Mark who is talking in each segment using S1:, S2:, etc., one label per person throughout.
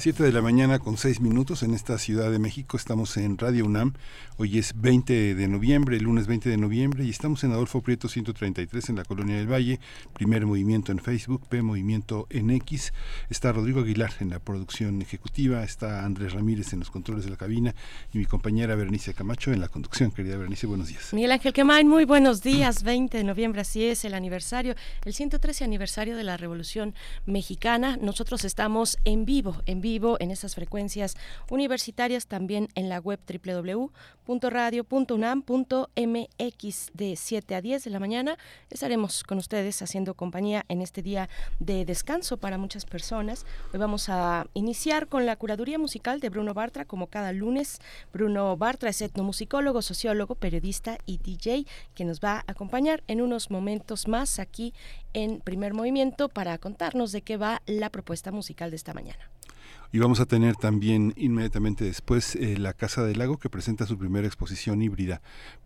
S1: 7 de la mañana con 6 minutos en esta Ciudad de México. Estamos en Radio UNAM. Hoy es 20 de noviembre, el lunes 20 de noviembre, y estamos en Adolfo Prieto 133 en la Colonia del Valle. Primer movimiento en Facebook, P Movimiento en X. Está Rodrigo Aguilar en la producción ejecutiva, está Andrés Ramírez en los controles de la cabina y mi compañera Bernice Camacho en la conducción. Querida Bernice, buenos días.
S2: Miguel Ángel Quemain, muy buenos días. 20 de noviembre, así es el aniversario, el 113 aniversario de la Revolución Mexicana. Nosotros estamos en vivo, en vivo vivo en esas frecuencias universitarias, también en la web www.radio.unam.mx de 7 a 10 de la mañana. Estaremos con ustedes haciendo compañía en este día de descanso para muchas personas. Hoy vamos a iniciar con la curaduría musical de Bruno Bartra, como cada lunes. Bruno Bartra es etnomusicólogo, sociólogo, periodista y DJ, que nos va a acompañar en unos momentos más aquí en Primer Movimiento para contarnos de qué va la propuesta musical de esta mañana.
S1: Y vamos a tener también inmediatamente después eh, la Casa del Lago que presenta su primera exposición híbrida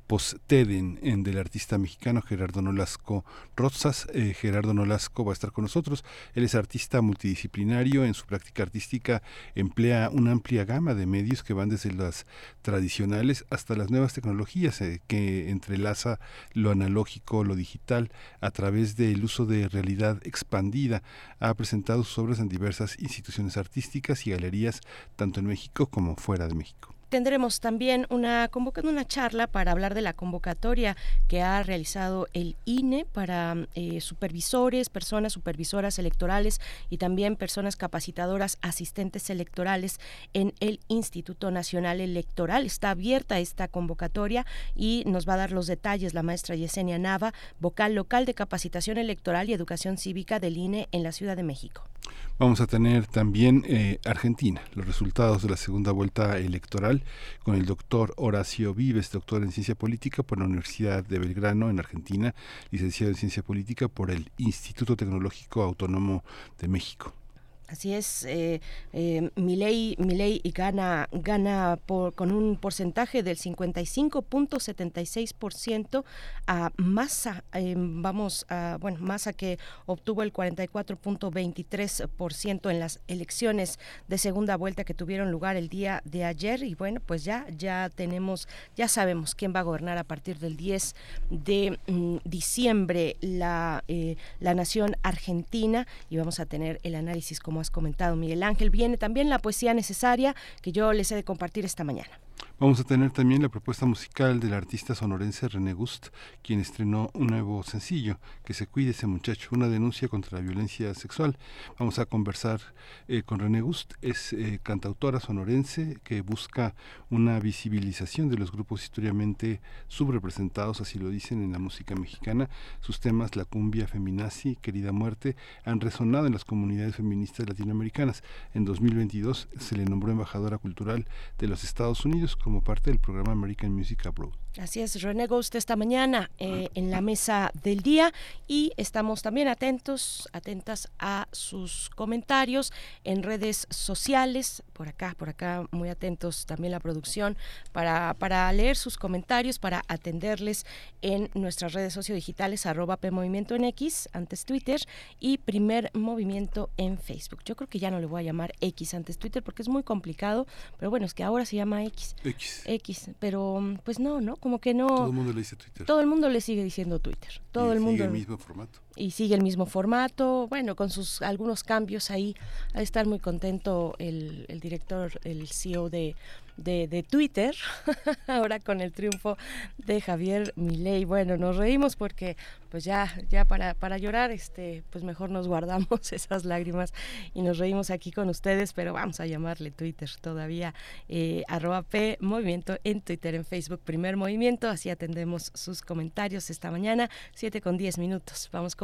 S1: post-TEDen en del artista mexicano Gerardo Nolasco Rozas. Eh, Gerardo Nolasco va a estar con nosotros. Él es artista multidisciplinario. En su práctica artística emplea una amplia gama de medios que van desde las tradicionales hasta las nuevas tecnologías eh, que entrelaza lo analógico, lo digital a través del uso de realidad expandida. Ha presentado sus obras en diversas instituciones artísticas y galerías tanto en México como fuera de México
S2: tendremos también una convocando una charla para hablar de la convocatoria que ha realizado el INE para eh, supervisores, personas supervisoras electorales y también personas capacitadoras asistentes electorales en el Instituto Nacional Electoral. Está abierta esta convocatoria y nos va a dar los detalles la maestra Yesenia Nava, vocal local de capacitación electoral y educación cívica del INE en la Ciudad de México.
S1: Vamos a tener también eh, Argentina, los resultados de la segunda vuelta electoral con el doctor Horacio Vives, doctor en ciencia política por la Universidad de Belgrano en Argentina, licenciado en ciencia política por el Instituto Tecnológico Autónomo de México.
S2: Así es, eh, eh, Milei, gana, gana por, con un porcentaje del 55.76% a Massa, eh, vamos a, bueno, Massa que obtuvo el 44.23% en las elecciones de segunda vuelta que tuvieron lugar el día de ayer y bueno, pues ya, ya tenemos, ya sabemos quién va a gobernar a partir del 10 de mm, diciembre la, eh, la nación argentina y vamos a tener el análisis como has comentado, Miguel Ángel. Viene también la poesía necesaria que yo les he de compartir esta mañana.
S1: Vamos a tener también la propuesta musical del artista sonorense René Gust, quien estrenó un nuevo sencillo, Que se cuide ese muchacho, una denuncia contra la violencia sexual. Vamos a conversar eh, con René Gust, es eh, cantautora sonorense que busca una visibilización de los grupos históricamente subrepresentados, así lo dicen en la música mexicana. Sus temas, la cumbia, feminazi, querida muerte, han resonado en las comunidades feministas latinoamericanas. En 2022 se le nombró embajadora cultural de los Estados Unidos parte del programa American Music Abroad.
S2: Así es, René Ghost esta mañana eh, en la mesa del día y estamos también atentos, atentas a sus comentarios en redes sociales, por acá, por acá, muy atentos también la producción para, para leer sus comentarios, para atenderles en nuestras redes sociodigitales, arroba PMovimiento en X, antes Twitter, y Primer Movimiento en Facebook. Yo creo que ya no le voy a llamar X antes Twitter porque es muy complicado, pero bueno, es que ahora se llama X.
S1: X.
S2: X, pero pues no, ¿no? Como que no.
S1: Todo el mundo le dice Twitter.
S2: Todo el mundo le sigue diciendo Twitter. Todo el mundo.
S1: Sigue el mismo formato.
S2: Y sigue el mismo formato, bueno, con sus algunos cambios ahí. A estar muy contento el, el director, el CEO de de, Twitter, ahora con el triunfo de Javier Milei. Bueno, nos reímos porque pues ya, ya para, para llorar, este, pues mejor nos guardamos esas lágrimas y nos reímos aquí con ustedes, pero vamos a llamarle Twitter todavía, eh, arroba P Movimiento en Twitter, en Facebook, primer movimiento, así atendemos sus comentarios esta mañana, 7 con 10 minutos. Vamos con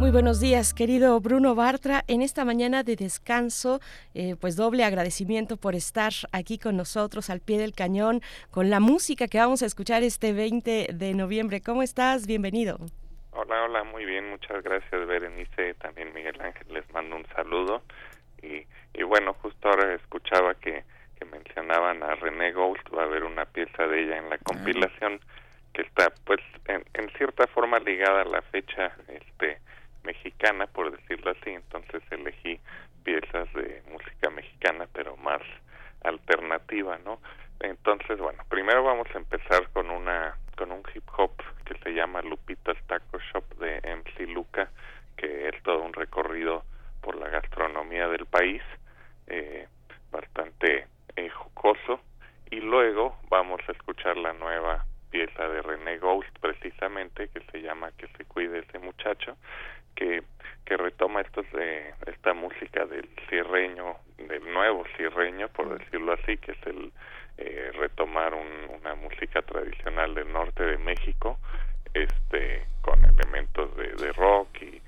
S2: Muy buenos días, querido Bruno Bartra. En esta mañana de descanso, eh, pues doble agradecimiento por estar aquí con nosotros al pie del cañón con la música que vamos a escuchar este 20 de noviembre. ¿Cómo estás? Bienvenido.
S3: Hola, hola, muy bien, muchas gracias Berenice, también Miguel Ángel, les mando un saludo. Y, y bueno, justo ahora escuchaba que, que mencionaban a René Gould, va a haber una pieza de ella en la compilación que está pues en, en cierta forma ligada a la fecha este mexicana, por decirlo así, entonces elegí piezas de música mexicana, pero más alternativa, ¿no? Entonces, bueno, primero vamos a empezar con una con un hip hop que se llama Lupita's Taco Shop de MC Luca, que es todo un recorrido por la gastronomía del país, eh, bastante eh, jocoso, y luego vamos a escuchar la nueva pieza de René Ghost precisamente que se llama Que se cuide ese muchacho que, que retoma estos de esta música del cierreño, del nuevo cierreño, por decirlo así, que es el eh, retomar un, una música tradicional del norte de México, este, con elementos de, de rock y,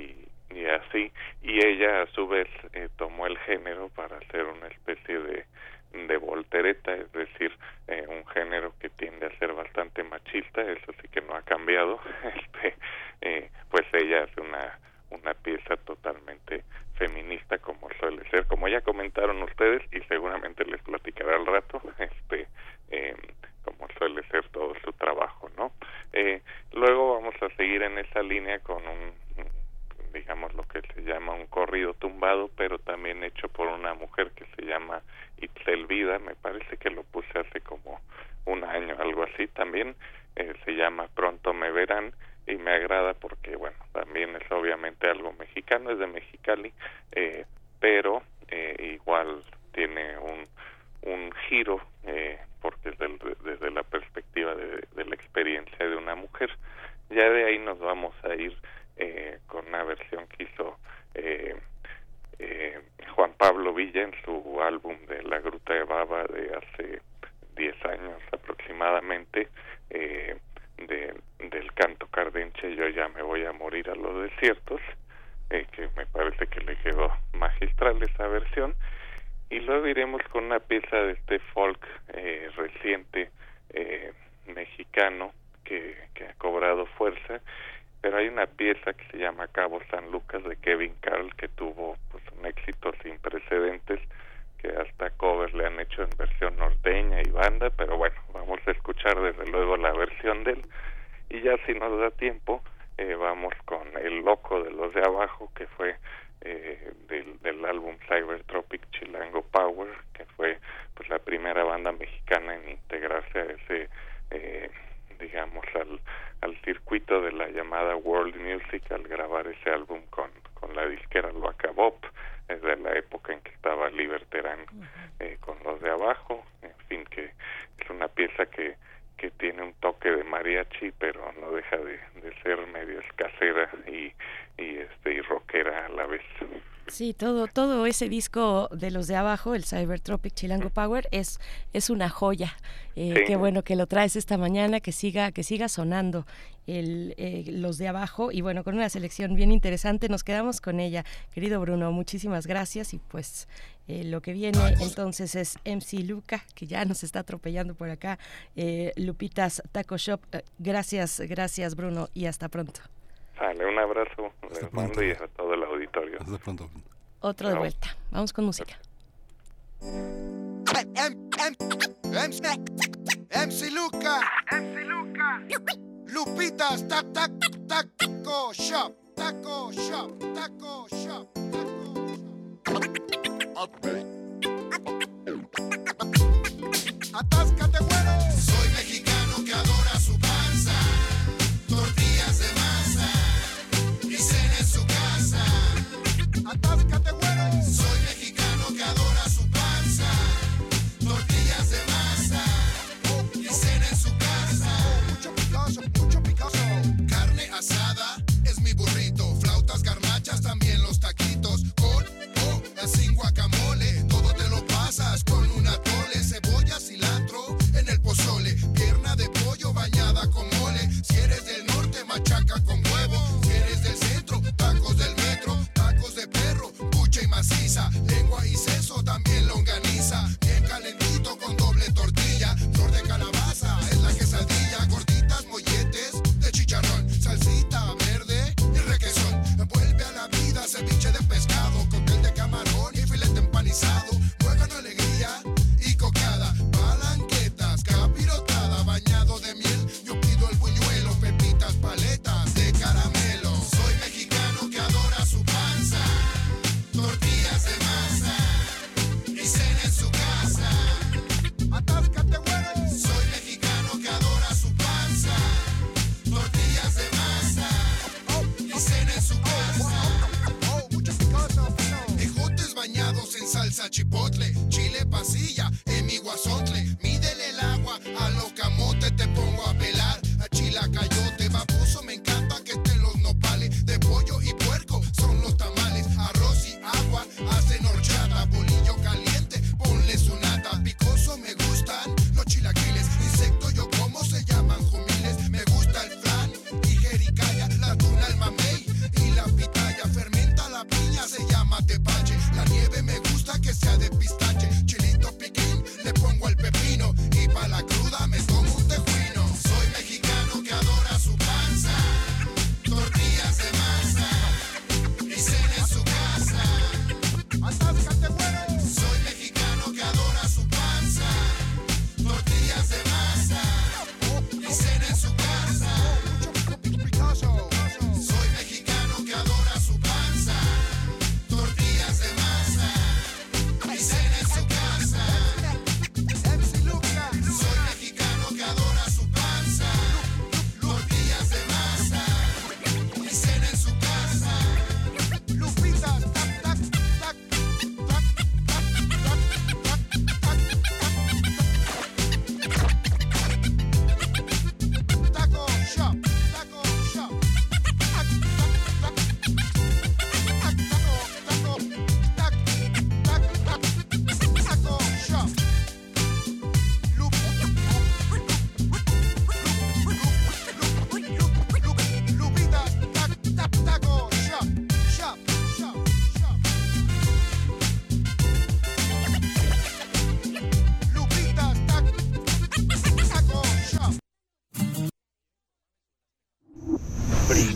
S3: y, y, así, y ella a su vez eh, tomó el género para hacer una especie de de voltereta, es decir, eh, un género que tiende a ser bastante machista, eso sí que no ha cambiado, este, eh, pues ella hace una una pieza totalmente feminista como suele ser, como ya comentaron ustedes y seguramente les platicará al rato, este, eh, como suele ser todo su trabajo, ¿no? Eh, luego vamos a seguir en esa línea con un, digamos lo que se llama un corrido tumbado, pero también hecho por una mujer que se llama Itzel Vida, me parece que lo puse hace como un año, algo así también, eh, se llama Pronto me verán y me agrada porque, bueno, también es obviamente algo mexicano, es de Mexicali, eh, pero eh, igual tiene un, un giro eh, porque es del, desde la perspectiva de la experiencia de una mujer. Ya de ahí nos vamos a ir eh, con una versión que hizo eh, eh, Juan Pablo Villa en su álbum de La Gruta de Baba de hace 10 años aproximadamente, eh, de, del canto cardenche Yo ya me voy a morir a los desiertos, eh, que me parece que le quedó magistral esa versión. Y luego iremos con una pieza de este folk eh, reciente mexicano que, que ha cobrado fuerza pero hay una pieza que se llama Cabo San Lucas de Kevin Carl que tuvo pues un éxito sin precedentes que hasta covers le han hecho en versión norteña y banda pero bueno vamos a escuchar desde luego la versión de él. Y ya si nos da tiempo eh, vamos con el loco de los de abajo que fue eh, del, del álbum Cyber Tropic Chilango Power que fue pues la primera banda mexicana en integrarse a ese eh, digamos al, al circuito de la llamada World Music al grabar ese álbum con, con la disquera Loaca Bop es de la época en que estaba Liberterán eh, con los de abajo en fin que es una pieza que que tiene un toque de mariachi pero no deja de, de ser medio escasera y, y este y rockera a la vez
S2: Sí, todo, todo ese disco de los de abajo, el Cybertropic Chilango Power, es, es una joya. Eh,
S3: Sí.
S2: Qué bueno que lo traes esta mañana, que siga, que siga sonando el, eh, los de abajo. Y bueno, con una selección bien interesante, nos quedamos con ella. Querido Bruno, muchísimas gracias. Y pues eh, lo que viene entonces es MC Luca, que ya nos está atropellando por acá. Eh, Lupitas Taco Shop. Eh, gracias, gracias Bruno, y hasta pronto.
S3: Sale, un abrazo les
S1: pronto.
S3: mando y a todo el auditorio
S1: Hasta pronto.
S2: Otro de vuelta. Vamos con música.
S4: MC Luca. MC Luca. Lupitas tac tac taco shop. Taco shop. Taco shop. Atáscate, güero. Soy mexicano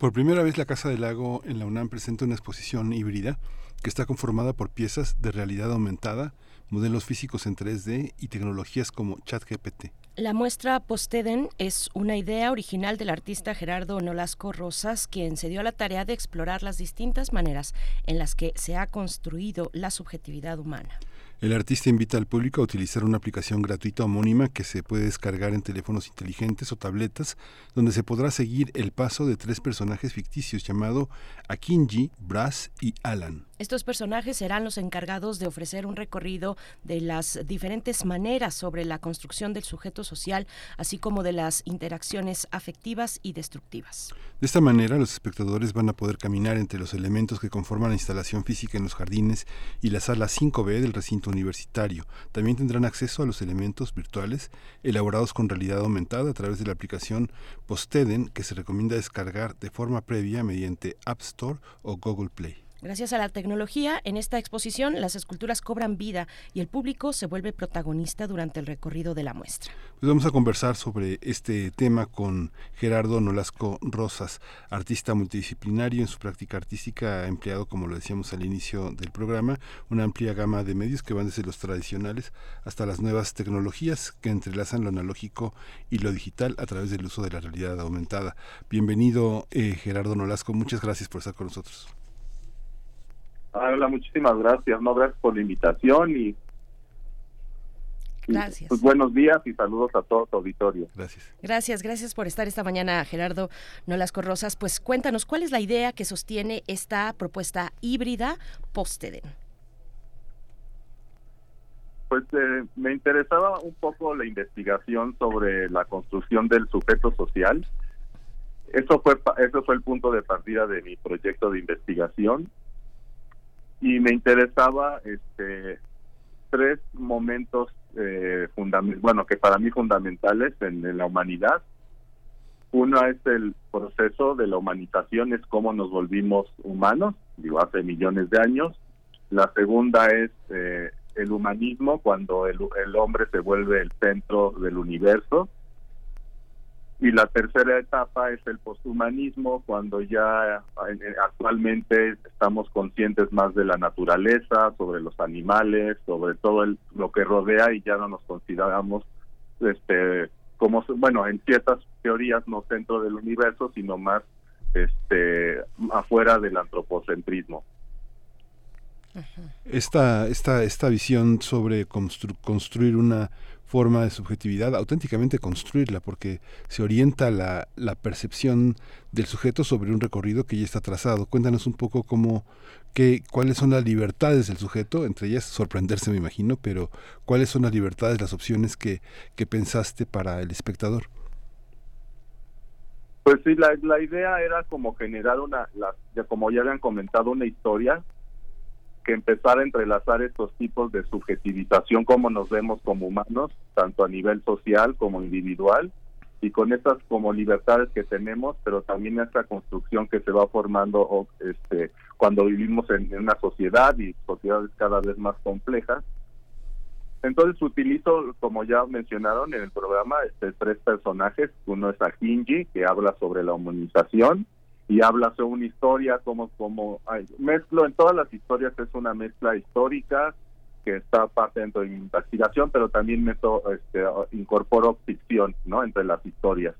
S1: Por primera vez la Casa del Lago en la UNAM presenta una exposición híbrida que está conformada por piezas de realidad aumentada, modelos físicos en 3D y tecnologías como ChatGPT.
S2: La muestra Posteden es una idea original del artista Gerardo Nolasco Rosas, quien se dio a la tarea de explorar las distintas maneras en las que se ha construido la subjetividad humana.
S1: El artista invita al público a utilizar una aplicación gratuita homónima que se puede descargar en teléfonos inteligentes o tabletas, donde se podrá seguir el paso de tres personajes ficticios llamado Akinji, Brass y Alan.
S2: Estos personajes serán los encargados de ofrecer un recorrido de las diferentes maneras sobre la construcción del sujeto social, así como de las interacciones afectivas y destructivas.
S1: De esta manera, los espectadores van a poder caminar entre los elementos que conforman la instalación física en los jardines y la sala 5B del recinto universitario. También tendrán acceso a los elementos virtuales elaborados con realidad aumentada a través de la aplicación Posteden que se recomienda descargar de forma previa mediante App Store o Google Play.
S2: Gracias a la tecnología, en esta exposición las esculturas cobran vida y el público se vuelve protagonista durante el recorrido de la muestra.
S1: Pues vamos a conversar sobre este tema con Gerardo Nolasco Rosas, artista multidisciplinario en su práctica artística, ha empleado, como lo decíamos al inicio del programa, una amplia gama de medios que van desde los tradicionales hasta las nuevas tecnologías que entrelazan lo analógico y lo digital a través del uso de la realidad aumentada. Bienvenido, eh, Gerardo Nolasco, muchas gracias por estar con nosotros.
S5: Hola, muchísimas gracias, no gracias por la invitación y
S2: Gracias.
S5: Pues buenos días y saludos a todo tu auditorio.
S1: Gracias.
S2: Gracias, gracias por estar esta mañana, Gerardo Nolasco Rosas. Pues cuéntanos, ¿cuál es la idea que sostiene esta propuesta híbrida post-EDEN?
S5: Pues eh, me interesaba un poco la investigación sobre la construcción del sujeto social. Eso fue, eso fue el punto de partida de mi proyecto de investigación. Y me interesaba este, tres momentos eh, bueno, que para mí fundamentales en, la humanidad. Uno es el proceso de la humanización, es cómo nos volvimos humanos, digo, hace millones de años. La segunda es eh, el humanismo, cuando el, el hombre se vuelve el centro del universo. Y la tercera etapa es el posthumanismo, cuando ya actualmente estamos conscientes más de la naturaleza, sobre los animales, sobre todo lo que rodea y ya no nos consideramos este como bueno, en ciertas teorías no centro del universo, sino más este afuera del antropocentrismo.
S1: Esta, esta, esta visión sobre construir una forma de subjetividad, auténticamente construirla, porque se orienta la, la percepción del sujeto sobre un recorrido que ya está trazado. Cuéntanos un poco cómo, qué, cuáles son las libertades del sujeto, entre ellas sorprenderse me imagino, pero cuáles son las libertades, las opciones que, que pensaste para el espectador.
S5: Pues sí, la, la idea era como generar una, la, como ya habían comentado, una historia empezar a entrelazar estos tipos de subjetivización, como nos vemos como humanos, tanto a nivel social como individual, y con estas como libertades que tenemos, pero también esta construcción que se va formando este, cuando vivimos en, una sociedad y sociedades cada vez más complejas. Entonces utilizo, como ya mencionaron en el programa, este, tres personajes. Uno es Akinji, que habla sobre la humanización, y habla sobre una historia como como mezclo en todas las historias es una mezcla histórica que está parte dentro de mi investigación pero también meto este incorporo ficción no entre las historias.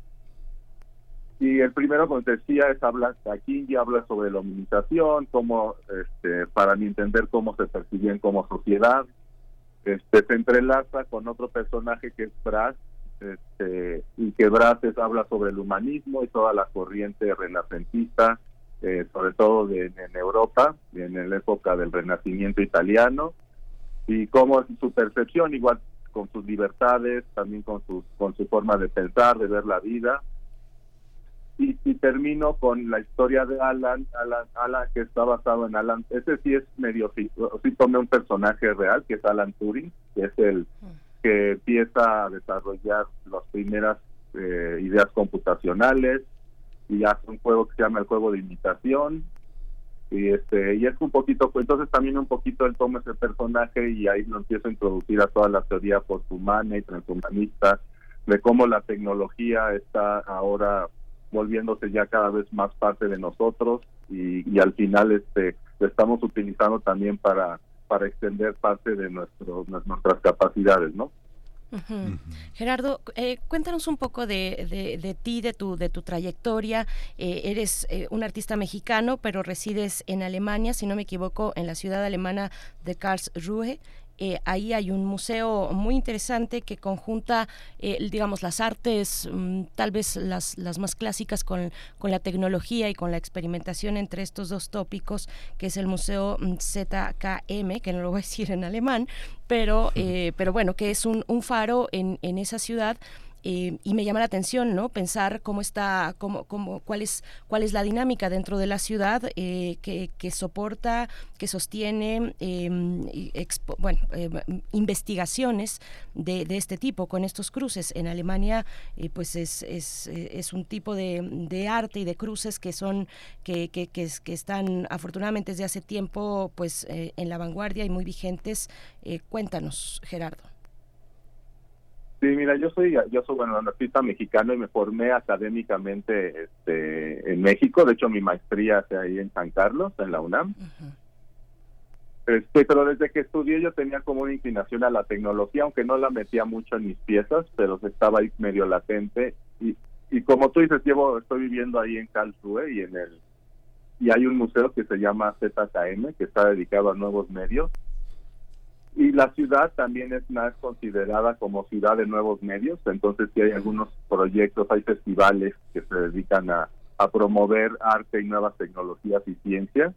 S5: Y el primero como te decía es habla aquí y habla sobre la humanización cómo este para mi entender cómo se perciben como sociedad. Este se entrelaza con otro personaje que es Brass este, y que Braces habla sobre el humanismo y toda la corriente renacentista, eh, sobre todo en Europa, en la época del Renacimiento italiano, y cómo su percepción, igual con sus libertades, también con su, con su forma de pensar, de ver la vida. Y, y termino con la historia de Alan, Alan, Alan, que está basado en Alan, ese sí es medio, sí, tomé un personaje real, que es Alan Turing, que es el que empieza a desarrollar las primeras eh, ideas computacionales y hace un juego que se llama el juego de imitación. Y este y es un poquito pues, entonces también un poquito él toma ese personaje y ahí lo empiezo a introducir a toda la teoría posthumana y transhumanista de cómo la tecnología está ahora volviéndose ya cada vez más parte de nosotros y, y al final este lo estamos utilizando también para para extender parte de nuestro, nuestras capacidades, ¿no?
S2: Gerardo, eh, cuéntanos un poco de, de, ti, de tu, de tu trayectoria. Eh, eres eh, un artista mexicano, pero resides en Alemania, si no me equivoco, en la ciudad alemana de Karlsruhe. Eh, ahí hay un museo muy interesante que conjunta, eh, digamos, las artes, mm, tal vez las, las más clásicas con, con, la tecnología y con la experimentación entre estos dos tópicos, que es el Museo mm, ZKM, que no lo voy a decir en alemán, pero, eh, pero bueno, que es un, un faro en, en esa ciudad eh, y me llama la atención, ¿no? Pensar cómo está, cómo, cómo, cuál es, cuál es la dinámica dentro de la ciudad eh, que, que, soporta, que sostiene, em, bueno, em, investigaciones de, este tipo con estos cruces. En Alemania, eh, pues es, es, un tipo de, arte y de cruces que son, que, que, están afortunadamente desde hace tiempo, pues en la vanguardia y muy vigentes. cuéntanos, Gerardo.
S5: Sí, mira, yo soy yo soy bueno artista mexicano y me formé académicamente este en México, de hecho mi maestría hace ahí en San Carlos, en la UNAM. Este, pero desde que estudié yo tenía como una inclinación a la tecnología, aunque no la metía mucho en mis piezas, pero estaba ahí medio latente. Y y como tú dices, llevo estoy viviendo ahí en Karlsruhe y en el y hay un museo que se llama ZKM que está dedicado a nuevos medios Y la ciudad también es más considerada como ciudad de nuevos medios, entonces sí hay algunos proyectos, hay festivales que se dedican a, promover arte y nuevas tecnologías y ciencias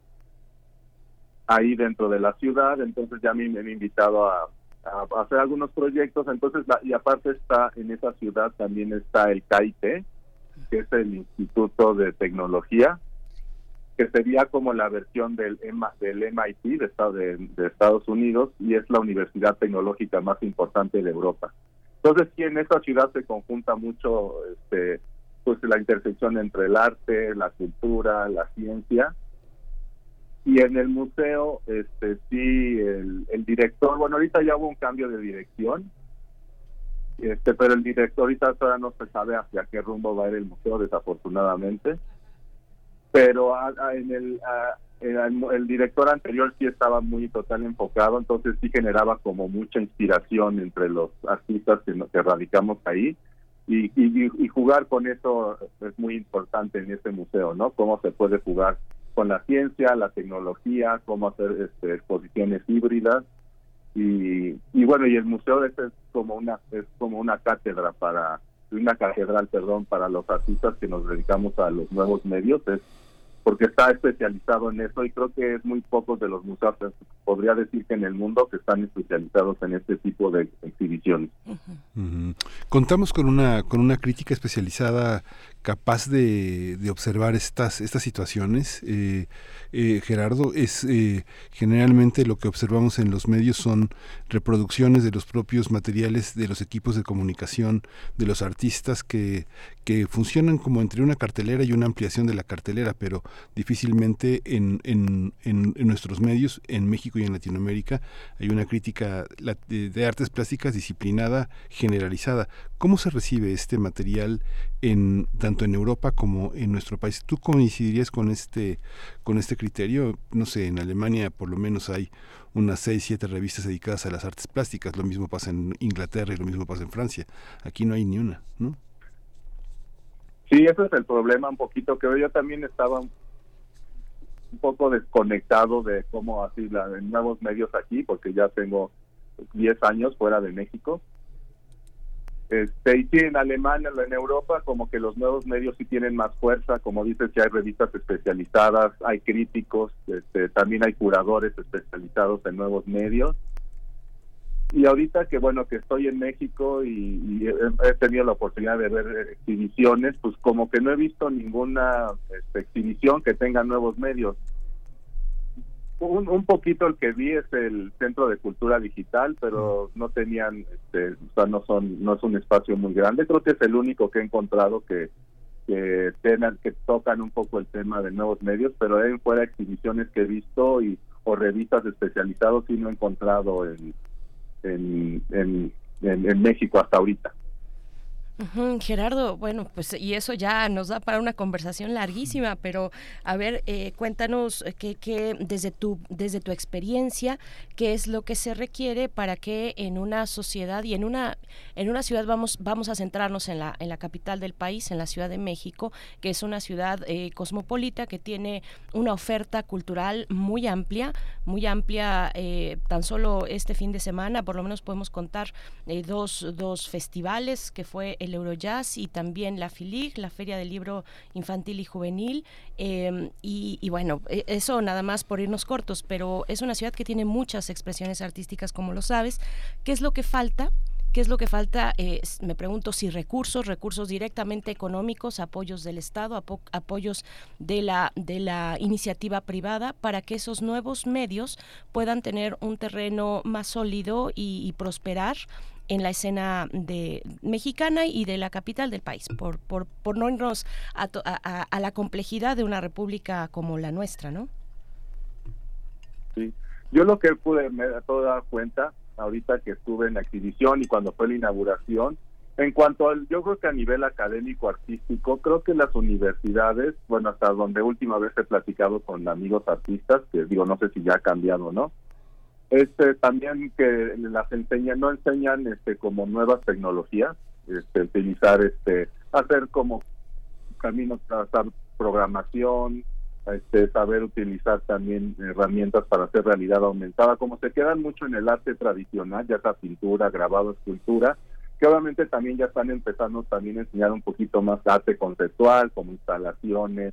S5: ahí dentro de la ciudad, entonces ya me, me han invitado a, hacer algunos proyectos, entonces y aparte está en esa ciudad también está el KIT, que es el Instituto de Tecnología, que sería como la versión del, del MIT de, de, Estados Unidos y es la universidad tecnológica más importante de Europa. Entonces, sí, en esta ciudad se conjunta mucho este, pues la intersección entre el arte, la cultura, la ciencia. Y en el museo, este sí, el, el director, bueno, ahorita ya hubo un cambio de dirección, este pero el director ahorita todavía no se sabe hacia qué rumbo va a ir el museo, desafortunadamente pero en el, el director anterior sí estaba muy total enfocado, entonces sí generaba como mucha inspiración entre los artistas que, que radicamos ahí. Y, y, jugar con eso es muy importante en este museo, ¿no? Cómo se puede jugar con la ciencia, la tecnología, cómo hacer este, exposiciones híbridas y, y bueno y el museo es como una es como una cátedra para una catedral perdón para los artistas que nos dedicamos a los nuevos medios es porque está especializado en eso y creo que es muy pocos de los museos, podría decir que en el mundo, que están especializados en este tipo de exhibiciones.
S1: Contamos con una, con una crítica especializada capaz de, de observar estas, estas situaciones. Eh, eh, Gerardo, es eh, generalmente lo que observamos en los medios son reproducciones de los propios materiales de los equipos de comunicación, de los artistas que, que funcionan como entre una cartelera y una ampliación de la cartelera, pero difícilmente en, en, en, nuestros medios, en México y en Latinoamérica, hay una crítica de artes plásticas disciplinada, generalizada. ¿Cómo se recibe este material en tanto en Europa como en nuestro país? ¿Tú coincidirías con este con este criterio? No sé, en Alemania por lo menos hay unas seis, siete revistas dedicadas a las artes plásticas. Lo mismo pasa en Inglaterra y lo mismo pasa en Francia. Aquí no hay ni una, ¿no?
S5: Sí, ese es el problema un poquito que yo también estaba un poco desconectado de cómo así la, nuevos medios aquí, porque ya tengo 10 años fuera de México este, y sí, en Alemania, en Europa, como que los nuevos medios sí tienen más fuerza, como dices, ya hay revistas especializadas, hay críticos, este, también hay curadores especializados en nuevos medios. Y ahorita que bueno, que estoy en México y, he tenido la oportunidad de ver exhibiciones, pues como que no he visto ninguna este, exhibición que tenga nuevos medios un, poquito el que vi es el Centro de Cultura Digital, pero no tenían, este, o sea, no son, no es un espacio muy grande. Creo que es el único que he encontrado que que tengan, que tocan un poco el tema de nuevos medios, pero en fuera exhibiciones que he visto y o revistas especializadas y no he encontrado en, en, en México hasta ahorita.
S2: Gerardo, bueno, pues y eso ya nos da para una conversación larguísima, pero a ver, eh, cuéntanos eh, qué, desde tu desde tu experiencia, qué es lo que se requiere para que en una sociedad y en una en una ciudad vamos vamos a centrarnos en la en la capital del país, en la Ciudad de México, que es una ciudad eh, cosmopolita que tiene una oferta cultural muy amplia, muy amplia. tan solo este fin de semana, por lo menos podemos contar dos dos festivales que fue el Eurojazz y también la FILIG, la Feria del Libro Infantil y Juvenil. Em, y, bueno, e, eso nada más por irnos cortos, pero es una ciudad que tiene muchas expresiones artísticas, como lo sabes. ¿Qué es lo que falta? ¿Qué es lo que falta? Eh, me pregunto si recursos, recursos directamente económicos, apoyos del Estado, apoyos de la, de la iniciativa privada, para que esos nuevos medios puedan tener un terreno más sólido y prosperar en la escena de mexicana y de la capital del país, por, por, por no irnos a, a, la complejidad de una república como la nuestra, ¿no?
S5: Sí, yo lo que pude me he dar cuenta ahorita que estuve en la exhibición y cuando fue la inauguración, en cuanto al, yo creo que a nivel académico artístico, creo que las universidades, bueno, hasta donde última vez he platicado con amigos artistas, que digo, no sé si ya ha cambiado, ¿no? Este también que las enseñan no enseñan este como nuevas tecnologías este utilizar este hacer como caminos trazar programación este, saber utilizar también herramientas para hacer realidad aumentada, como se quedan mucho en el arte tradicional, ya sea pintura, grabado, escultura, que obviamente también ya están empezando también a enseñar un poquito más arte conceptual, como instalaciones,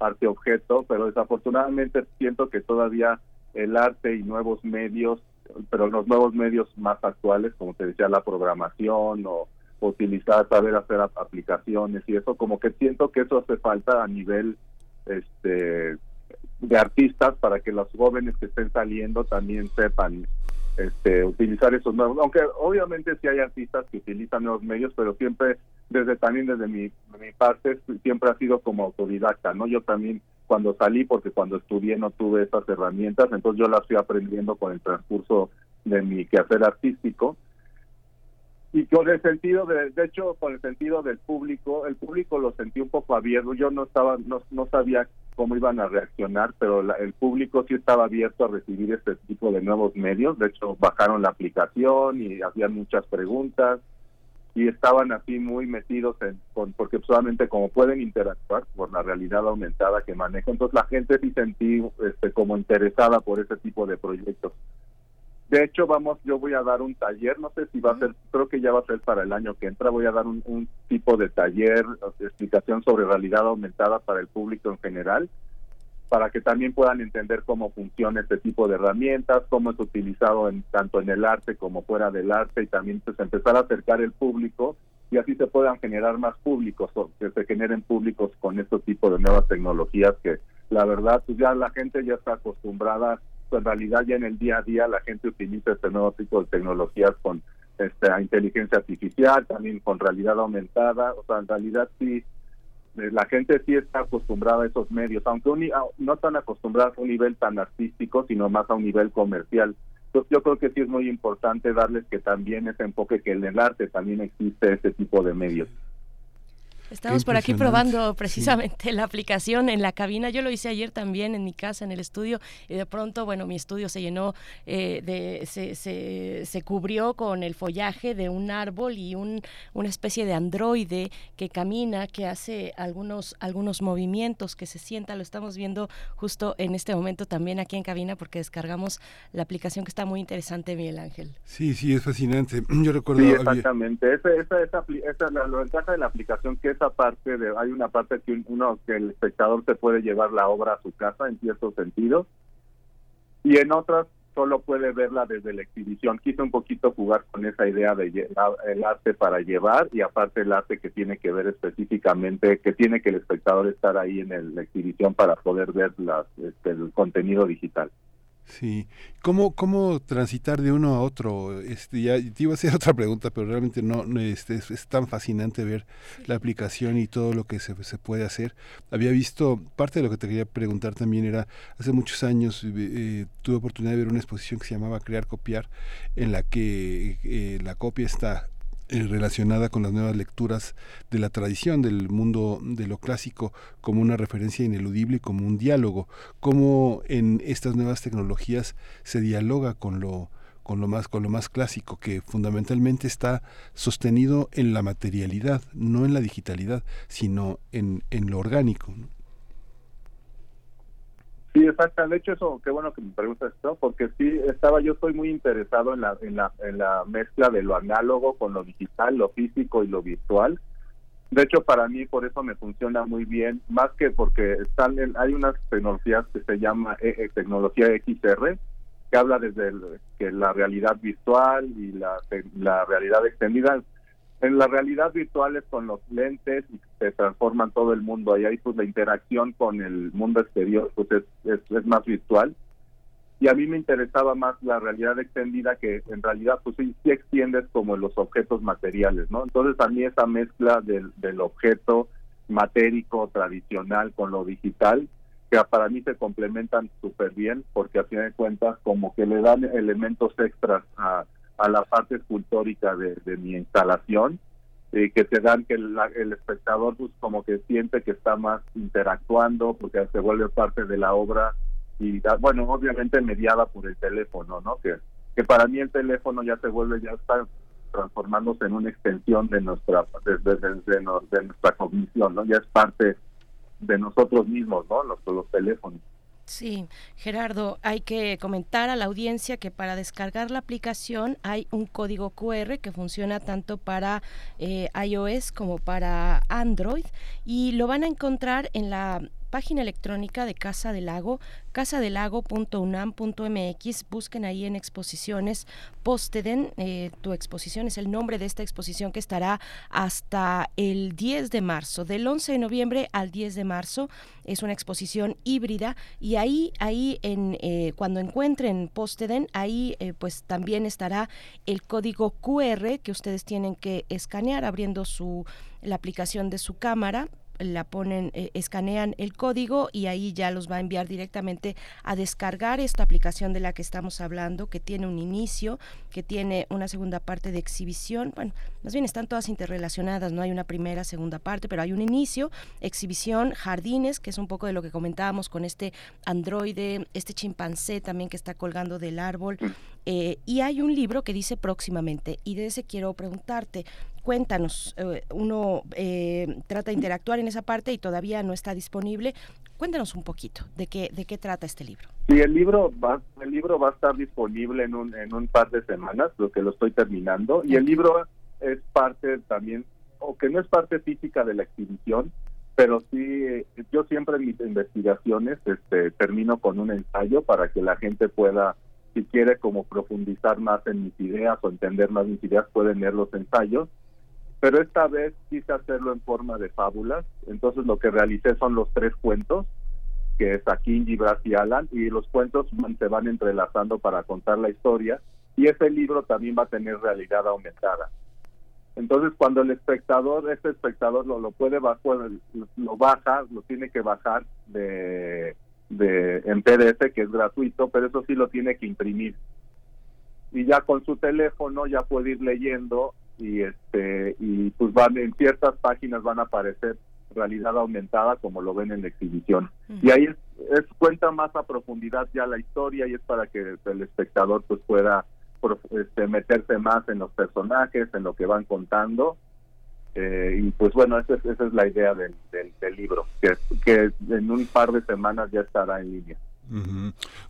S5: arte objeto, pero desafortunadamente siento que todavía el arte y nuevos medios, pero los nuevos medios más actuales, como te decía, la programación o utilizar, saber hacer aplicaciones y eso, como que siento que eso hace falta a nivel este de artistas para que los jóvenes que estén saliendo también sepan este, utilizar esos nuevos, aunque obviamente sí hay artistas que utilizan nuevos medios, pero siempre desde también desde mi, mi parte siempre ha sido como autodidacta, ¿no? Yo también cuando salí, porque cuando estudié no tuve esas herramientas, entonces yo las fui aprendiendo con el transcurso de mi quehacer artístico. Y con el sentido de, de hecho con el sentido del público el público lo sentí un poco abierto yo no estaba no, no sabía cómo iban a reaccionar pero el público sí estaba abierto a recibir este tipo de nuevos medios de hecho bajaron la aplicación y hacían muchas preguntas y estaban así muy metidos en con, porque solamente como pueden interactuar por la realidad aumentada que manejo entonces la gente sí sentí este como interesada por ese tipo de proyectos. De hecho, vamos, yo voy a dar un taller, no sé si va a ser, creo que ya va a ser para el año que entra, voy a dar un, tipo de taller, de explicación sobre realidad aumentada para el público en general, para que también puedan entender cómo funciona este tipo de herramientas, cómo es utilizado en, tanto en el arte como fuera del arte y también pues empezar a acercar el público y así se puedan generar más públicos o que se generen públicos con este tipo de nuevas tecnologías que la verdad pues ya la gente ya está acostumbrada en realidad ya en el día a día la gente utiliza este nuevo tipo de tecnologías con esta inteligencia artificial, también con realidad aumentada, o sea, en realidad sí, la gente sí está acostumbrada a esos medios, aunque no tan acostumbrada a un nivel tan artístico, sino más a un nivel comercial. Entonces yo creo que sí es muy importante darles que también ese enfoque que en el arte también existe ese tipo de medios.
S2: Estamos por aquí probando precisamente la aplicación en la cabina. Yo lo hice ayer también en mi casa, en el estudio, y de pronto, bueno, mi estudio se llenó, eh, de, se, se, se, cubrió con el follaje de un árbol y un, una especie de androide que camina, que hace algunos, algunos movimientos, que se sienta. Lo estamos viendo justo en este momento también aquí en cabina porque descargamos la aplicación que está muy interesante, Miguel Ángel.
S1: Sí, sí, es fascinante. Yo recuerdo...
S5: Sí, exactamente. Esa, esa, esa, esa, la, la ventaja de la aplicación que es parte de, hay una parte que uno que el espectador se puede llevar la obra a su casa en ciertos sentidos y en otras solo puede verla desde la exhibición. Quise un poquito jugar con esa idea de el arte para llevar y aparte el arte que tiene que ver específicamente, que tiene que el espectador estar ahí en la exhibición para poder ver este, el contenido digital.
S1: Sí, ¿Cómo, ¿cómo transitar de uno a otro? Este, ya te iba a hacer otra pregunta, pero realmente no, este, es, tan fascinante ver la aplicación y todo lo que se, se, puede hacer. Había visto, parte de lo que te quería preguntar también era, hace muchos años eh, tuve oportunidad de ver una exposición que se llamaba Crear, Copiar, en la que eh, la copia está eh, relacionada con las nuevas lecturas de la tradición del mundo de lo clásico como una referencia ineludible y como un diálogo, cómo en estas nuevas tecnologías se dialoga con lo con lo más con lo más clásico que fundamentalmente está sostenido en la materialidad, no en la digitalidad, sino en, en lo orgánico.
S5: Sí, exacto. De hecho, eso, qué bueno que me preguntas esto, porque sí, estaba, yo estoy muy interesado en la, en la, en la mezcla de lo análogo con lo digital, lo físico y lo virtual. De hecho, para mí, por eso me funciona muy bien, más que porque están hay unas tecnologías que se llama eh, tecnología XR, que habla desde que la realidad virtual y la, la realidad extendida en la realidad virtual es con los lentes y se transforman todo el mundo. Y ahí pues la interacción con el mundo exterior pues es, más virtual. Y a mí me interesaba más la realidad extendida que en realidad pues sí, extiendes como los objetos materiales no entonces a mí esa mezcla del, del objeto matérico tradicional con lo digital que para mí se complementan súper bien porque a fin de cuentas como que le dan elementos extras a a la parte escultórica de, mi instalación, eh, que te dan que el, espectador pues como que siente que está más interactuando porque se vuelve parte de la obra y bueno obviamente mediada por el teléfono no que que para mí el teléfono ya se vuelve ya está transformándose en una extensión de nuestra de, de, nuestra cognición no ya es parte de nosotros mismos, ¿no? Los, los teléfonos.
S2: Sí, Gerardo, hay que comentar a la audiencia que para descargar la aplicación hay un código QR que funciona tanto para eh, iOS como para Android y lo van a encontrar en la página electrónica de Casa del Lago, casadelago.unam.mx. Busquen ahí en exposiciones Posteden. Eh, tu exposición es el nombre de esta exposición que estará hasta el 10 de marzo, del 11 de noviembre al 10 de marzo. Es una exposición híbrida y ahí, ahí en, eh, cuando encuentren Posteden, ahí eh, pues también estará el código QR que ustedes tienen que escanear abriendo su la aplicación de su cámara la ponen, eh, escanean el código y ahí ya los va a enviar directamente a descargar esta aplicación de la que estamos hablando, que tiene un inicio, que tiene una segunda parte de exhibición. Bueno, más bien están todas interrelacionadas, no hay una primera, segunda parte, pero hay un inicio, exhibición, jardines, que es un poco de lo que comentábamos con este androide, este chimpancé también que está colgando del árbol. Mm. Eh, y hay un libro que dice próximamente, y de ese quiero preguntarte, Cuéntanos, eh, uno eh, trata de interactuar en esa parte y todavía no está disponible. Cuéntanos un poquito de qué de qué trata este libro.
S5: Sí, el libro va el libro va a estar disponible en un en un par de semanas, lo que lo estoy terminando y el libro es parte también o que no es parte física de la exhibición, pero sí yo siempre en mis investigaciones este termino con un ensayo para que la gente pueda si quiere como profundizar más en mis ideas o entender más mis ideas pueden leer los ensayos pero esta vez quise hacerlo en forma de fábulas, entonces lo que realicé son los tres cuentos, que es Akinji, Brass y Alan, y los cuentos se van entrelazando para contar la historia, y ese libro también va a tener realidad aumentada. Entonces, cuando el espectador, este espectador lo, lo puede bajar, lo baja, lo tiene que bajar de, de en PDF, que es gratuito, pero eso sí lo tiene que imprimir. Y ya con su teléfono ya puede ir leyendo y este y pues van en ciertas páginas van a aparecer realidad aumentada como lo ven en la exhibición. Y ahí es, cuenta más a profundidad ya la historia y es para que el espectador pues pueda este, meterse más en los personajes en lo que van contando. Eh, y pues bueno esa es, esa es la idea del, del, libro que, que en un par de semanas ya estará en línea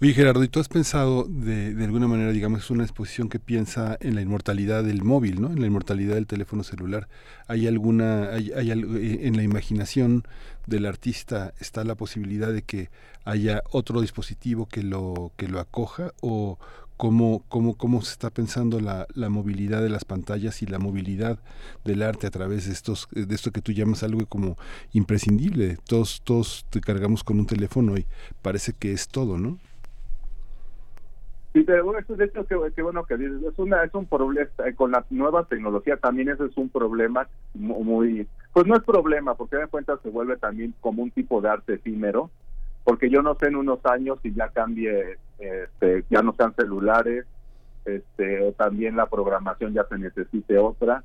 S1: Oye Gerardo, ¿y tú has pensado de, de alguna manera, digamos, una exposición que piensa en la inmortalidad del móvil, ¿no? En la inmortalidad del teléfono celular. ¿Hay alguna, hay, hay eh, en la imaginación del artista está la posibilidad de que haya otro dispositivo que lo, que lo acoja o, cómo, cómo, cómo se está pensando la, la, movilidad de las pantallas y la movilidad del arte a través de estos de esto que tú llamas algo como imprescindible. Todos, todos te cargamos con un teléfono y parece que es todo, ¿no?
S5: Sí, pero bueno, de hecho, qué, bueno que dices, es, una, es un problema, eh, con la nueva tecnología también ese es un problema muy, pues no es problema, porque de cuenta se vuelve también como un tipo de arte efímero, porque yo no sé en unos años si ya cambie, este, ya no sean celulares, este, o también la programación ya se necesite otra.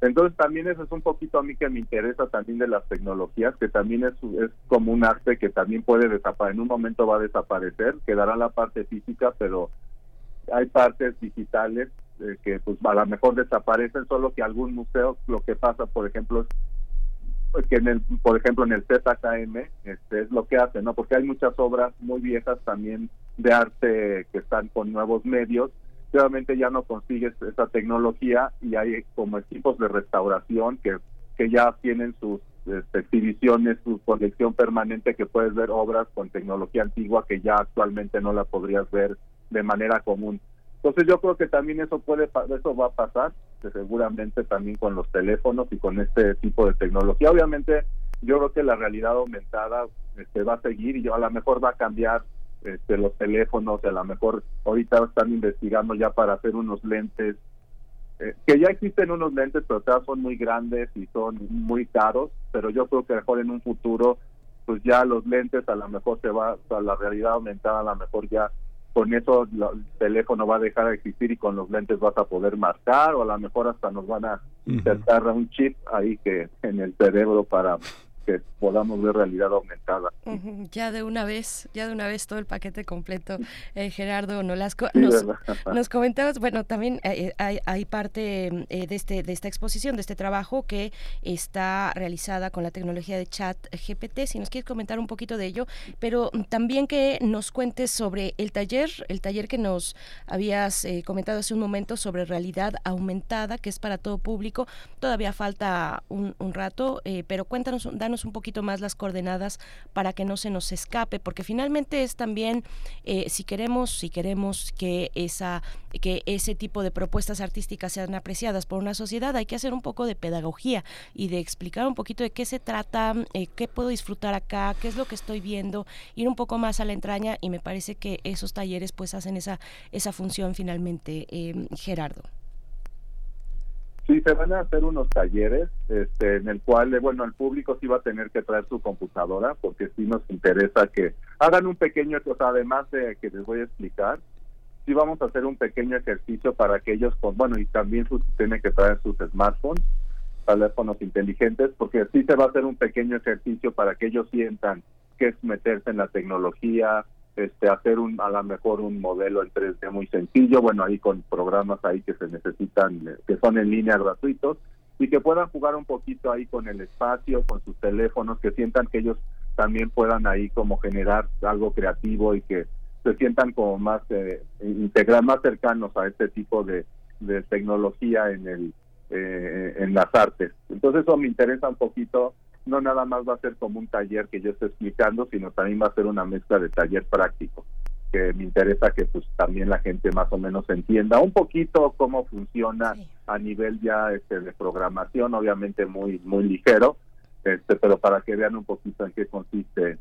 S5: Entonces también eso es un poquito a mí que me interesa también de las tecnologías, que también es, es como un arte que también puede desaparecer, en un momento va a desaparecer, quedará la parte física, pero hay partes digitales eh, que pues a lo mejor desaparecen, solo que algún museo, lo que pasa por ejemplo es que en el, por ejemplo en el ZKM este, es lo que hace, ¿no? Porque hay muchas obras muy viejas también de arte que están con nuevos medios, obviamente ya no consigues esa tecnología y hay como equipos de restauración que, que ya tienen sus este, exhibiciones, su colección permanente que puedes ver obras con tecnología antigua que ya actualmente no la podrías ver de manera común. Entonces yo creo que también eso puede eso va a pasar, seguramente también con los teléfonos y con este tipo de tecnología. Obviamente yo creo que la realidad aumentada este, va a seguir y a lo mejor va a cambiar este, los teléfonos, a lo mejor ahorita están investigando ya para hacer unos lentes eh, que ya existen unos lentes, pero todas son muy grandes y son muy caros, pero yo creo que mejor en un futuro pues ya los lentes a lo mejor se va, a la realidad aumentada a lo mejor ya con eso el teléfono va a dejar de existir y con los lentes vas a poder marcar o a lo mejor hasta nos van a insertar un chip ahí que en el cerebro para que podamos ver realidad aumentada.
S2: Ya de una vez, ya de una vez todo el paquete completo, eh, Gerardo Nolasco. nos, nos comentabas, bueno, también eh, hay, hay, parte de, este, de esta exposición, de este trabajo que está realizada con la tecnología de chat GPT, si nos quieres comentar un poquito de ello, pero también que nos cuentes sobre el taller, el taller que nos habías comentado hace un momento sobre realidad aumentada, que es para todo público. Todavía falta un, rato, eh, pero cuéntanos, danos un poquito más las coordenadas para que no se nos escape, porque finalmente es también, eh, si queremos, si queremos que esa, que ese tipo de propuestas artísticas sean apreciadas por una sociedad, hay que hacer un poco de pedagogía y de explicar un poquito de qué se trata, eh, qué puedo disfrutar acá, qué es lo que estoy viendo, ir un poco más a la entraña y me parece que esos talleres pues hacen esa, esa función finalmente, Gerardo.
S5: Sí, se van a hacer unos talleres este, en el cual, eh, bueno, el público sí va a tener que traer su computadora porque sí nos interesa que hagan un pequeño, o sea, además de que les voy a explicar, sí vamos a hacer un pequeño ejercicio para que ellos, con, bueno, y también sus, tienen que traer sus smartphones, teléfonos inteligentes, porque sí se va a hacer un pequeño ejercicio para que ellos sientan que es meterse en la tecnología, este, hacer un, a lo mejor un modelo en 3D muy sencillo, bueno, ahí con programas ahí que se necesitan, eh, que son en línea gratuitos, y que puedan jugar un poquito ahí con el espacio, con sus teléfonos, que sientan que ellos también puedan ahí como generar algo creativo y que se sientan como más eh, integrar más cercanos a este tipo de, de tecnología en el eh, en las artes. Entonces eso me interesa un poquito no nada más va a ser como un taller que yo estoy explicando, sino también va a ser una mezcla de taller práctico, que me interesa que pues también la gente más o menos entienda un poquito cómo funciona a nivel ya este de programación, obviamente muy muy ligero, este pero para que vean un poquito en qué consiste.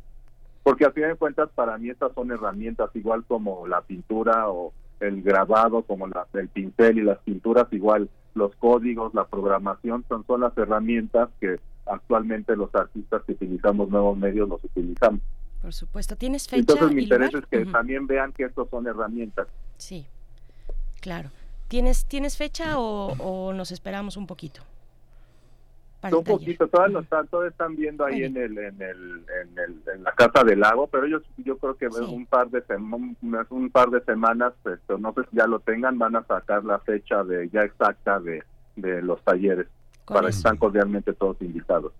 S5: Porque al fin de cuentas para mí estas son herramientas igual como la pintura o el grabado como la, el pincel y las pinturas igual los códigos la programación son son las herramientas que actualmente los artistas que utilizamos nuevos medios los utilizamos.
S2: Por supuesto, ¿tienes fecha?
S5: Entonces mi interés es que también vean que estos son herramientas.
S2: Sí, claro. ¿Tienes, ¿tienes fecha o, nos esperamos un poquito?
S5: un poquito, todos están, todos están viendo ahí en el, en el, en el, en la casa del lago, pero ellos, yo creo que un par de un par de semanas, esto, no sé si ya lo tengan, van a sacar la fecha de ya exacta de, de los talleres para estar cordialmente todos invitados.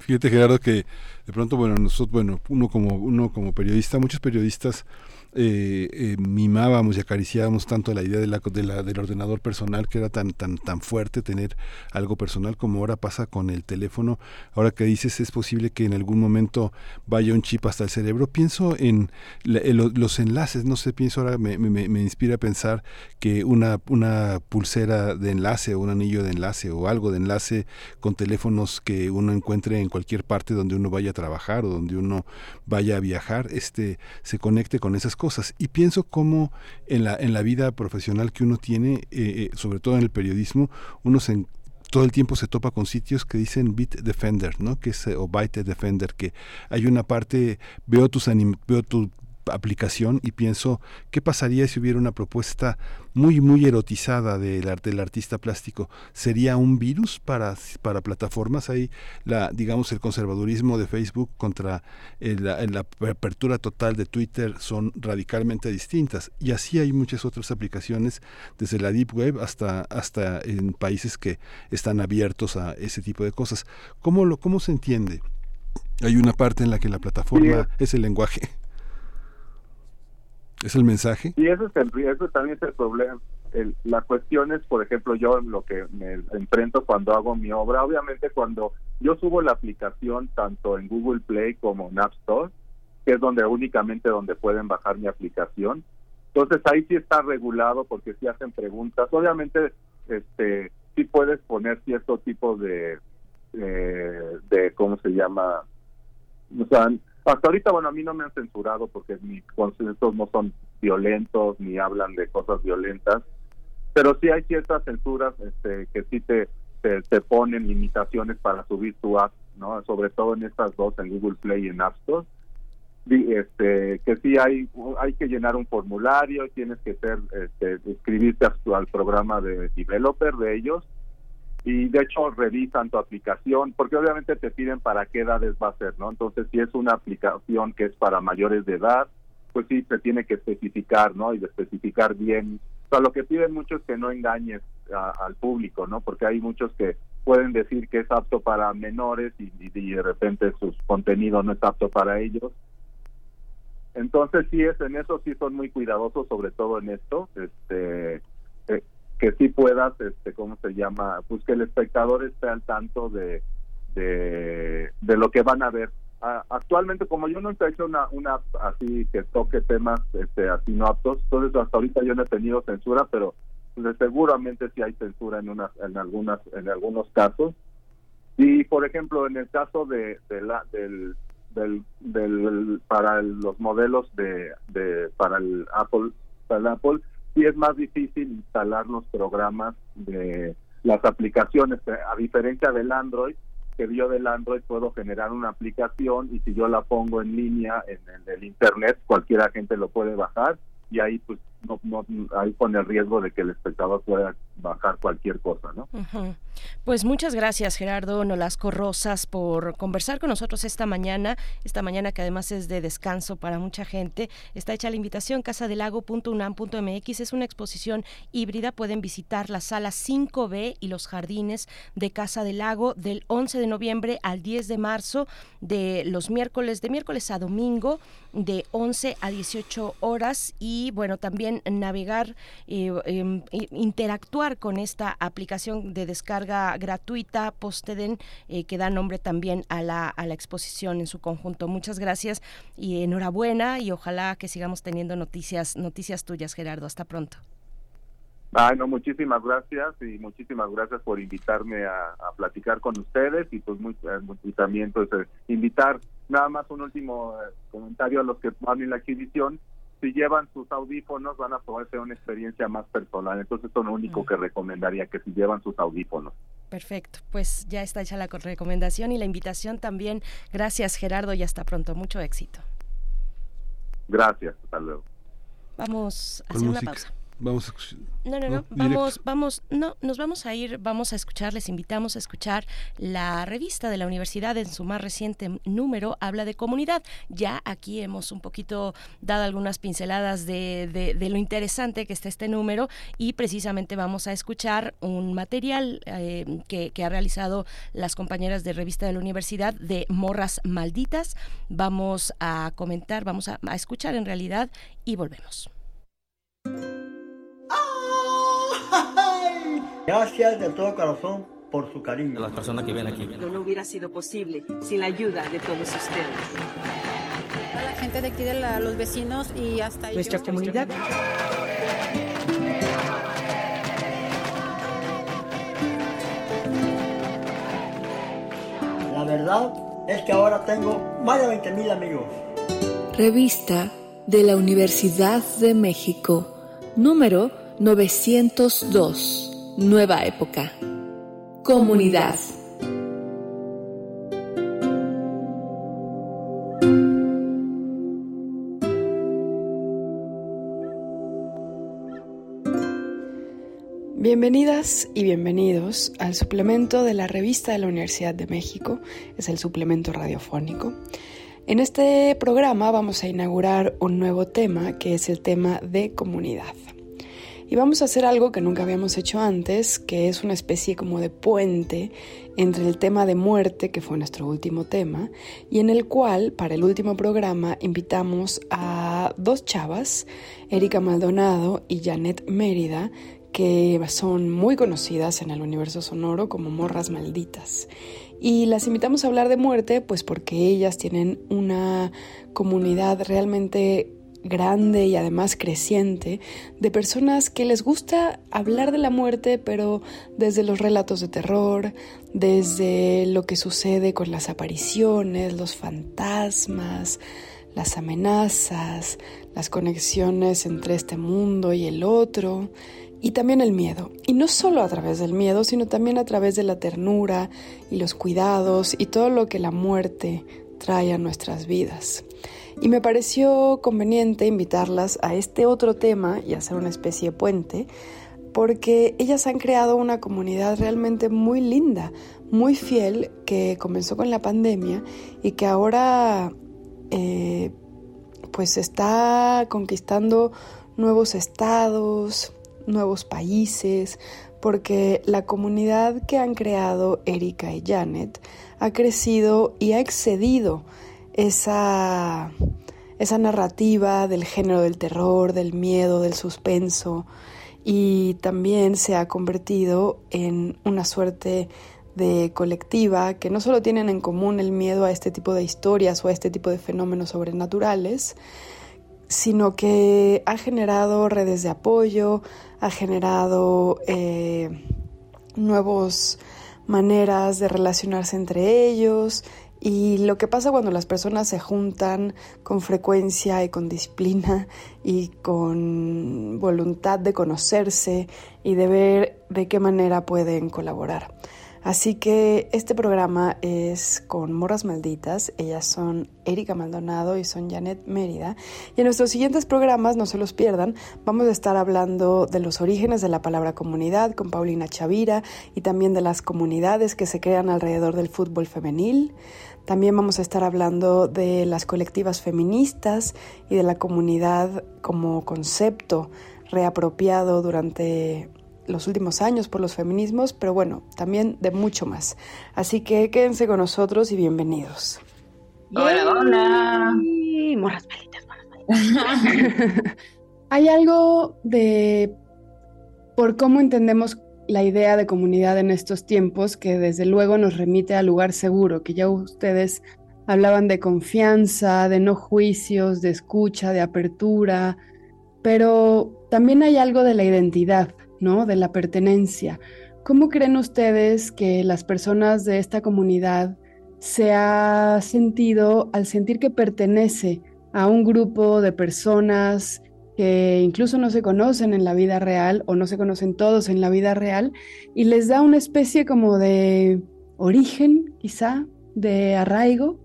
S1: Fíjate Gerardo que de pronto bueno nosotros bueno uno como uno como periodista muchos periodistas eh, eh, mimábamos y acariciábamos tanto la idea de la, de la, del ordenador personal que era tan tan tan fuerte tener algo personal como ahora pasa con el teléfono. Ahora que dices es posible que en algún momento vaya un chip hasta el cerebro. Pienso en, los enlaces. No sé pienso ahora me, me, me, inspira a pensar que una una pulsera de enlace o un anillo de enlace o algo de enlace con teléfonos que uno encuentre en cualquier parte donde uno vaya a trabajar o donde uno vaya a viajar este se conecte con esas cosas. Y pienso cómo en la, en la vida profesional que uno tiene, eh, eh, sobre todo en el periodismo, uno se todo el tiempo se topa con sitios que dicen Bit Defender, ¿no? Que es, o Byte Defender, que hay una parte, veo tus veo tu aplicación y pienso qué pasaría si hubiera una propuesta muy muy erotizada del, del artista plástico sería un virus para, para plataformas ahí la digamos el conservadurismo de Facebook contra la, apertura total de Twitter son radicalmente distintas. Y así hay muchas otras aplicaciones desde la deep web hasta hasta en países que están abiertos a ese tipo de cosas. Cómo lo cómo se entiende hay una parte en la que la plataforma es el lenguaje ¿Es el mensaje?
S5: Sí, eso, es el, eso también es el problema. la cuestión es, por ejemplo, yo lo que me enfrento cuando hago mi obra, obviamente cuando yo subo la aplicación tanto en Google Play como en App Store, que es donde únicamente donde pueden bajar mi aplicación, entonces ahí sí está regulado porque sí hacen preguntas. Obviamente, este, sí puedes poner cierto tipo de, eh, de ¿cómo se llama? O sea, hasta ahorita, bueno, a mí no me han censurado porque mis conceptos no son violentos ni hablan de cosas violentas, pero sí hay ciertas censuras este, que sí te, te, ponen limitaciones para subir tu app, ¿no? Sobre todo en estas dos, en Google Play y en App Store. Este, que sí hay hay que llenar un formulario, tienes que ser este, inscribirte al programa de developer de ellos y de hecho revisan tu aplicación, porque obviamente te piden para qué edades va a ser, ¿no? Entonces, si es una aplicación que es para mayores de edad, pues sí, se tiene que especificar, ¿no? Y especificar bien. O sea, lo que piden mucho es que no engañes al público, ¿no? Porque hay muchos que pueden decir que es apto para menores y, de repente su contenido no es apto para ellos. Entonces sí es en eso sí son muy cuidadosos sobre todo en esto, este eh, que sí puedas, este, ¿cómo se llama? Pues que el espectador esté al tanto de, de, lo que van a ver. actualmente, como yo no he hecho una, una así que toque temas este, así no aptos, entonces hasta ahorita yo no he tenido censura, pero seguramente sí hay censura en, unas, en, algunas, en algunos casos. Y, por ejemplo, en el caso de, de la, del, del, del, para los modelos de, de para el Apple, para el Apple, sí es más difícil instalar los programas de las aplicaciones, a diferencia del Android, que yo del Android puedo generar una aplicación y si yo la pongo en línea en, el Internet, cualquier gente lo puede bajar y ahí pues no, no, ahí pone el riesgo de que el espectador pueda bajar cualquier cosa, ¿no?
S2: Pues muchas gracias Gerardo Nolasco Rosas por conversar con nosotros esta mañana, esta mañana que además es de descanso para mucha gente. Está hecha la invitación casadelago.unam.mx, es una exposición híbrida, pueden visitar la sala 5B y los jardines de Casa del Lago del 11 de noviembre al 10 de marzo, de los miércoles, de miércoles a domingo, de 11 a 18 horas y bueno, también navegar, em, interactuar con esta aplicación de descarga gratuita Posteden eh, que da nombre también a la, a la exposición en su conjunto. Muchas gracias y enhorabuena y ojalá que sigamos teniendo noticias, noticias tuyas, Gerardo. Hasta pronto.
S5: Ay, no, muchísimas gracias y muchísimas gracias por invitarme a, platicar con ustedes y pues muy, eh, también pues eh, invitar nada más un último comentario a los que van en la exhibición si llevan sus audífonos van a poder tener una experiencia más personal. Entonces, eso es lo único que recomendaría, que si llevan sus audífonos.
S2: Perfecto, pues ya está hecha la recomendación y la invitación también. Gracias Gerardo y hasta pronto. Mucho éxito.
S5: Gracias, hasta luego.
S2: Vamos a hacer una pausa.
S1: Vamos
S2: no, no, no, vamos, vamos, no, nos vamos a ir, vamos a escuchar, les invitamos a escuchar la revista de la universidad en su más reciente número, habla de comunidad. Ya aquí hemos un poquito dado algunas pinceladas de, de, lo interesante que está este número y precisamente vamos a escuchar un material eh, que, que ha realizado las compañeras de revista de la universidad de Morras Malditas. Vamos a comentar, vamos a, a escuchar en realidad y volvemos.
S6: Gracias de todo corazón por su cariño.
S7: A las personas que ven aquí.
S8: No, no hubiera sido posible sin la ayuda de todos ustedes.
S9: A la gente de aquí, de los vecinos y hasta
S8: Nuestra comunidad.
S6: La verdad es que ahora tengo más de 20 mil amigos.
S10: Revista de la Universidad de México, número 902. Nueva época. Comunidad.
S11: Bienvenidas y bienvenidos al suplemento de la revista de la Universidad de México, es el suplemento radiofónico. En este programa vamos a inaugurar un nuevo tema que es el tema de comunidad. Y vamos a hacer algo que nunca habíamos hecho antes, que es una especie como de puente entre el tema de muerte, que fue nuestro último tema, y en el cual, para el último programa, invitamos a dos chavas, Erika Maldonado y Janet Mérida, que son muy conocidas en el universo sonoro como morras malditas. Y las invitamos a hablar de muerte, pues porque ellas tienen una comunidad realmente grande y además creciente de personas que les gusta hablar de la muerte, pero desde los relatos de terror, desde lo que sucede con las apariciones, los fantasmas, las amenazas, las conexiones entre este mundo y el otro, y también el miedo. Y no solo a través del miedo, sino también a través de la ternura y los cuidados y todo lo que la muerte trae a nuestras vidas. Y me pareció conveniente invitarlas a este otro tema y hacer una especie de puente porque ellas han creado una comunidad realmente muy linda, muy fiel, que comenzó con la pandemia y que ahora eh, pues está conquistando nuevos estados, nuevos países, porque la comunidad que han creado Erika y Janet ha crecido y ha excedido esa, esa narrativa del género del terror, del miedo, del suspenso, y también se ha convertido en una suerte de colectiva que no solo tienen en común el miedo a este tipo de historias o a este tipo de fenómenos sobrenaturales, sino que ha generado redes de apoyo, ha generado eh, nuevas maneras de relacionarse entre ellos y lo que pasa cuando las personas se juntan con frecuencia y con disciplina y con voluntad de conocerse y de ver de qué manera pueden colaborar. Así que este programa es con Morras Malditas. Ellas son Erika Maldonado y son Janet Mérida. Y en nuestros siguientes programas, no se los pierdan, vamos a estar hablando de los orígenes de la palabra comunidad con Paulina Chavira y también de las comunidades que se crean alrededor del fútbol femenil. También vamos a estar hablando de las colectivas feministas y de la comunidad como concepto reapropiado durante los últimos años por los feminismos, pero bueno, también de mucho más. Así que quédense con nosotros y bienvenidos.
S7: Hola, hola.
S12: Morras palitas, morras
S11: Hay algo de por cómo entendemos la idea de comunidad en estos tiempos que desde luego nos remite al lugar seguro, que ya ustedes hablaban de confianza, de no juicios, de escucha, de apertura, pero también hay algo de la identidad, ¿no? De la pertenencia. ¿Cómo creen ustedes que las personas de esta comunidad se ha sentido al sentir que pertenece a un grupo de personas que incluso no se conocen en la vida real o no se conocen todos en la vida real y les da una especie como de origen, quizá, de arraigo?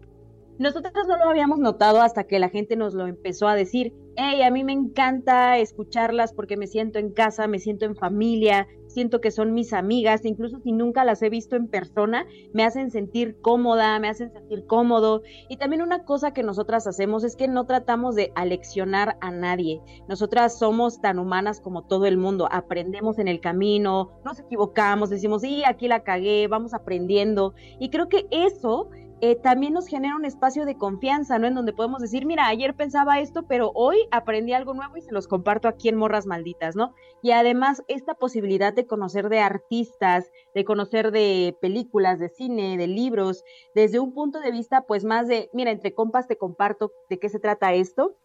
S12: Nosotros no lo habíamos notado hasta que la gente nos lo empezó a decir. Hey, a mí me encanta escucharlas porque me siento en casa, me siento en familia, siento que son mis amigas, incluso si nunca las he visto en persona, me hacen sentir cómoda, me hacen sentir cómodo. Y también una cosa que nosotras hacemos es que no tratamos de aleccionar a nadie. Nosotras somos tan humanas como todo el mundo, aprendemos en el camino, nos equivocamos, decimos, sí, aquí la cagué, vamos aprendiendo. Y creo que eso eh, también nos genera un espacio de confianza, ¿no? En donde podemos decir, mira, ayer pensaba esto, pero hoy aprendí algo nuevo y se los comparto aquí en Morras Malditas, ¿no? Y además esta posibilidad de conocer de artistas, de conocer de películas, de cine, de libros, desde un punto de vista pues más de, mira, entre compas te comparto de qué se trata esto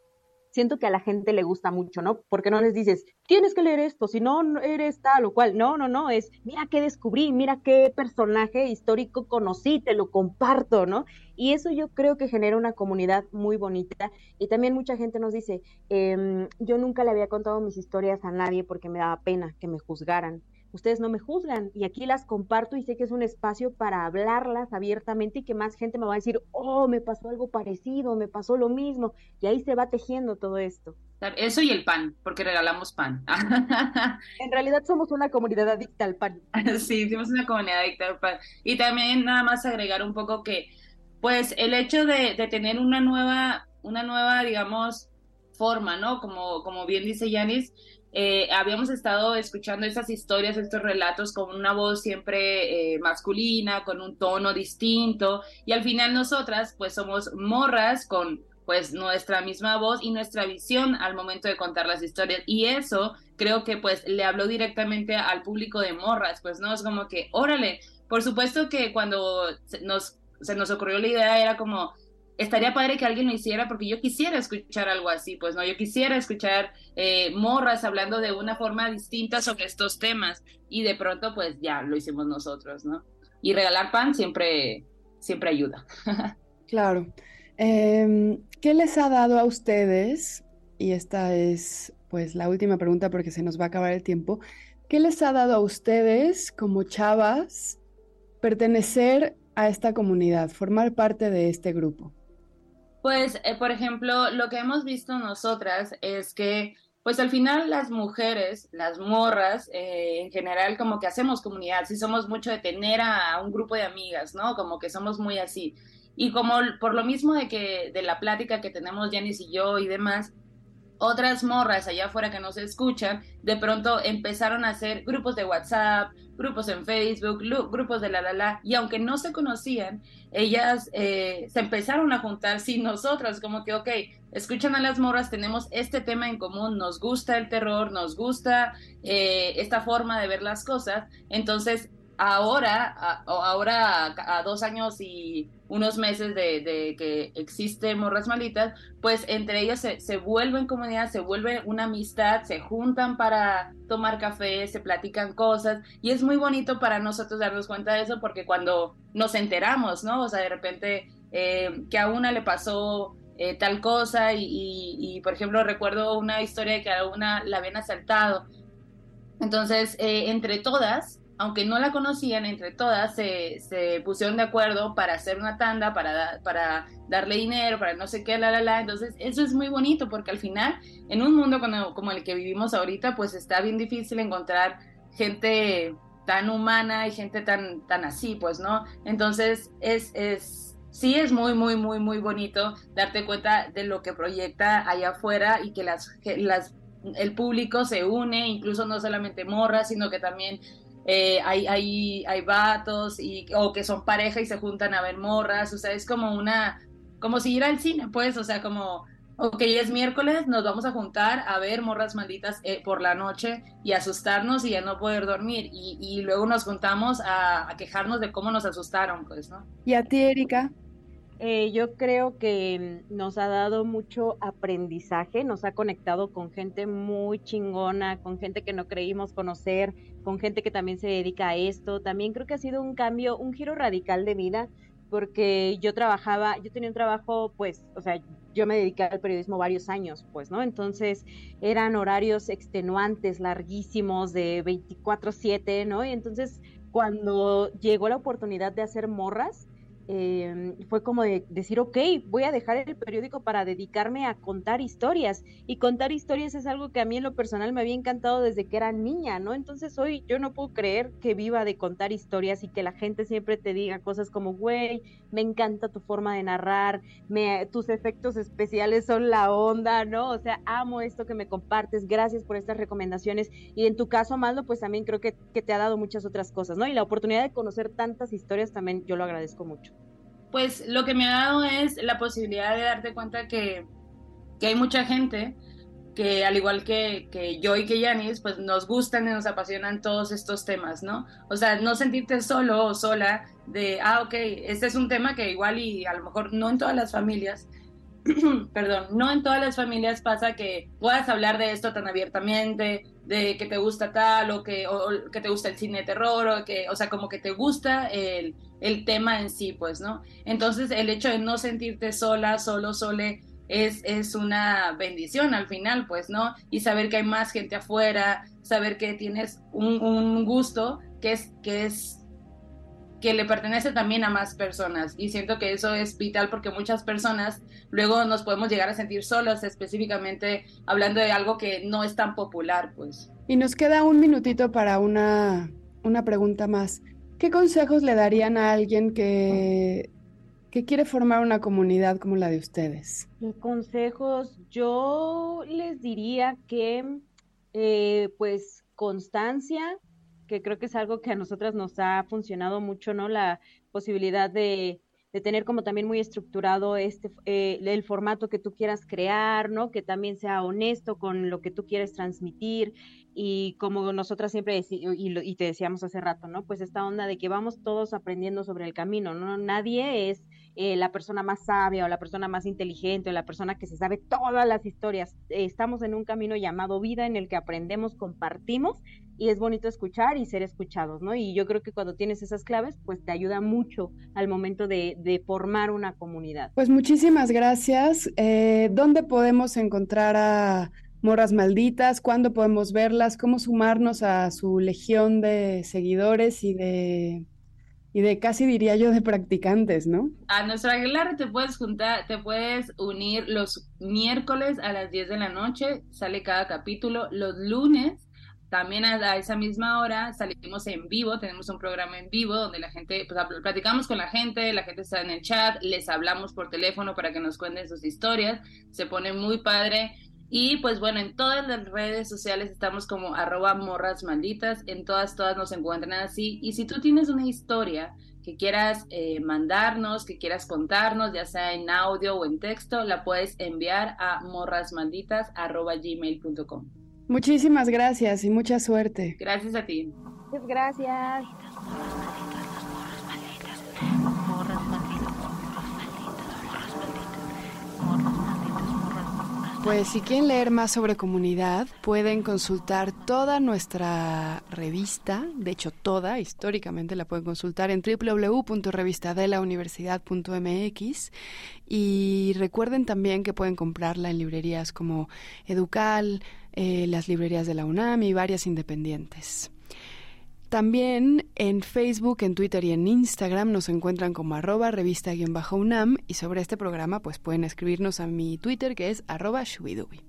S12: siento que a la gente le gusta mucho, ¿no? Porque no les dices, tienes que leer esto, si no eres tal o cual. No, no, no, es, mira qué descubrí, mira qué personaje histórico conocí, te lo comparto, ¿no? Y eso yo creo que genera una comunidad muy bonita. Y también mucha gente nos dice, em, yo nunca le había contado mis historias a nadie porque me daba pena que me juzgaran ustedes no me juzgan y aquí las comparto y sé que es un espacio para hablarlas abiertamente y que más gente me va a decir, oh, me pasó algo parecido, me pasó lo mismo y ahí se va tejiendo todo esto.
S7: Eso y el pan, porque regalamos pan.
S12: en realidad somos una comunidad adicta al pan.
S7: sí, somos una comunidad adicta al pan. Y también nada más agregar un poco que, pues, el hecho de, de tener una nueva, una nueva, digamos, forma, ¿no? Como, como bien dice Yanis, eh, habíamos estado escuchando esas historias, estos relatos con una voz siempre eh, masculina, con un tono distinto, y al final nosotras pues somos morras con pues nuestra misma voz y nuestra visión al momento de contar las historias. Y eso creo que pues le habló directamente al público de morras, pues no es como que, órale, por supuesto que cuando nos, se nos ocurrió la idea era como, estaría padre que alguien lo hiciera porque yo quisiera escuchar algo así, pues no, yo quisiera escuchar eh, morras hablando de una forma distinta sobre estos temas y de pronto pues ya lo hicimos nosotros, ¿no? Y regalar pan siempre, siempre ayuda.
S11: claro. Em, ¿Qué les ha dado a ustedes? Y esta es pues la última pregunta porque se nos va a acabar el tiempo. ¿Qué les ha dado a ustedes como chavas pertenecer a esta comunidad, formar parte de este grupo?
S7: Pues, eh, por ejemplo, lo que hemos visto nosotras es que pues al final las mujeres, las morras, eh, en general como que hacemos comunidad, sí somos mucho de tener a, un grupo de amigas, ¿no? Como que somos muy así. Y como por lo mismo de que de la plática que tenemos Janice y yo y demás, otras morras allá afuera que no se escuchan, de pronto empezaron a hacer grupos de WhatsApp, grupos en Facebook, grupos de la la la, y aunque no se conocían, ellas eh, se empezaron a juntar sin nosotras, como que, ok, escuchan a las morras, tenemos este tema en común, nos gusta el terror, nos gusta eh, esta forma de ver las cosas, entonces ahora, ahora a, dos años y unos meses de, que existe Morras Malitas, pues entre ellas se, vuelven comunidad, se vuelve una amistad, se juntan para tomar café, se platican cosas y es muy bonito para nosotros darnos cuenta de eso porque cuando nos enteramos, ¿no? O sea, de repente eh, que a una le pasó eh, tal cosa y, por ejemplo, recuerdo una historia de que a una la habían asaltado. Entonces, eh, entre todas, aunque no la conocían, entre todas se, pusieron de acuerdo para hacer una tanda, para, para darle dinero, para no sé qué, la, la, la. Entonces, eso es muy bonito porque al final, en un mundo como, como el que vivimos ahorita, pues está bien difícil encontrar gente tan humana y gente tan, tan así, pues, ¿no? Entonces, es, es, sí es muy, muy, muy, muy bonito darte cuenta de lo que proyecta allá afuera y que las, las el público se une, incluso no solamente morras, sino que también eh, hay, hay, hay vatos y, o que son pareja y se juntan a ver morras, o sea, es como una, como si ir al cine, pues, o sea, como, ok, es miércoles, nos vamos a juntar a ver morras malditas eh, por la noche y asustarnos y ya no poder dormir, y, y luego nos juntamos a, a, quejarnos de cómo nos asustaron, pues, ¿no?
S11: ¿Y a ti, Erika?
S12: Eh, yo creo que nos ha dado mucho aprendizaje, nos ha conectado con gente muy chingona, con gente que no creímos conocer, con gente que también se dedica a esto. También creo que ha sido un cambio, un giro radical de vida, porque yo trabajaba, yo tenía un trabajo, pues, o sea, yo me dediqué al periodismo varios años, pues, ¿no? Entonces eran horarios extenuantes, larguísimos, de 24/7, ¿no? Y entonces cuando llegó la oportunidad de hacer morras, Em, fue como de decir, ok, voy a dejar el periódico para dedicarme a contar historias. Y contar historias es algo que a mí en lo personal me había encantado desde que era niña, ¿no? Entonces hoy yo no puedo creer que viva de contar historias y que la gente siempre te diga cosas como, güey, me encanta tu forma de narrar, me, tus efectos especiales son la onda, ¿no? O sea, amo esto que me compartes, gracias por estas recomendaciones. Y en tu caso, Maldo, pues también creo que, que te ha dado muchas otras cosas, ¿no? Y la oportunidad de conocer tantas historias también yo lo agradezco mucho
S7: pues lo que me ha dado es la posibilidad de darte cuenta que, hay mucha gente que al igual que, que, yo y que Yanis, pues nos gustan y nos apasionan todos estos temas, ¿no? O sea, no sentirte solo o sola de, ah, ok, este es un tema que igual y a lo mejor no en todas las familias, perdón, no en todas las familias pasa que puedas hablar de esto tan abiertamente, de que te gusta tal o que, que te gusta el cine de terror o que, o sea, como que te gusta el, el tema en sí, pues, ¿no? Entonces, el hecho de no sentirte sola, solo, sole, es, es una bendición al final, pues, ¿no? Y saber que hay más gente afuera, saber que tienes un, un gusto que es, que es que le pertenece también a más personas y siento que eso es vital porque muchas personas luego nos podemos llegar a sentir solos específicamente hablando de algo que no es tan popular pues.
S11: Y nos queda un minutito para una, una pregunta más. ¿Qué consejos le darían a alguien que, que quiere formar una comunidad como la de ustedes?
S12: Consejos, yo les diría que eh, pues constancia, que creo que es algo que a nosotras nos ha funcionado mucho, ¿no? La posibilidad de, de tener como también muy estructurado este eh, el formato que tú quieras crear, ¿no? Que también sea honesto con lo que tú quieres transmitir y como nosotras siempre y, y, te decíamos hace rato, ¿no? Pues esta onda de que vamos todos aprendiendo sobre el camino, ¿no? Nadie es eh, la persona más sabia o la persona más inteligente o la persona que se sabe todas las historias. estamos en un camino llamado vida en el que aprendemos, compartimos y es bonito escuchar y ser escuchados, ¿no? Y yo creo que cuando tienes esas claves, pues te ayuda mucho al momento de, formar una comunidad.
S11: Pues muchísimas gracias. Eh, ¿Dónde podemos encontrar a Moras Malditas? ¿Cuándo podemos verlas? ¿Cómo sumarnos a su legión de seguidores y de y de casi diría yo de practicantes, ¿no?
S7: A nuestra aquelarre te puedes juntar, te puedes unir los miércoles a las 10 de la noche, sale cada capítulo, los lunes también a, esa misma hora salimos en vivo, tenemos un programa en vivo donde la gente, pues platicamos con la gente, la gente está en el chat, les hablamos por teléfono para que nos cuenten sus historias, se pone muy padre. Y pues bueno, en todas las redes sociales estamos como arroba morras malditas, en todas, todas nos encuentran así. Y si tú tienes una historia que quieras eh, mandarnos, que quieras contarnos, ya sea en audio o en texto, la puedes enviar a morrasmalditas arroba gmail.com.
S11: Muchísimas gracias y mucha suerte.
S7: Gracias a ti.
S12: Muchas gracias.
S11: Pues si quieren leer más sobre comunidad, pueden consultar toda nuestra revista, de hecho toda, históricamente la pueden consultar en www.revistadelauniversidad.mx y recuerden también que pueden comprarla en librerías como Educal, eh, las librerías de la UNAM y varias independientes. También en Facebook, en Twitter y en Instagram nos encuentran como arroba revista-unam y sobre este programa pues pueden escribirnos a mi Twitter que es arroba shubidubi.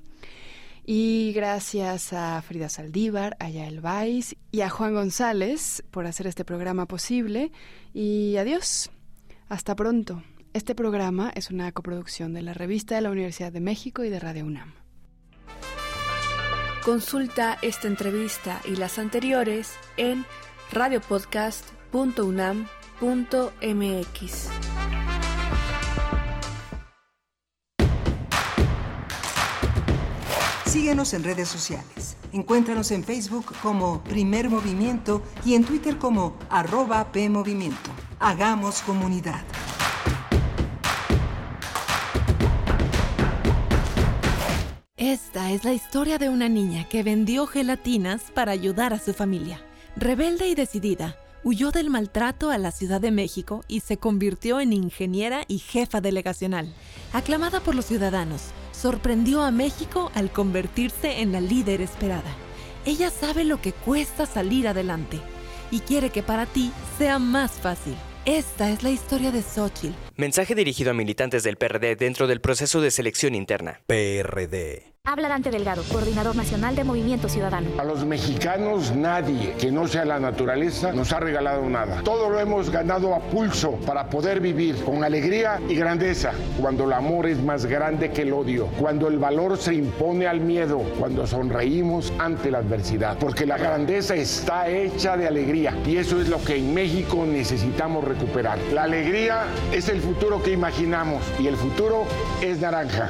S11: Y gracias a Frida Saldívar, a Yael Vais y a Juan González por hacer este programa posible. Y adiós. Hasta pronto. Este programa es una coproducción de la revista de la Universidad de México y de Radio UNAM.
S10: Consulta esta entrevista y las anteriores en radiopodcast.unam.mx.
S13: Síguenos en redes sociales. Encuéntranos en Facebook como Primer Movimiento y en Twitter como arroba PMovimiento. Hagamos comunidad.
S14: Esta es la historia de una niña que vendió gelatinas para ayudar a su familia. Rebelde y decidida, huyó del maltrato a la Ciudad de México y se convirtió en ingeniera y jefa delegacional. Aclamada por los ciudadanos, sorprendió a México al convertirse en la líder esperada. Ella sabe lo que cuesta salir adelante y quiere que para ti sea más fácil. Esta es la historia de Xochitl.
S15: Mensaje dirigido a militantes del PRD dentro del proceso de selección interna.
S16: PRD.
S17: Habla Dante Delgado, coordinador nacional de Movimiento Ciudadano.
S18: A los mexicanos nadie que no sea la naturaleza nos ha regalado nada. Todo lo hemos ganado a pulso para poder vivir con alegría y grandeza. Cuando el amor es más grande que el odio, cuando el valor se impone al miedo, cuando sonreímos ante la adversidad. Porque la grandeza está hecha de alegría y eso es lo que en México necesitamos recuperar. La alegría es el futuro que imaginamos y el futuro es naranja.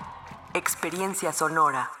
S10: Experiencia sonora.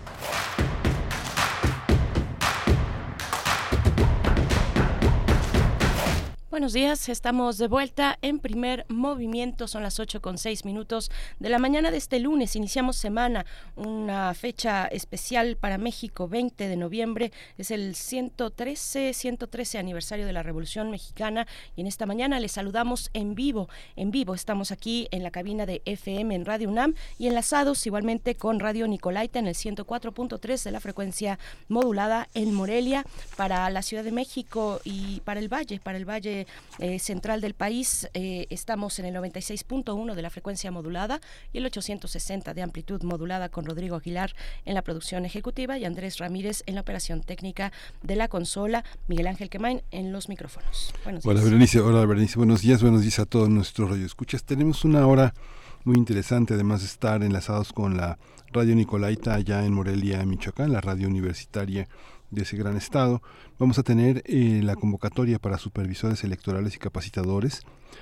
S2: Buenos días, estamos de vuelta en primer movimiento, son las 8 con 6 minutos de la mañana de este lunes, iniciamos semana, una fecha especial para México, 20 de noviembre, es el 113, 113 aniversario de la Revolución Mexicana y en esta mañana les saludamos en vivo, en vivo. Estamos aquí en la cabina de FM en Radio UNAM y enlazados igualmente con Radio Nicolaita en el 104.3 de la frecuencia modulada en Morelia para la Ciudad de México y para el Valle, para el Valle eh, central del país. Eh, estamos en el 96.1 de la frecuencia modulada y el 860 de amplitud modulada con Rodrigo Aguilar en la producción ejecutiva y Andrés Ramírez en la operación técnica de la consola, Miguel Ángel Quemain en los micrófonos.
S1: Buenos días. Hola Berenice, hola Berenice, buenos días, buenos días a todos nuestros radioescuchas. Tenemos una hora muy interesante, además de estar enlazados con la Radio Nicolaita allá en Morelia, Michoacán, la radio universitaria de ese gran estado. Vamos a tener eh, la convocatoria para supervisores electorales y capacitadores,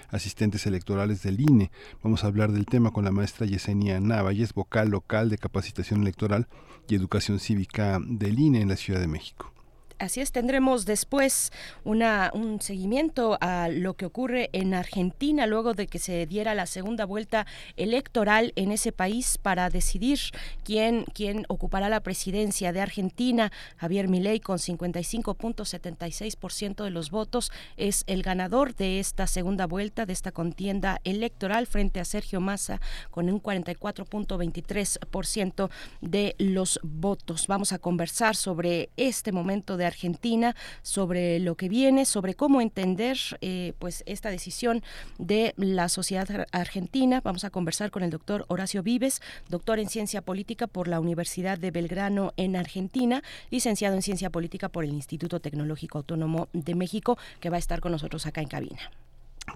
S1: asistentes electorales del INE. Vamos a hablar del tema con la maestra Yesenia Navalles, vocal local de capacitación electoral y educación cívica del INE en la Ciudad de México.
S2: Así es, tendremos después una, un seguimiento a lo que ocurre en Argentina luego de que se diera la segunda vuelta electoral en ese país para decidir quién, quién ocupará la presidencia de Argentina. Javier Milei con 55.76% de los votos es el ganador de esta segunda vuelta, de esta contienda electoral frente a Sergio Massa con un 44.23% de los votos. Vamos a conversar sobre este momento de Argentina, sobre lo que viene, sobre cómo entender eh, pues esta decisión de la sociedad argentina. Vamos a conversar con el doctor Horacio Vives, doctor en ciencia política por la Universidad de Belgrano en Argentina, licenciado en ciencia política por el Instituto Tecnológico Autónomo de México, que va a estar con nosotros acá en cabina.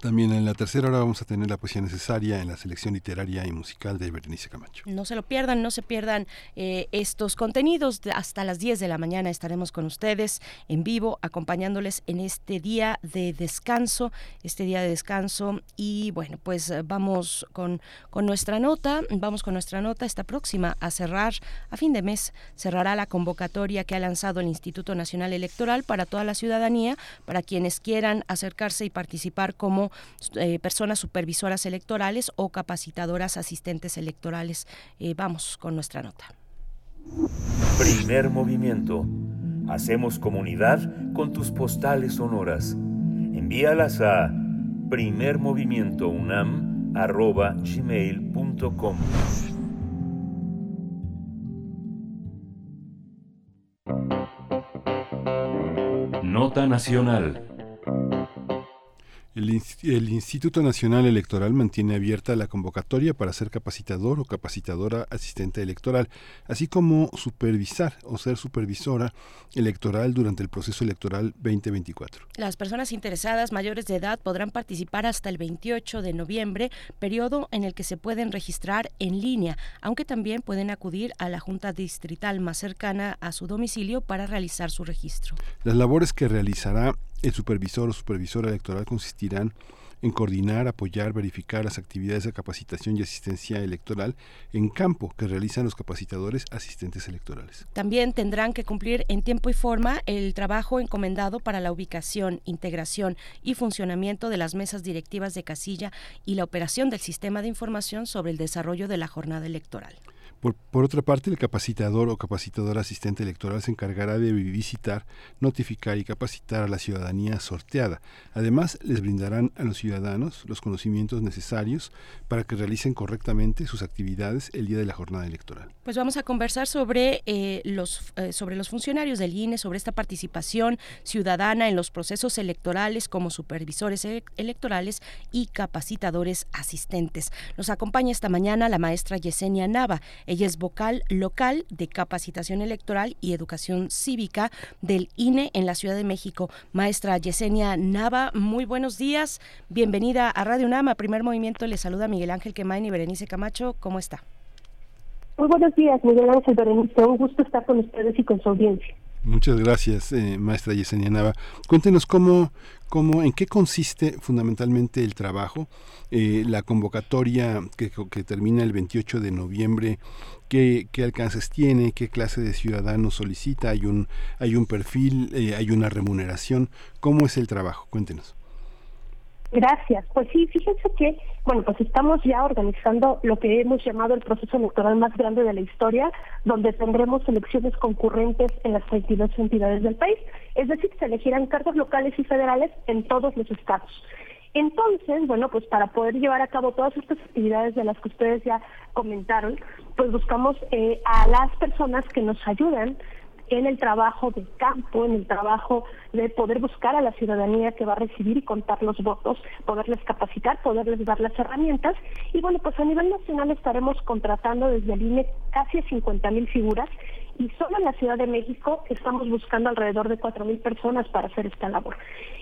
S1: También en la tercera hora vamos a tener la poesía necesaria en la selección literaria y musical de Berenice Camacho.
S2: No se lo pierdan, no se pierdan eh, estos contenidos. Hasta las 10 de la mañana estaremos con ustedes en vivo, acompañándoles en este día de descanso, este día de descanso. Y bueno, pues eh, vamos con, con nuestra nota, vamos con nuestra nota. Esta próxima a cerrar, a fin de mes, cerrará la convocatoria que ha lanzado el Instituto Nacional Electoral para toda la ciudadanía, para quienes quieran acercarse y participar como eh, personas supervisoras electorales o capacitadoras asistentes electorales. Eh, vamos con nuestra nota.
S19: Primer movimiento. Hacemos comunidad con tus postales sonoras. Envíalas a primermovimientounam.gmail.com Nota Nacional.
S1: El, el, Instituto Nacional Electoral mantiene abierta la convocatoria para ser capacitador o capacitadora asistente electoral, así como supervisar o ser supervisora electoral durante el proceso electoral 2024.
S2: Las personas interesadas mayores de edad podrán participar hasta el 28 de noviembre, periodo en el que se pueden registrar en línea, aunque también pueden acudir a la Junta Distrital más cercana a su domicilio para realizar su registro.
S1: Las labores que realizará el supervisor o supervisora electoral consistirán en coordinar, apoyar, verificar las actividades de capacitación y asistencia electoral en campo que realizan los capacitadores asistentes electorales.
S2: También tendrán que cumplir en tiempo y forma el trabajo encomendado para la ubicación, integración y funcionamiento de las mesas directivas de casilla y la operación del sistema de información sobre el desarrollo de la jornada electoral.
S1: Por, otra parte, el capacitador o capacitador asistente electoral se encargará de visitar, notificar y capacitar a la ciudadanía sorteada. Además, les brindarán a los ciudadanos los conocimientos necesarios para que realicen correctamente sus actividades el día de la jornada electoral.
S2: Pues vamos a conversar sobre, eh, los, eh, sobre los funcionarios del INE, sobre esta participación ciudadana en los procesos electorales como supervisores e-, electorales y capacitadores asistentes. Nos acompaña esta mañana la maestra Yesenia Nava. Es vocal local de capacitación electoral y educación cívica del INE en la Ciudad de México. Maestra Yesenia Nava, muy buenos días. Bienvenida a Radio Nama. Primer movimiento le saluda Miguel Ángel Quemain y Berenice Camacho. ¿Cómo está?
S20: Muy buenos días, Miguel Ángel Berenice. Un gusto estar con ustedes y con su audiencia.
S1: Muchas gracias, eh, maestra Yesenia Nava. Cuéntenos cómo, cómo, en qué consiste fundamentalmente el trabajo, eh, la convocatoria que, termina el 28 de noviembre, qué, qué, alcances tiene, qué clase de ciudadanos solicita, hay un, hay un perfil, eh, hay una remuneración, ¿cómo es el trabajo? Cuéntenos.
S20: Gracias. Pues sí, fíjense que, bueno, pues estamos ya organizando lo que hemos llamado el proceso electoral más grande de la historia, donde tendremos elecciones concurrentes en las 32 entidades del país, es decir, se elegirán cargos locales y federales en todos los estados. Entonces, bueno, pues para poder llevar a cabo todas estas actividades de las que ustedes ya comentaron, pues buscamos eh, a las personas que nos ayudan en el trabajo de campo, en el trabajo de poder buscar a la ciudadanía que va a recibir y contar los votos, poderles capacitar, poderles dar las herramientas. Y bueno, pues a nivel nacional estaremos contratando desde el INE casi a 50 mil figuras y solo en la Ciudad de México estamos buscando alrededor de cuatro mil personas para hacer esta labor.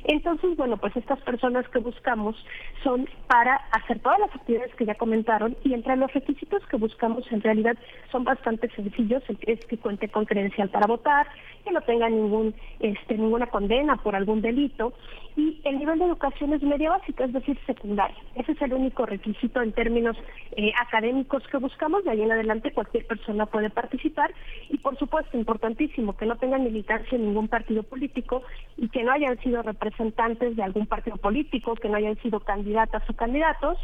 S20: Entonces, bueno, pues estas personas que buscamos son para hacer todas las actividades que ya comentaron y entre los requisitos que buscamos en realidad son bastante sencillos, es que cuente con credencial para votar, que no tenga ningún este ninguna condena por algún delito y el nivel de educación es media básica, es decir, secundaria. Ese es el único requisito en términos eh, académicos que buscamos, de ahí en adelante cualquier persona puede participar y por supuesto, importantísimo, que no tengan militancia en ningún partido político y que no hayan sido representantes de algún partido político, que no hayan sido candidatas o candidatos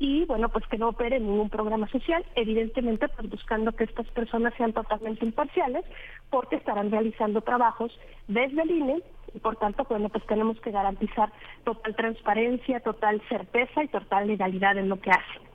S20: y bueno, pues que no operen ningún programa social, evidentemente pues buscando que estas personas sean totalmente imparciales porque estarán realizando trabajos desde el INE y por tanto, bueno, pues tenemos que garantizar total transparencia, total certeza y total legalidad en lo que hacen.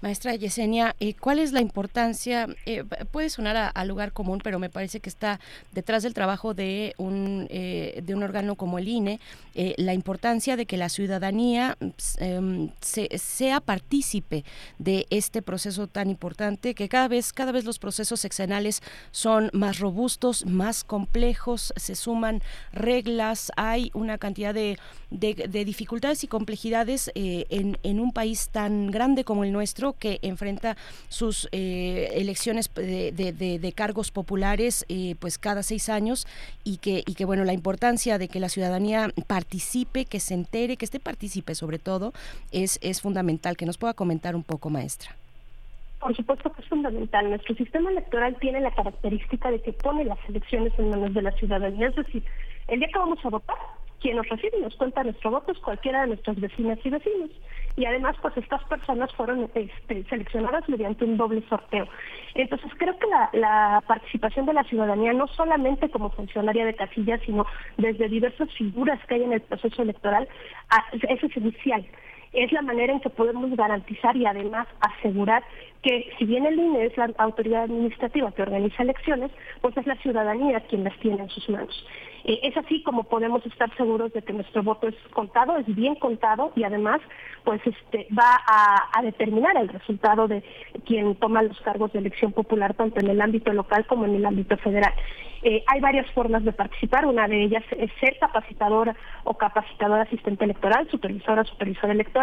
S2: Maestra Yesenia, eh, ¿cuál es la importancia? Eh, puede sonar a, lugar común, pero me parece que está detrás del trabajo de un, eh, de un órgano como el INE, la importancia de que la ciudadanía em, sea partícipe de este proceso tan importante, que cada vez, cada vez los procesos sexenales son más robustos, más complejos, se suman reglas, hay una cantidad de, de, dificultades y complejidades en, en un país tan grande como el nuestro, que enfrenta sus eh, elecciones de, cargos populares eh, pues cada seis años y que, y que bueno, la importancia de que la ciudadanía participe, que se entere, que esté participe sobre todo, es, es fundamental. Que nos pueda comentar un poco, maestra.
S20: Por supuesto que es fundamental. Nuestro sistema electoral tiene la característica de que pone las elecciones en manos de la ciudadanía. Es decir, el día que vamos a votar, quien nos recibe y nos cuenta nuestro voto es cualquiera de nuestras vecinas y vecinos y además pues estas personas fueron este, seleccionadas mediante un doble sorteo. Entonces creo que la, participación de la ciudadanía no solamente como funcionaria de casilla, sino desde diversas figuras que hay en el proceso electoral es esencial es la manera en que podemos garantizar y además asegurar que si bien el INE es la autoridad administrativa que organiza elecciones, pues es la ciudadanía quien las tiene en sus manos. Eh, es así como podemos estar seguros de que nuestro voto es contado, es bien contado y además pues este va a, determinar el resultado de quien toma los cargos de elección popular tanto en el ámbito local como en el ámbito federal. Eh, hay varias formas de participar, una de ellas es ser capacitadora o capacitadora asistente electoral, supervisora, supervisor electoral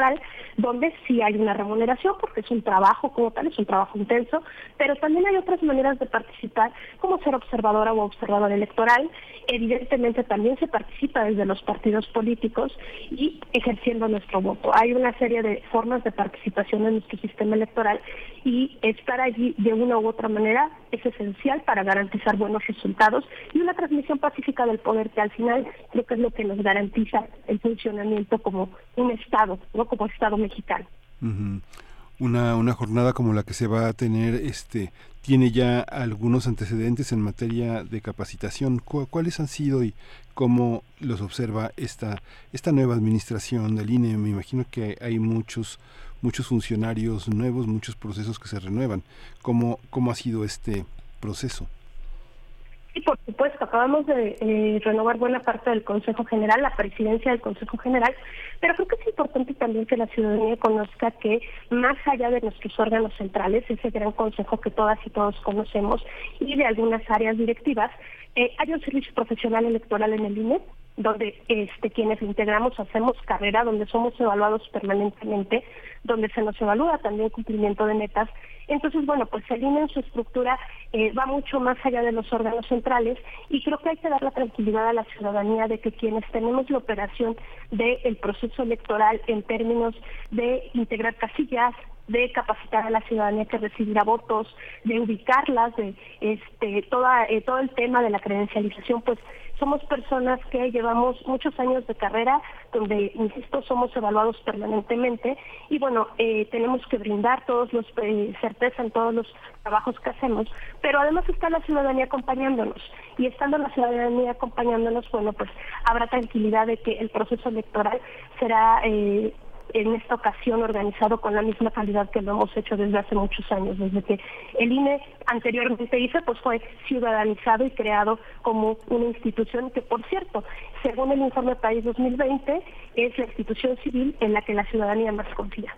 S20: donde sí hay una remuneración, porque es un trabajo como tal, es un trabajo intenso, pero también hay otras maneras de participar, como ser observadora o observador electoral. Evidentemente también se participa desde los partidos políticos y ejerciendo nuestro voto. Hay una serie de formas de participación en nuestro sistema electoral y estar allí de una u otra manera es esencial para garantizar buenos resultados y una transmisión pacífica del poder que al final creo que es lo que nos garantiza el funcionamiento como un Estado, como Estado mexicano.
S1: Una, una jornada como la que se va a tener este tiene ya algunos antecedentes en materia de capacitación. ¿Cuáles han sido y cómo los observa esta, esta nueva administración del INE? Me imagino que hay muchos, muchos funcionarios nuevos, muchos procesos que se renuevan. ¿Cómo, cómo ha sido este proceso?
S20: Sí, por supuesto, acabamos de eh, renovar buena parte del Consejo General, la presidencia del Consejo General, pero creo que es importante también que la ciudadanía conozca que más allá de nuestros órganos centrales, ese gran consejo que todas y todos conocemos, y de algunas áreas directivas, eh, hay un servicio profesional electoral en el INE, donde este, quienes integramos hacemos carrera, donde somos evaluados permanentemente, donde se nos evalúa también cumplimiento de metas entonces, bueno, pues el INE en su estructura eh, va mucho más allá de los órganos centrales y creo que hay que dar la tranquilidad a la ciudadanía de que quienes tenemos la operación del proceso electoral en términos de integrar casillas, de capacitar a la ciudadanía que recibirá votos, de ubicarlas, de este toda eh, todo el tema de la credencialización, pues somos personas que llevamos muchos años de carrera, donde, insisto, somos evaluados permanentemente y bueno, eh, tenemos que brindar todos los eh, en todos los trabajos que hacemos, pero además está la ciudadanía acompañándonos y estando la ciudadanía acompañándonos, bueno, pues habrá tranquilidad de que el proceso electoral será eh, en esta ocasión organizado con la misma calidad que lo hemos hecho desde hace muchos años, desde que el INE anteriormente hizo, pues fue ciudadanizado y creado como una institución que, por cierto, según el informe País 2020, es la institución civil en la que la ciudadanía más confía.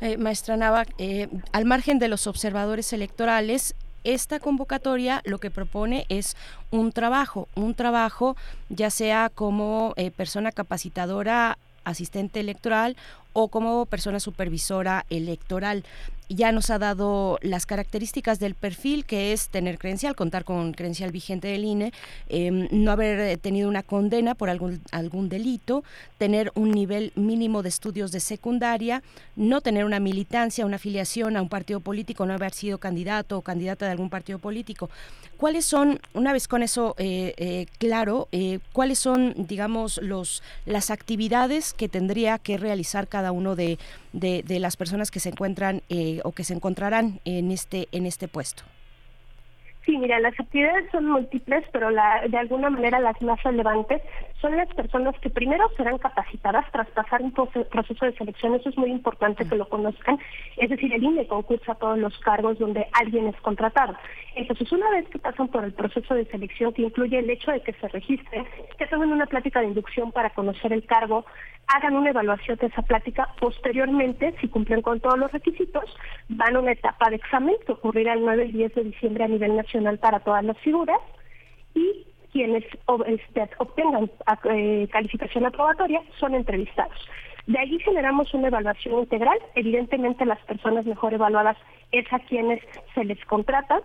S2: Eh, maestra Nava, eh, al margen de los observadores electorales, esta convocatoria lo que propone es un trabajo, un trabajo ya sea como eh, persona capacitadora asistente electoral o como persona supervisora electoral ya nos ha dado las características del perfil, que es tener credencial, contar con credencial vigente del INE, em, no haber tenido una condena por algún, algún delito, tener un nivel mínimo de estudios de secundaria, no tener una militancia, una afiliación a un partido político, no haber sido candidato o candidata de algún partido político. ¿Cuáles son, una vez con eso eh, eh, claro, eh, cuáles son, digamos, los, las actividades que tendría que realizar cada uno de, de, de las personas que se encuentran o que se encontrarán en este, en este puesto?
S20: Sí, mira, las actividades son múltiples, pero la, de alguna manera las más relevantes son las personas que primero serán capacitadas tras pasar un proceso de selección. Eso es muy importante que lo conozcan. Es decir, el INE concursa todos los cargos donde alguien es contratado. Entonces, una vez que pasan por el proceso de selección, que incluye el hecho de que se registren, que tengan una plática de inducción para conocer el cargo, hagan una evaluación de esa plática. Posteriormente, si cumplen con todos los requisitos, van a una etapa de examen que ocurrirá el 9 y 10 de diciembre a nivel nacional para todas las figuras y quienes este, obtengan eh, calificación aprobatoria son entrevistados. De allí generamos una evaluación integral. Evidentemente las personas mejor evaluadas es a quienes se les contrata.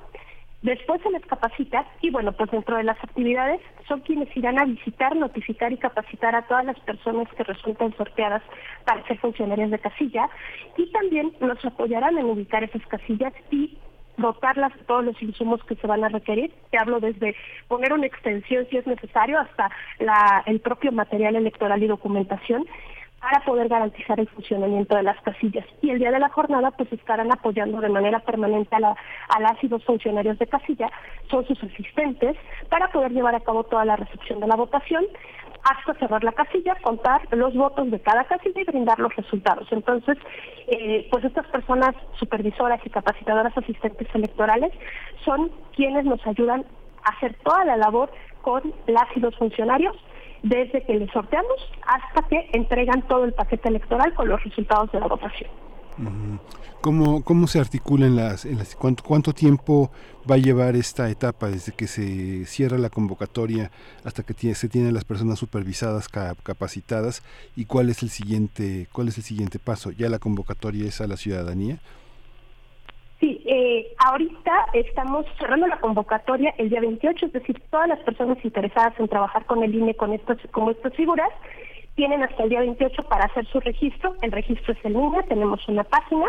S20: Después se les capacita y bueno, pues dentro de las actividades son quienes irán a visitar, notificar y capacitar a todas las personas que resulten sorteadas para ser funcionarios de casilla y también nos apoyarán en ubicar esas casillas y dotarlas de todos los insumos que se van a requerir. Te hablo desde poner una extensión si es necesario hasta la, el propio material electoral y documentación para poder garantizar el funcionamiento de las casillas. Y el día de la jornada pues estarán apoyando de manera permanente a, la, a las y los funcionarios de casilla, son sus asistentes, para poder llevar a cabo toda la recepción de la votación, hasta cerrar la casilla, contar los votos de cada casilla y brindar los resultados. Entonces, eh, pues estas personas supervisoras y capacitadoras asistentes electorales son quienes nos ayudan a hacer toda la labor con las y funcionarios desde que les sorteamos hasta que entregan todo el paquete electoral con los resultados de la votación.
S1: ¿Cómo, ¿Cómo se articulan las, en las cuánto, cuánto tiempo va a llevar esta etapa desde que se cierra la convocatoria hasta que se tienen las personas supervisadas capacitadas y cuál es el siguiente cuál es el siguiente paso? ¿Ya la convocatoria es a la ciudadanía?
S20: Sí, eh, ahorita estamos cerrando la convocatoria el día 28, es decir, todas las personas interesadas en trabajar con el INE con estos, como estas figuras tienen hasta el día 28 para hacer su registro. El registro es el INE, tenemos una página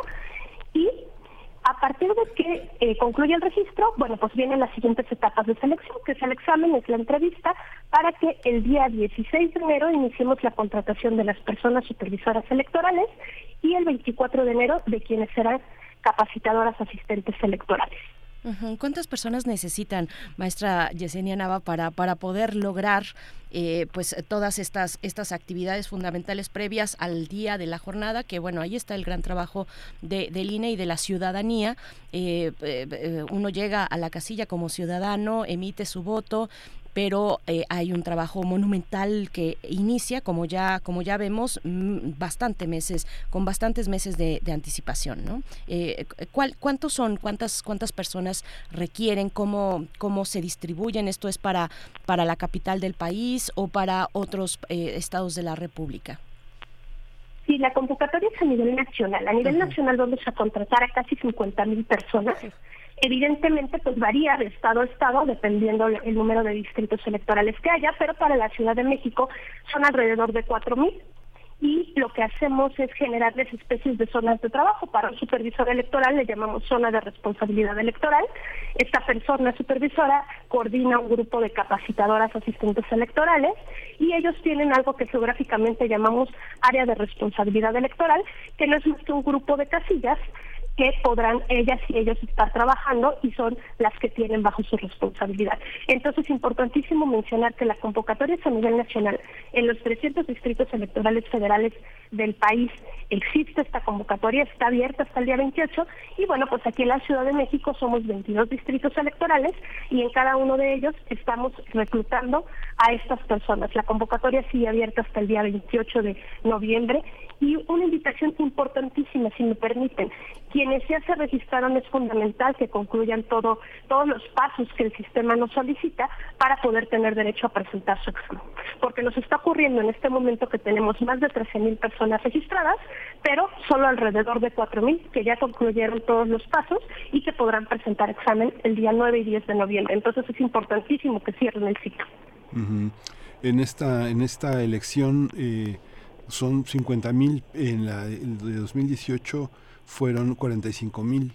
S20: y a partir de que eh, concluye el registro, bueno, pues vienen las siguientes etapas de selección, que es el examen, es la entrevista, para que el día 16 de enero iniciemos la contratación de las personas supervisoras electorales y el 24 de enero de quienes serán capacitadoras asistentes electorales.
S2: ¿Cuántas personas necesitan, maestra Yesenia Nava, para, para poder lograr eh, pues todas estas, estas actividades fundamentales previas al día de la jornada? Que bueno, ahí está el gran trabajo de, del INE y de la ciudadanía. Eh, eh, uno llega a la casilla como ciudadano, emite su voto, pero eh, hay un trabajo monumental que inicia, como ya, como ya vemos, mm, bastante meses, con bastantes meses de, anticipación, ¿no? Eh, ¿Cuántos son, cuántas, cuántas personas requieren, cómo, cómo se distribuyen? ¿Esto es para, para la capital del país o para otros eh, estados de la República?
S20: Sí, la convocatoria es a nivel nacional. A nivel nacional vamos a contratar a casi 50 mil personas. Evidentemente, pues varía de estado a estado dependiendo el número de distritos electorales que haya, pero para la Ciudad de México son alrededor de 4.000 y lo que hacemos es generarles especies de zonas de trabajo. Para un supervisor electoral le llamamos zona de responsabilidad electoral. Esta persona supervisora coordina un grupo de capacitadoras asistentes electorales y ellos tienen algo que geográficamente llamamos área de responsabilidad electoral, que no es más que un grupo de casillas que podrán ellas y ellos estar trabajando y son las que tienen bajo su responsabilidad. Entonces, es importantísimo mencionar que la convocatoria es a nivel nacional. En los 300 distritos electorales federales del país existe esta convocatoria, está abierta hasta el día 28 y bueno, pues aquí en la Ciudad de México somos 22 distritos electorales y en cada uno de ellos estamos reclutando a estas personas. La convocatoria sigue abierta hasta el día 28 de noviembre y una invitación importantísima, si me permiten. Quienes ya se registraron es fundamental que concluyan todo, todos los pasos que el sistema nos solicita para poder tener derecho a presentar su examen. Porque nos está ocurriendo en este momento que tenemos más de 13.000 personas registradas, pero solo alrededor de 4.000 que ya concluyeron todos los pasos y que podrán presentar examen el día 9 y 10 de noviembre. Entonces es importantísimo que cierren el ciclo.
S1: En esta en esta elección eh, son 50 mil, en la de 2018 fueron 45 mil.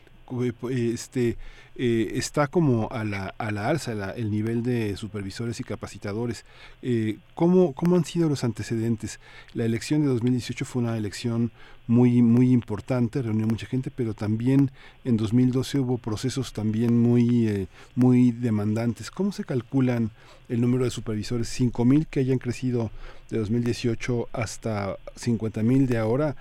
S1: Este, eh, está como a la, a la alza el nivel de supervisores y capacitadores. Eh, ¿cómo, ¿Cómo han sido los antecedentes? La elección de 2018 fue una elección muy, muy importante, reunió mucha gente, pero también en 2012 hubo procesos también muy, eh, muy demandantes. ¿Cómo se calculan el número de supervisores? ¿5.000 que hayan crecido de 2018 hasta 50.000 de ahora?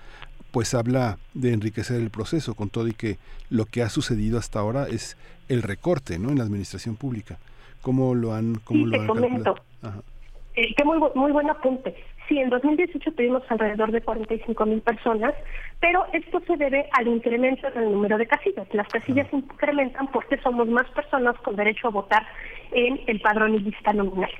S1: pues habla de enriquecer el proceso, con todo y que lo que ha sucedido hasta ahora es el recorte ¿no? en la administración pública. ¿Cómo lo han, cómo
S20: sí,
S1: lo
S20: han. Eh, qué muy, muy buen apunte. Sí, en 2018 tuvimos alrededor de 45 mil personas, pero esto se debe al incremento en el número de casillas. Las casillas se incrementan porque somos más personas con derecho a votar en el padrón y lista nominal.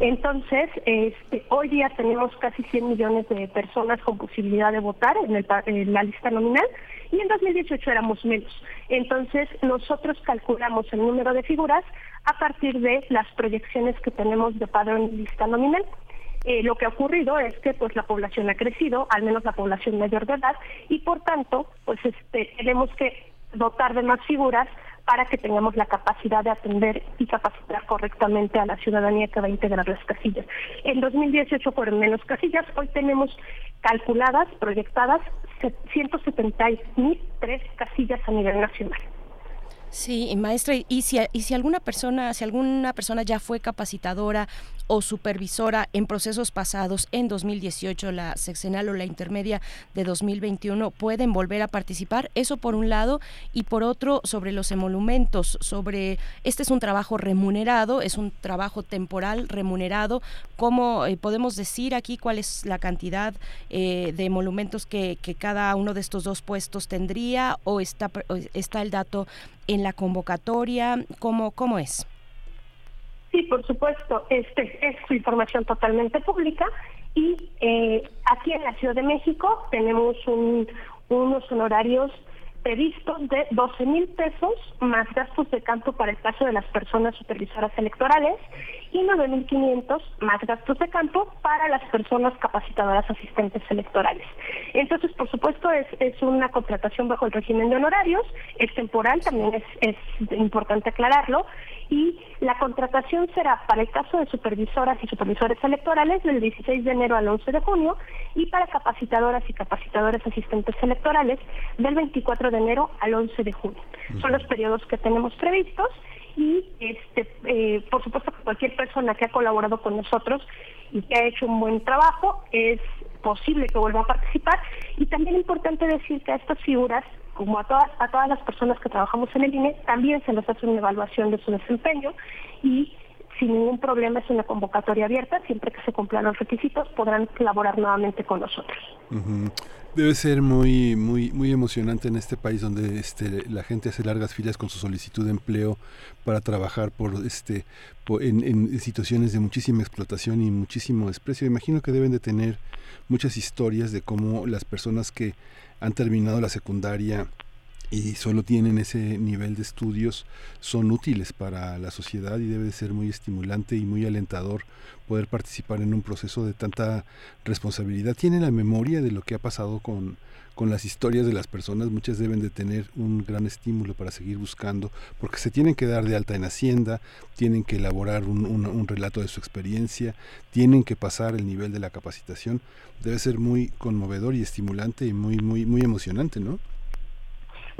S20: Entonces, este, hoy día tenemos casi 100 millones de personas con posibilidad de votar en, en la lista nominal y en 2018 éramos menos. Entonces, nosotros calculamos el número de figuras a partir de las proyecciones que tenemos de padrón y lista nominal. Eh, lo que ha ocurrido es que pues la población ha crecido, al menos la población mayor de edad, y por tanto, pues este, tenemos que dotar de más figuras para que tengamos la capacidad de atender y capacitar correctamente a la ciudadanía que va a integrar las casillas. En 2018 fueron menos casillas, hoy tenemos calculadas, proyectadas, 173 casillas a nivel nacional.
S2: Sí, maestra, y si, y si alguna persona, si alguna persona ya fue capacitadora o supervisora en procesos pasados en 2018, la sexenal o la intermedia de 2021, pueden volver a participar. Eso por un lado y por otro sobre los emolumentos, sobre este es un trabajo remunerado, es un trabajo temporal remunerado. ¿Cómo eh, podemos decir aquí cuál es la cantidad eh, de emolumentos que, que, cada uno de estos dos puestos tendría o está, está el dato en la convocatoria? ¿Cómo, cómo es?
S20: Sí, por supuesto, este es información totalmente pública y eh, aquí en la Ciudad de México tenemos unos honorarios previstos de 12 mil pesos más gastos de campo para el caso de las personas supervisoras electorales y 9.500 más gastos de campo para las personas capacitadoras asistentes electorales. Entonces, por supuesto, es, es una contratación bajo el régimen de honorarios, es temporal, también es, es importante aclararlo, y la contratación será para el caso de supervisoras y supervisores electorales del 16 de enero al 11 de junio y para capacitadoras y capacitadores asistentes electorales del 24 de enero al 11 de junio. Son los periodos que tenemos previstos y este eh, por supuesto cualquier persona que ha colaborado con nosotros y que ha hecho un buen trabajo es posible que vuelva a participar. Y también es importante decir que a estas figuras como a todas a todas las personas que trabajamos en el INE también se les hace una evaluación de su desempeño y sin ningún problema es una convocatoria abierta, siempre que se cumplan los requisitos podrán colaborar nuevamente con nosotros.
S1: Debe ser muy muy muy emocionante en este país donde este la gente hace largas filas con su solicitud de empleo para trabajar por este en, en, situaciones de muchísima explotación y muchísimo desprecio. Imagino que deben de tener muchas historias de cómo las personas que han terminado la secundaria y solo tienen ese nivel de estudios son útiles para la sociedad y debe de ser muy estimulante y muy alentador poder participar en un proceso de tanta responsabilidad. Tienen la memoria de lo que ha pasado con, con las historias de las personas, muchas deben de tener un gran estímulo para seguir buscando, porque se tienen que dar de alta en Hacienda, tienen que elaborar un, un, un relato de su experiencia, tienen que pasar el nivel de la capacitación. Debe ser muy conmovedor y estimulante y muy, muy, muy emocionante, ¿no?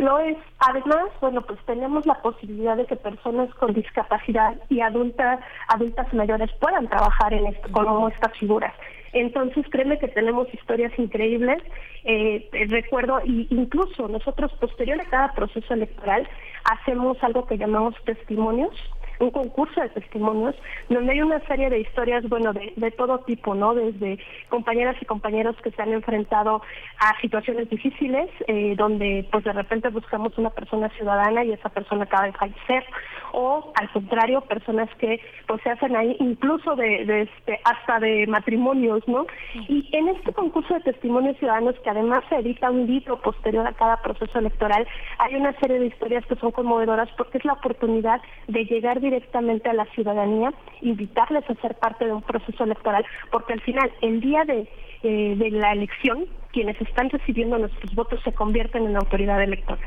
S20: Lo es. Además, bueno, pues tenemos la posibilidad de que personas con discapacidad y adultas, adultas mayores puedan trabajar en esto, como estas figuras. Entonces, créeme que tenemos historias increíbles. Eh, recuerdo, y incluso nosotros, posterior a cada proceso electoral, hacemos algo que llamamos testimonios un concurso de testimonios donde hay una serie de historias, bueno, de, de todo tipo, ¿no? Desde compañeras y compañeros que se han enfrentado a situaciones difíciles, eh, donde pues de repente buscamos una persona ciudadana y esa persona acaba de fallecer, o al contrario, personas que pues se hacen ahí incluso de, de este, hasta de matrimonios, ¿no? Y en este concurso de testimonios ciudadanos, que además se edita un libro posterior a cada proceso electoral, hay una serie de historias que son conmovedoras porque es la oportunidad de llegar directamente a la ciudadanía, invitarles a ser parte de un proceso electoral, porque al final, el día de, eh, la elección, quienes están recibiendo nuestros votos se convierten en autoridad electoral.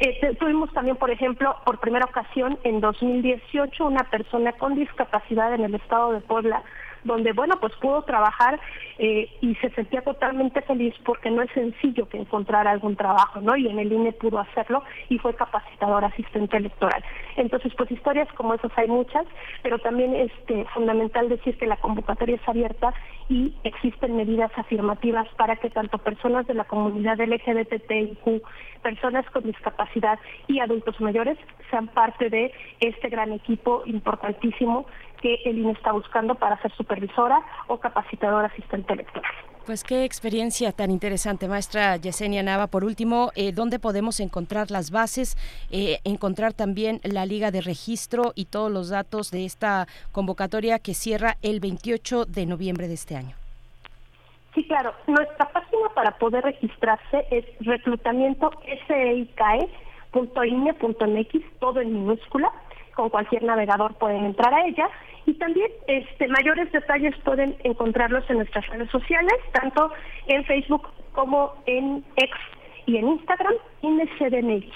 S20: Eh, tuvimos también, por ejemplo, por primera ocasión en 2018 una persona con discapacidad en el estado de Puebla donde, bueno, pues pudo trabajar eh, y se sentía totalmente feliz porque no es sencillo que encontrar algún trabajo, ¿no? Y en el INE pudo hacerlo y fue capacitador asistente electoral. Entonces, pues historias como esas hay muchas, pero también es este, fundamental decir que la convocatoria es abierta y existen medidas afirmativas para que tanto personas de la comunidad LGBTIQ, personas con discapacidad y adultos mayores sean parte de este gran equipo importantísimo que el INE está buscando para ser supervisora o capacitadora asistente electoral.
S2: Pues qué experiencia tan interesante, maestra Yesenia Nava. Por último, eh, ¿dónde podemos encontrar las bases, eh, encontrar también la liga de registro y todos los datos de esta convocatoria que cierra el 28 de noviembre de este año?
S20: Sí, claro. Nuestra página para poder registrarse es reclutamiento todo en minúscula con cualquier navegador pueden entrar a ella y también este mayores detalles pueden encontrarlos en nuestras redes sociales, tanto en Facebook como en X y en Instagram, INCDMX.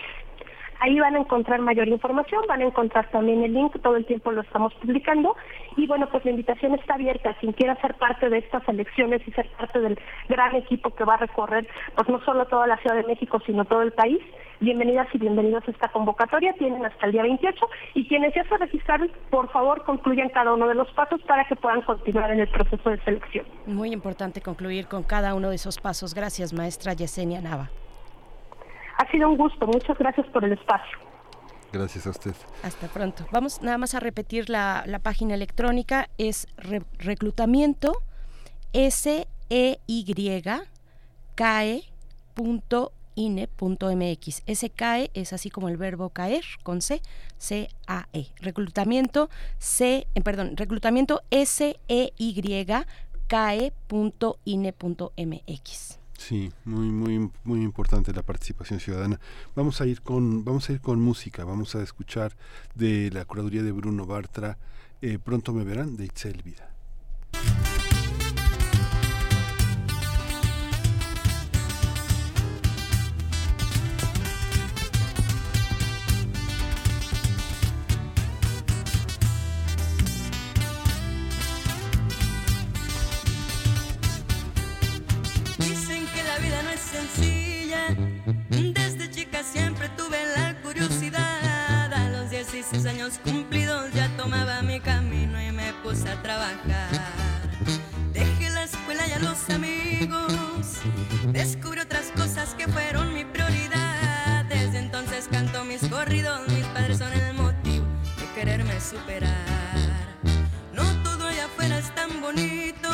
S20: Ahí van a encontrar mayor información, van a encontrar también el link, todo el tiempo lo estamos publicando. Y bueno, pues la invitación está abierta. Quien quiera ser parte de estas elecciones y ser parte del gran equipo que va a recorrer, pues no solo toda la Ciudad de México, sino todo el país, bienvenidas y bienvenidos a esta convocatoria. Tienen hasta el día 28 y quienes ya se registraron, por favor, concluyan cada uno de los pasos para que puedan continuar en el proceso de selección.
S2: Muy importante concluir con cada uno de esos pasos. Gracias, maestra Yesenia Nava.
S20: Ha sido un gusto. Muchas gracias por el espacio.
S1: Gracias a usted.
S2: Hasta pronto. Vamos nada más a repetir la, página electrónica. Es reclutamiento S E Y ine.mx. Ese CAE es así como el verbo caer con C, C A E. Reclutamiento C, eh, perdón, reclutamiento S E Y cae.ine.mx.
S1: Sí, muy muy muy importante la participación ciudadana. Vamos a ir con vamos a ir con música, vamos a escuchar de la curaduría de Bruno Bartra eh, pronto me verán de Itzel Vida.
S21: 16 años cumplidos ya tomaba mi camino y me puse a trabajar. Dejé la escuela y a los amigos. Descubrí otras cosas que fueron mi prioridad. Desde entonces canto mis corridos. Mis padres son el motivo de quererme superar. No todo allá afuera es tan bonito.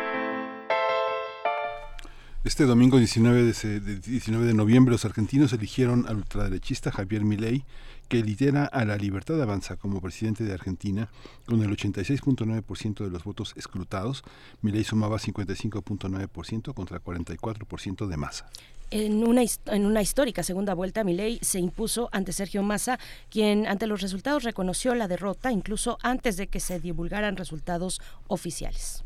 S1: Este domingo 19 de, se- de 19 de noviembre los argentinos eligieron al ultraderechista Javier Milei, que lidera a la Libertad Avanza como presidente de Argentina con el 86.9% de los votos escrutados. Milei sumaba 55.9% contra 44% de masa.
S2: En una, en una histórica segunda vuelta, Milei se impuso ante Sergio Massa, quien ante los resultados reconoció la derrota incluso antes de que se divulgaran resultados oficiales.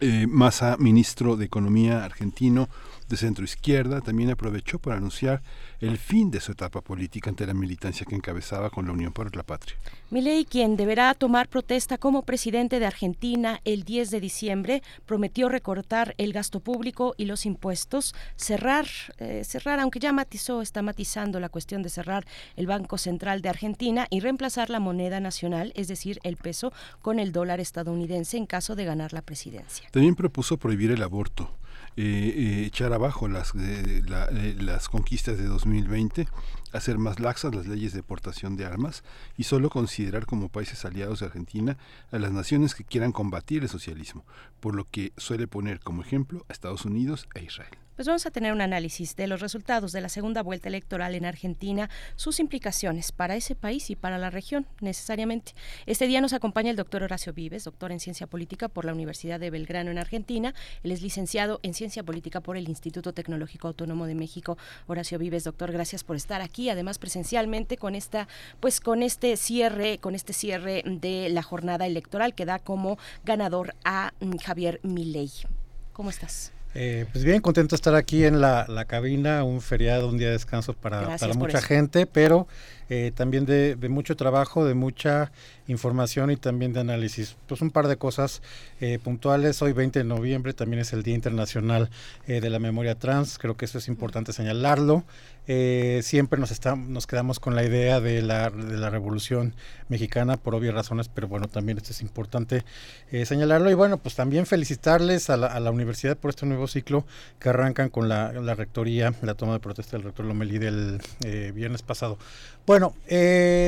S1: Eh, Massa, ministro de Economía argentino de centro izquierda, también aprovechó para anunciar el fin de su etapa política ante la militancia que encabezaba con la Unión por la Patria.
S2: Milei, quien deberá tomar protesta como presidente de Argentina el 10 de diciembre, prometió recortar el gasto público y los impuestos, cerrar, eh, cerrar, aunque ya matizó, está matizando la cuestión de cerrar el Banco Central de Argentina y reemplazar la moneda nacional, es decir, el peso, con el dólar estadounidense en caso de ganar la presidencia.
S1: También propuso prohibir el aborto. Eh, eh, echar abajo las, las conquistas de 2020, hacer más laxas las leyes de portación de armas y solo considerar como países aliados de Argentina a las naciones que quieran combatir el socialismo, por lo que suele poner como ejemplo a Estados Unidos e Israel.
S2: Pues vamos a tener un análisis de los resultados de la segunda vuelta electoral en Argentina, sus implicaciones para ese país y para la región necesariamente. Este día nos acompaña el doctor Horacio Vives, doctor en Ciencia Política por la Universidad de Belgrano en Argentina. Él es licenciado en Ciencia Política por el Instituto Tecnológico Autónomo de México. Horacio Vives, doctor, gracias por estar aquí, además presencialmente con esta, pues con este cierre, con este cierre de la jornada electoral que da como ganador a mm, Javier Milei. ¿Cómo estás?
S22: Eh, pues bien, contento de estar aquí en la, la, cabina, un feriado, un día de descanso para, para mucha gente, pero eh, también de, mucho trabajo, de mucha información y también de análisis. Pues un par de cosas eh, puntuales. Hoy 20 de noviembre también es el Día Internacional eh, de la Memoria Trans. Creo que eso es importante señalarlo. Eh, siempre nos, estamos, nos quedamos con la idea de la, de la Revolución Mexicana por obvias razones, pero bueno, también esto es importante señalarlo. Y bueno, pues también felicitarles a la, a la, universidad por este nuevo ciclo que arrancan con la, la rectoría, la toma de protesta del rector Lomelí del viernes pasado. Bueno,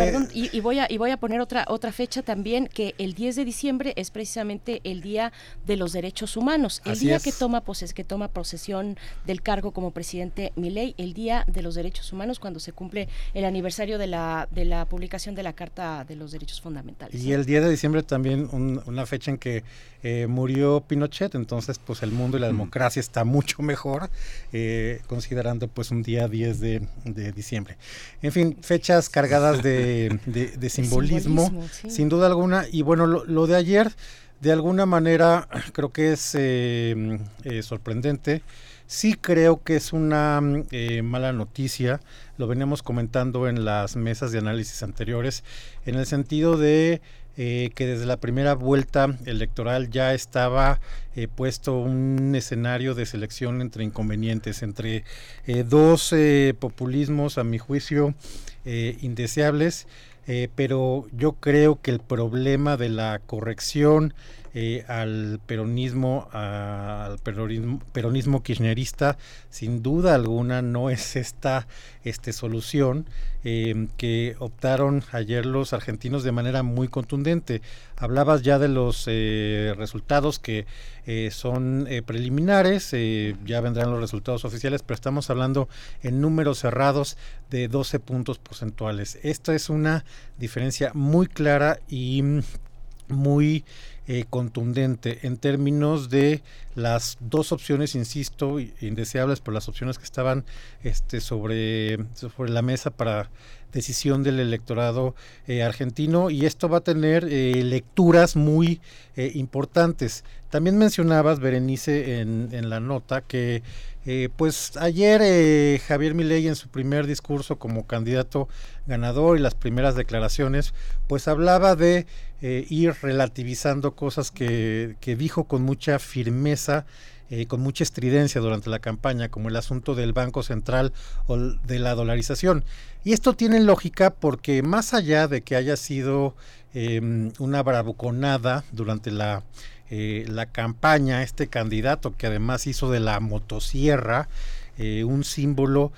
S2: Perdón, y, y, voy a, y voy a poner otra, otra fecha también que el 10 de diciembre es precisamente el Día de los Derechos Humanos, el día que toma poses, que toma posesión del cargo como presidente Milei, el Día de los Derechos Humanos cuando se cumple el aniversario de la de la publicación de la Carta de los Derechos Fundamentales.
S22: Y el 10 de diciembre también una fecha en que eh, murió Pinochet, entonces pues el mundo y la democracia está mucho mejor eh, considerando pues un día 10 de, de, diciembre. En fin, cargadas de, de simbolismo. simbolismo sin duda alguna. Y bueno, lo, de ayer, de alguna manera, creo que es eh, eh, sorprendente. Sí creo que es una eh, mala noticia, lo veníamos comentando en las mesas de análisis anteriores, en el sentido de que desde la primera vuelta electoral ya estaba puesto un escenario de selección entre inconvenientes, entre dos populismos, a mi juicio, indeseables eh, pero yo creo que el problema de la corrección eh, al peronismo, al peronismo, peronismo, kirchnerista, sin duda alguna no es esta este, solución eh, que optaron ayer los argentinos de manera muy contundente. Hablabas ya de los eh, resultados que son preliminares, ya vendrán los resultados oficiales, pero estamos hablando en números cerrados de 12 puntos porcentuales. Esta es una diferencia muy clara y muy eh, contundente en términos de las dos opciones, insisto, indeseables, por las opciones que estaban este, sobre, sobre la mesa para decisión del electorado eh, argentino y esto va a tener eh, lecturas muy importantes. También mencionabas, Berenice, en, en la nota que pues ayer Javier Milei en su primer discurso como candidato ganador y las primeras declaraciones, pues hablaba de eh, ir relativizando cosas que, que, dijo con mucha firmeza, con mucha estridencia durante la campaña, como el asunto del Banco Central o de la dolarización. Y esto tiene lógica porque más allá de que haya sido em, una bravuconada durante la eh, la campaña, este candidato que además hizo de la motosierra eh, un símbolo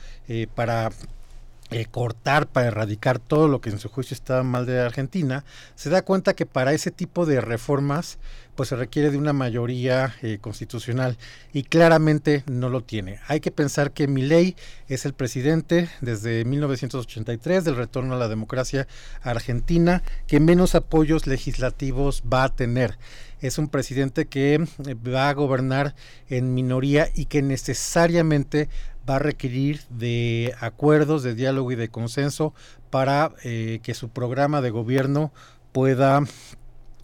S22: eh, cortar, para erradicar todo lo que en su juicio estaba mal de Argentina, se da cuenta que para ese tipo de reformas pues se requiere de una mayoría eh, constitucional y claramente no lo tiene. Hay que pensar que Milei es el presidente desde 1983 del retorno a la democracia argentina que menos apoyos legislativos va a tener. Es un presidente que va a gobernar en minoría y que necesariamente va a requerir de acuerdos, de diálogo y de consenso para eh, que su programa de gobierno pueda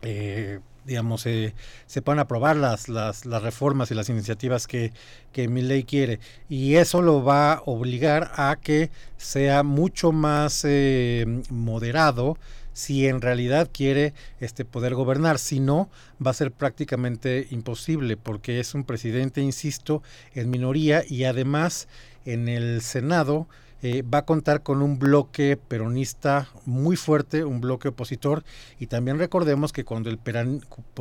S22: eh, digamos, eh, se puedan aprobar las, las, las, reformas y las iniciativas que, que mi ley quiere. Y eso lo va a obligar a que sea mucho más eh, moderado si en realidad quiere este poder gobernar. Si no, va a ser prácticamente imposible porque es un presidente, insisto, en minoría y además en el Senado eh, va a contar con un bloque peronista muy fuerte, un bloque opositor, y también recordemos que cuando el,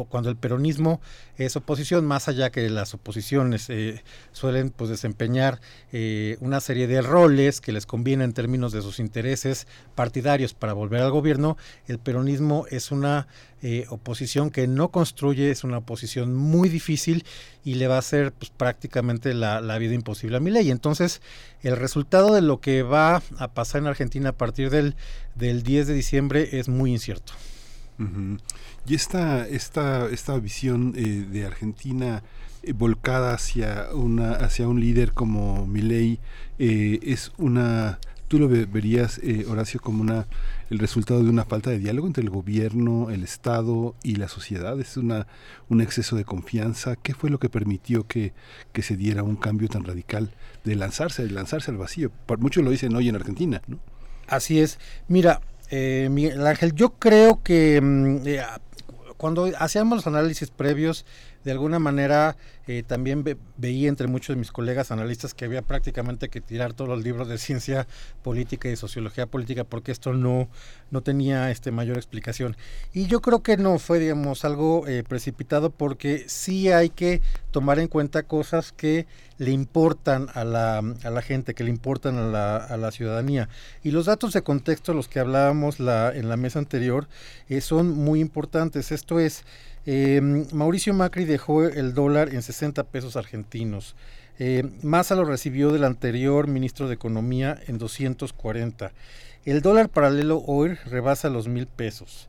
S22: cuando el peronismo es oposición, más allá que las oposiciones eh, suelen pues, desempeñar eh, una serie de roles que les conviene en términos de sus intereses partidarios para volver al gobierno, el peronismo es una oposición que no construye, es una oposición muy difícil y le va a hacer pues, prácticamente la, la vida imposible a mi ley. Entonces, el resultado de lo que va a pasar en Argentina a partir del, del 10 de diciembre es muy incierto.
S1: Y esta, esta, esta visión eh, de Argentina eh, volcada hacia una hacia un líder como Milei eh, es una tú lo verías Horacio como una el resultado de una falta de diálogo entre el gobierno, el Estado y la sociedad. Es una, un exceso de confianza. ¿Qué fue lo que permitió que, que se diera un cambio tan radical de lanzarse, de lanzarse al vacío? Muchos lo dicen hoy en Argentina, ¿no?
S22: Así es. Mira, eh, Miguel Ángel, yo creo que mm, eh, cuando hacíamos los análisis previos, de alguna manera eh, también veía entre muchos de mis colegas analistas que había prácticamente que tirar todos los libros de ciencia política y sociología política porque esto no, no tenía este mayor explicación. Y yo creo que no fue, digamos, algo eh, precipitado porque sí hay que tomar en cuenta cosas que le importan a la, a la gente, que le importan a la, a la, ciudadanía. Y los datos de contexto, los que hablábamos la, en la mesa anterior, eh, son muy importantes. Esto es, eh, Mauricio Macri dejó el dólar en 60 pesos argentinos. Eh, Massa lo recibió del anterior ministro de Economía en 240. El dólar paralelo hoy rebasa los mil pesos.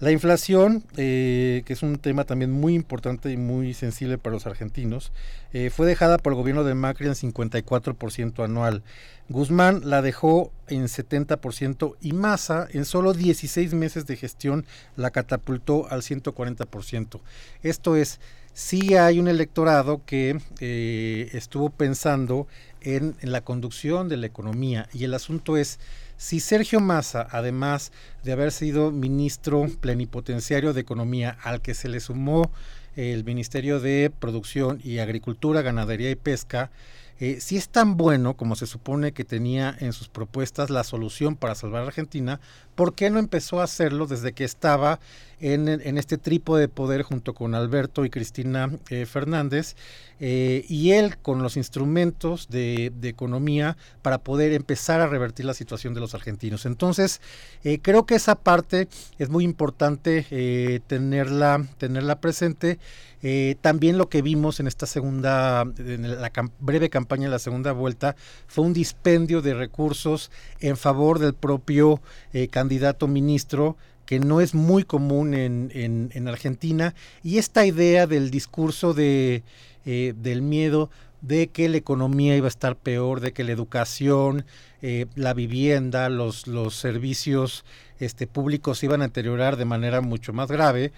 S22: La inflación, eh, que es un tema también muy importante y muy sensible para los argentinos, eh, fue dejada por el gobierno de Macri en 54% anual. Guzmán la dejó en 70% y Massa en solo 16 meses de gestión la catapultó al 140%. Esto es, sí hay un electorado que eh, estuvo pensando en la conducción de la economía y el asunto es si Sergio Massa, además de haber sido ministro plenipotenciario de Economía, al que se le sumó el Ministerio de Producción y Agricultura, Ganadería y Pesca, eh, si es tan bueno como se supone que tenía en sus propuestas la solución para salvar a Argentina, ¿por qué no empezó a hacerlo desde que estaba en, este trípode de poder junto con Alberto y Cristina eh, Fernández? Eh, y él con los instrumentos de, economía para poder empezar a revertir la situación de los argentinos. Entonces, creo que esa parte es muy importante tenerla, tenerla presente. Eh, también lo que vimos en esta segunda, en la breve campaña de la segunda vuelta, fue un dispendio de recursos en favor del propio eh, candidato ministro que no es muy común en, en, Argentina, y esta idea del discurso de, eh, del miedo de que la economía iba a estar peor, de que la educación, la vivienda, los, los servicios este, públicos iban a deteriorar de manera mucho más grave,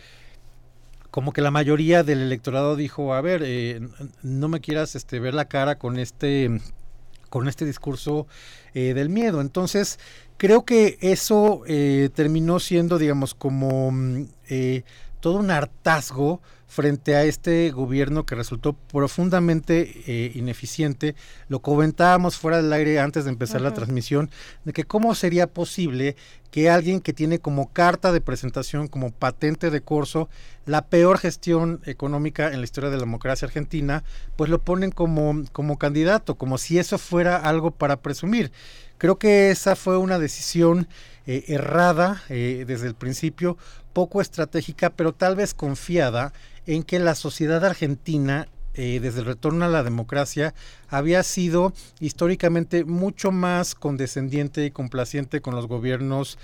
S22: como que la mayoría del electorado dijo, a ver, eh, no me quieras este, ver la cara con este, con este discurso eh, del miedo. Entonces, creo que eso eh, terminó siendo, digamos, como mm, todo un hartazgo frente a este gobierno que resultó profundamente eh, ineficiente. Lo comentábamos fuera del aire antes de empezar la transmisión, de que cómo sería posible que alguien que tiene como carta de presentación, como patente de curso, la peor gestión económica en la historia de la democracia argentina, pues lo ponen como, como candidato, como si eso fuera algo para presumir. Creo que esa fue una decisión eh, errada eh, desde el principio, poco estratégica, pero tal vez confiada en que la sociedad argentina eh, desde el retorno a la democracia había sido históricamente mucho más condescendiente y complaciente con los gobiernos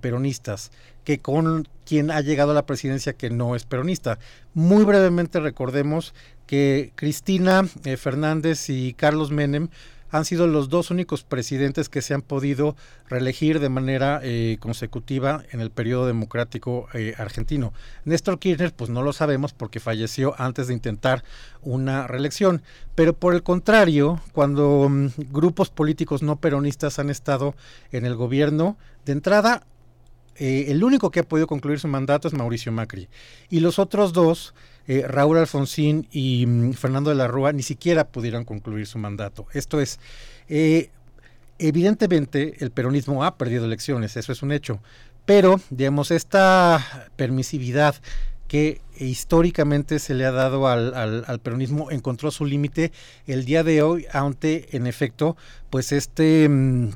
S22: peronistas que con quien ha llegado a la presidencia que no es peronista. Muy brevemente recordemos que Cristina Fernández y Carlos Menem han sido los dos únicos presidentes que se han podido reelegir de manera eh, consecutiva en el periodo democrático eh, argentino. Néstor Kirchner, pues no lo sabemos porque falleció antes de intentar una reelección, pero por el contrario, cuando mm, grupos políticos no peronistas han estado en el gobierno, de entrada eh, el único que ha podido concluir su mandato es Mauricio Macri. Y los otros dos, eh, Raúl Alfonsín y mm, Fernando de la Rúa, ni siquiera pudieron concluir su mandato. Esto es, eh, evidentemente el peronismo ha perdido elecciones, eso es un hecho. Pero, digamos, esta permisividad que históricamente se le ha dado al, peronismo encontró su límite el día de hoy, aunque en efecto, pues este... Mm,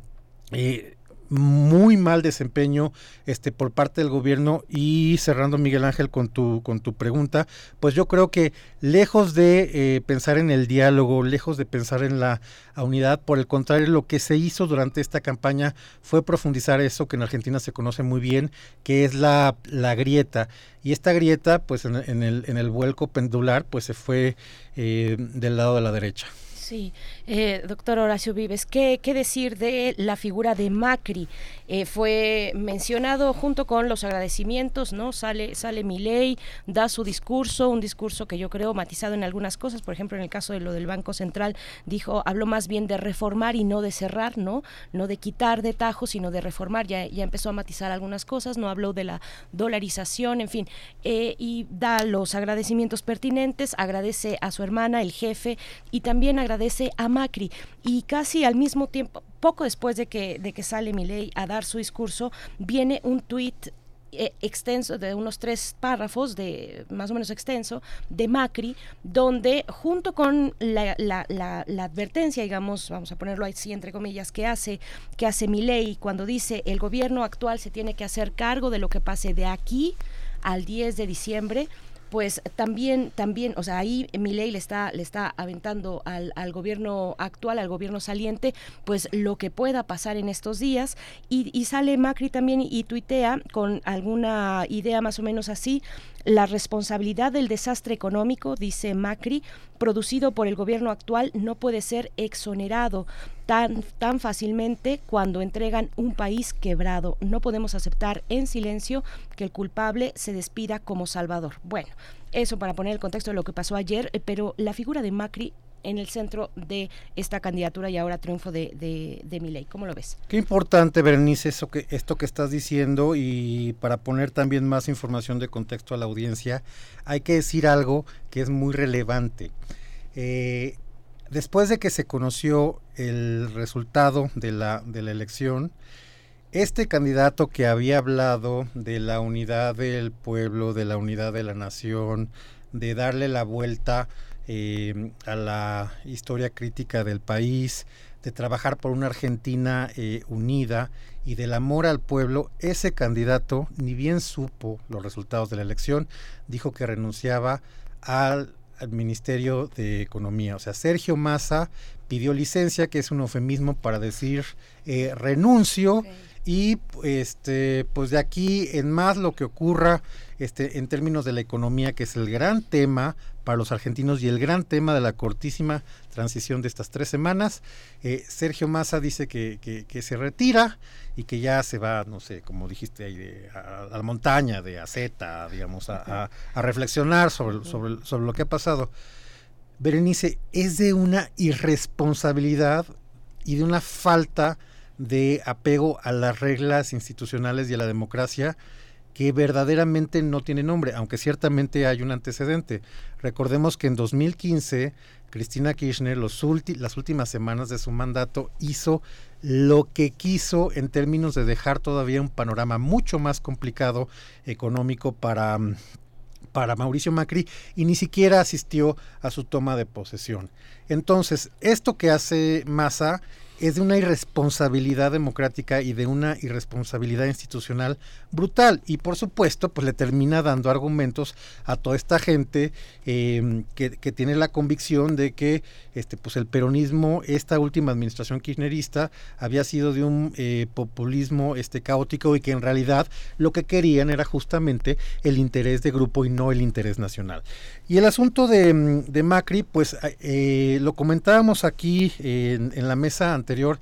S22: muy mal desempeño este por parte del gobierno. Y cerrando Miguel Ángel con tu con tu pregunta pues yo creo que lejos de eh, pensar en el diálogo lejos de pensar en la unidad por el contrario lo que se hizo durante esta campaña fue profundizar eso que en Argentina se conoce muy bien que es la, la grieta. Y esta grieta pues en, el en el vuelco pendular pues se fue eh, del lado de la derecha.
S2: Sí, eh, doctor Horacio Vives, ¿qué, ¿qué, decir de la figura de Macri? Eh, fue mencionado junto con los agradecimientos, ¿no? Sale, sale Milei, da su discurso, un discurso que yo creo matizado en algunas cosas, por ejemplo, en el caso de lo del Banco Central, dijo, habló más bien de reformar y no de cerrar, ¿no? No de quitar de tajo, sino de reformar, ya, ya empezó a matizar algunas cosas, no habló de la dolarización, en fin, eh, y da los agradecimientos pertinentes, agradece a su hermana, el jefe, y también agradece a Macri y casi al mismo tiempo, poco después de que, de que sale Milei a dar su discurso, viene un tuit eh, extenso de unos tres párrafos de más o menos extenso de Macri donde junto con la, la, advertencia digamos vamos a ponerlo así entre comillas que hace que hace Milei cuando dice el gobierno actual se tiene que hacer cargo de lo que pase de aquí al 10 de diciembre pues también, también, o sea, ahí ley le está, le está aventando al, al, gobierno actual, al gobierno saliente, pues lo que pueda pasar en estos días. Y, y sale Macri también y tuitea con alguna idea más o menos así, la responsabilidad del desastre económico, dice Macri, producido por el gobierno actual no puede ser exonerado tan, tan fácilmente cuando entregan un país quebrado. No podemos aceptar en silencio que el culpable se despida como salvador. Bueno, eso para poner el contexto de lo que pasó ayer, eh, pero la figura de Macri en el centro de esta candidatura y ahora triunfo de, de, de. ¿Cómo lo ves?
S22: Qué importante, Berenice, eso que, esto que estás diciendo y para poner también más información de contexto a la audiencia, hay que decir algo que es muy relevante. Eh, después de que se conoció el resultado de la, de la elección, este candidato que había hablado de la unidad del pueblo, de la unidad de la nación, de darle la vuelta eh, a la historia crítica del país, de trabajar por una Argentina eh, unida y del amor al pueblo, ese candidato ni bien supo los resultados de la elección, dijo que renunciaba al, Ministerio de Economía. O sea, Sergio Massa pidió licencia, que es un eufemismo para decir eh, renuncio. Y este, pues de aquí en más lo que ocurra este, en términos de la economía, que es el gran tema para los argentinos y el gran tema de la cortísima transición de estas tres semanas. Eh, Sergio Massa dice que, que, se retira y que ya se va, no sé, como dijiste ahí, a, la montaña de Aceta, digamos, a, a, reflexionar sobre, sobre, sobre lo que ha pasado. Berenice, es de una irresponsabilidad y de una falta de apego a las reglas institucionales y a la democracia que verdaderamente no tiene nombre, aunque ciertamente hay un antecedente. Recordemos que en 2015 Cristina Kirchner los las últimas semanas de su mandato hizo lo que quiso en términos de dejar todavía un panorama mucho más complicado económico para, para Mauricio Macri y ni siquiera asistió a su toma de posesión. Entonces, esto que hace Massa es de una irresponsabilidad democrática y de una irresponsabilidad institucional brutal. Y por supuesto, pues le termina dando argumentos a toda esta gente em, que, tiene la convicción de que este, pues el peronismo, esta última administración kirchnerista, había sido de un eh, populismo este, caótico y que en realidad lo que querían era justamente el interés de grupo y no el interés nacional. Y el asunto de, Macri, pues eh, lo comentábamos aquí en, la mesa anterior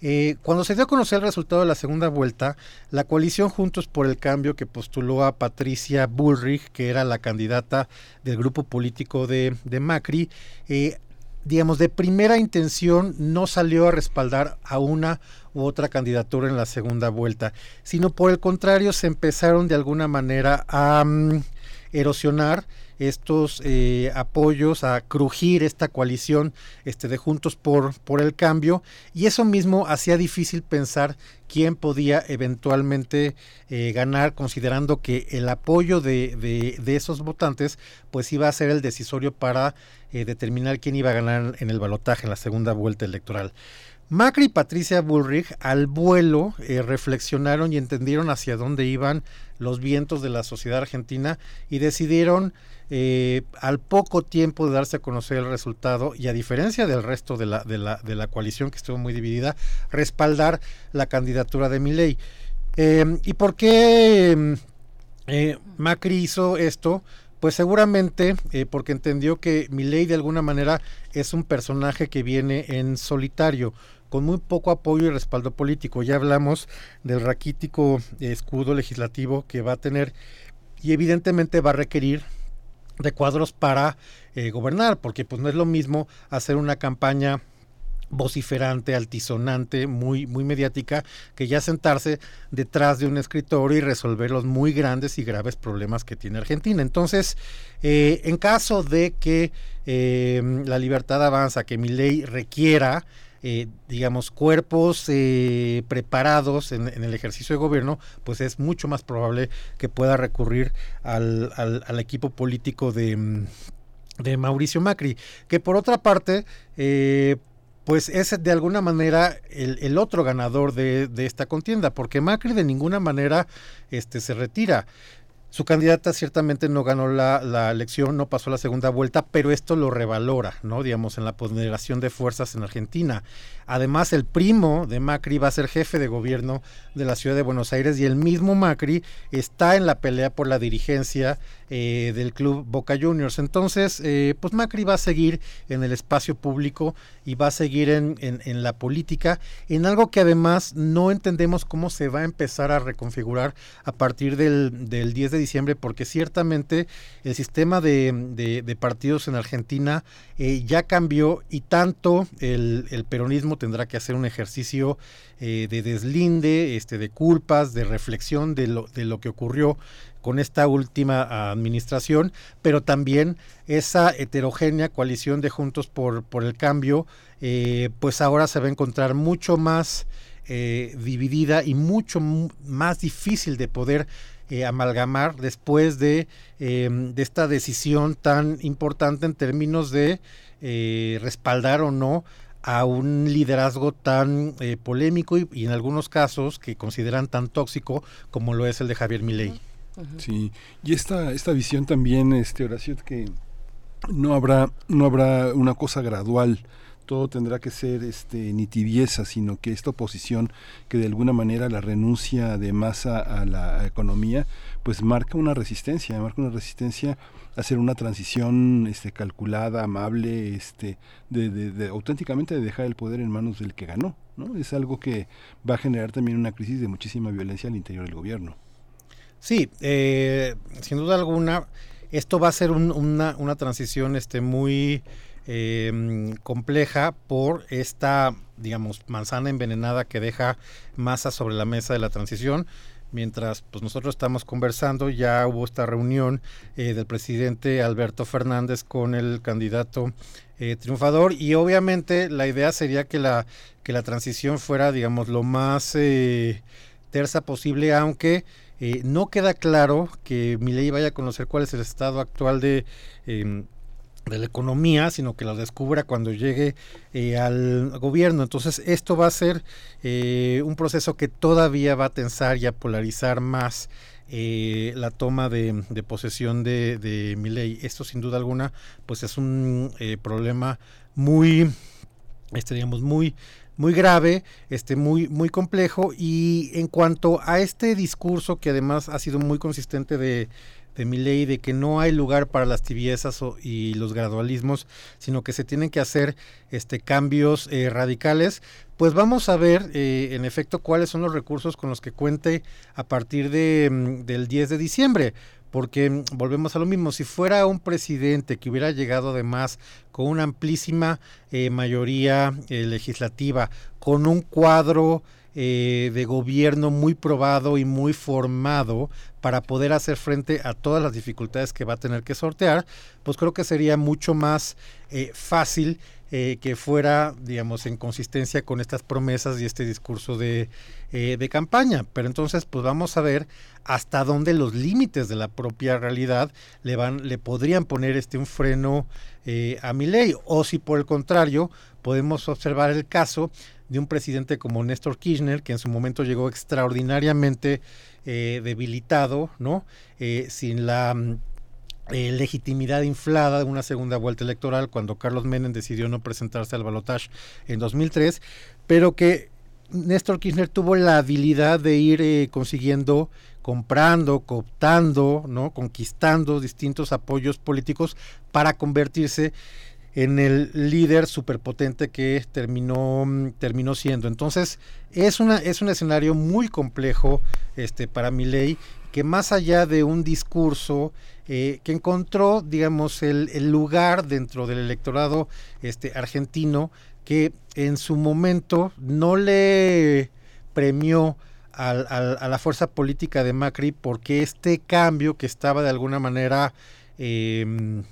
S22: eh, cuando se dio a conocer el resultado de la segunda vuelta, la coalición Juntos por el Cambio que postuló a Patricia Bullrich, que era la candidata del grupo político de, Macri, eh, digamos, de primera intención no salió a respaldar a una u otra candidatura en la segunda vuelta, sino por el contrario se empezaron de alguna manera a mm, erosionar estos eh, apoyos, a crujir esta coalición este, de Juntos por, por el Cambio, y eso mismo hacía difícil pensar quién podía eventualmente eh, ganar, considerando que el apoyo de, de, esos votantes pues iba a ser el decisorio para eh, determinar quién iba a ganar en el balotaje en la segunda vuelta electoral. Macri y Patricia Bullrich al vuelo reflexionaron y entendieron hacia dónde iban los vientos de la sociedad argentina y decidieron eh, al poco tiempo de darse a conocer el resultado y a diferencia del resto de la, de la, de la coalición que estuvo muy dividida, respaldar la candidatura de Milei. Eh, ¿Y por qué eh, Macri hizo esto? Pues seguramente porque entendió que Milei de alguna manera es un personaje que viene en solitario, con muy poco apoyo y respaldo político. Ya hablamos del raquítico escudo legislativo que va a tener y evidentemente va a requerir de cuadros para eh, gobernar, porque pues no es lo mismo hacer una campaña vociferante, altisonante, muy, muy mediática, que ya sentarse detrás de un escritorio y resolver los muy grandes y graves problemas que tiene Argentina. Entonces, eh, en caso de que eh, la libertad avanza, que mi ley requiera eh, digamos, cuerpos eh, preparados en, el ejercicio de gobierno, pues es mucho más probable que pueda recurrir al, al, equipo político de, de, Mauricio Macri, que por otra parte, eh, pues es de alguna manera el, el otro ganador de, de, esta contienda, porque Macri de ninguna manera este, se retira. Su candidata ciertamente no ganó la, elección, no pasó la segunda vuelta, pero esto lo revalora, ¿no? Digamos, en la ponderación de fuerzas en Argentina. Además, el primo de Macri va a ser jefe de gobierno de la ciudad de Buenos Aires y el mismo Macri está en la pelea por la dirigencia eh, del club Boca Juniors. Entonces, eh, pues Macri va a seguir en el espacio público y va a seguir en, en, la política, en algo que además no entendemos cómo se va a empezar a reconfigurar a partir del, del 10 de diciembre, porque ciertamente el sistema de, de, partidos en Argentina eh, ya cambió y tanto el, el, peronismo tendrá que hacer un ejercicio de deslinde, este, de culpas, de reflexión de lo, de lo que ocurrió con esta última administración, pero también esa heterogénea coalición de Juntos por, por el Cambio, eh, pues ahora se va a encontrar mucho más eh, dividida y mucho más difícil de poder eh, amalgamar después de, em, de, esta decisión tan importante en términos de respaldar o no a un liderazgo tan polémico y, y, en algunos casos que consideran tan tóxico como lo es el de Javier Milei.
S1: Sí, y esta, esta visión también, este Horacio, que no habrá, no habrá una cosa gradual, todo tendrá que ser este ni tibieza, sino que esta oposición que de alguna manera la renuncia de masa a la economía, pues marca una resistencia, marca una resistencia a hacer una transición este calculada, amable, este de, de, auténticamente de dejar el poder en manos del que ganó, ¿no? Es algo que va a generar también una crisis de muchísima violencia al interior del gobierno.
S22: Sí, eh, sin duda alguna, esto va a ser una, una, transición este, muy eh, compleja por esta, digamos, manzana envenenada que deja masa sobre la mesa de la transición. Mientras pues nosotros estamos conversando, ya hubo esta reunión eh, del presidente Alberto Fernández con el candidato triunfador y obviamente la idea sería que la, que la transición fuera, digamos, lo más tersa posible, aunque eh, no queda claro que Milei vaya a conocer cuál es el estado actual de, em, la economía, sino que lo descubra cuando llegue eh, al gobierno. Entonces, esto va a ser eh, un proceso que todavía va a tensar y a polarizar más la toma de, posesión de, de ley. Esto, sin duda alguna, pues es un problema muy, este, muy muy grave, este, muy, muy complejo. Y en cuanto a este discurso, que además ha sido muy consistente de, de mi ley de que no hay lugar para las tibiezas y los gradualismos, sino que se tienen que hacer este, cambios eh, radicales, pues vamos a ver eh, en efecto cuáles son los recursos con los que cuente a partir de, mm, del 10 de diciembre porque mm, volvemos a lo mismo, si fuera un presidente que hubiera llegado además con una amplísima eh, mayoría legislativa, con un cuadro eh, de gobierno muy probado y muy formado para poder hacer frente a todas las dificultades que va a tener que sortear, pues creo que sería mucho más eh, fácil eh, que fuera, digamos, en consistencia con estas promesas y este discurso de, de, campaña. Pero entonces, pues vamos a ver hasta dónde los límites de la propia realidad le van, le podrían poner este un freno a mi ley, o si por el contrario podemos observar el caso de un presidente como Néstor Kirchner, que en su momento llegó extraordinariamente eh, debilitado, ¿no? Eh, sin la mm, eh, legitimidad inflada de una segunda vuelta electoral cuando Carlos Menem decidió no presentarse al balotaje en 2003, pero que Néstor Kirchner tuvo la habilidad de ir consiguiendo comprando, cooptando, ¿no? conquistando distintos apoyos políticos para convertirse en el líder superpotente que terminó, mm, terminó siendo. Entonces, es, una, es un escenario muy complejo este, para ley que más allá de un discurso eh, que encontró, digamos, el, el, lugar dentro del electorado este, argentino que en su momento no le premió al, a la fuerza política de Macri porque este cambio que estaba de alguna manera eh,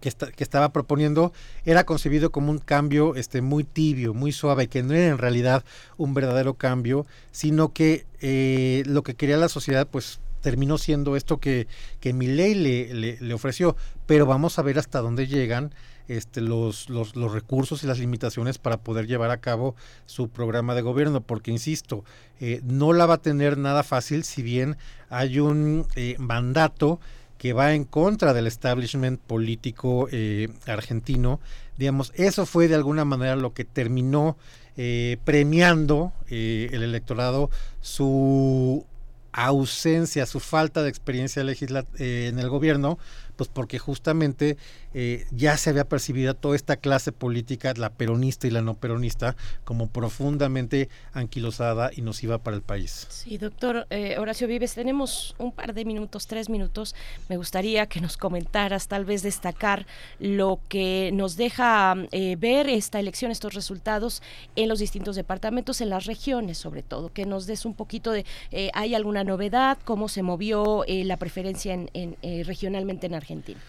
S22: que, estaba proponiendo era concebido como un cambio este, muy tibio, muy suave, que no era en realidad un verdadero cambio, sino que eh, lo que quería la sociedad pues terminó siendo esto que, que ley le, le, ofreció, pero vamos a ver hasta dónde llegan este, los, los, los, recursos y las limitaciones para poder llevar a cabo su programa de gobierno, porque insisto, eh, no la va a tener nada fácil si bien hay un eh, mandato que va en contra del establishment político eh, argentino. Digamos, eso fue de alguna manera lo que terminó eh, premiando eh, el electorado su ausencia, su falta de experiencia en el gobierno, pues porque justamente eh, ya se había percibido toda esta clase política, la peronista y la no peronista, como profundamente anquilosada y nociva para el país.
S2: Sí, doctor eh, Horacio Vives, tenemos un par de minutos, tres minutos. Me gustaría que nos comentaras, tal vez destacar lo que nos deja eh, ver esta elección, estos resultados en los distintos departamentos, en las regiones sobre todo, que nos des un poquito de, ¿hay alguna novedad? ¿Cómo se movió la preferencia en, regionalmente en Argentina?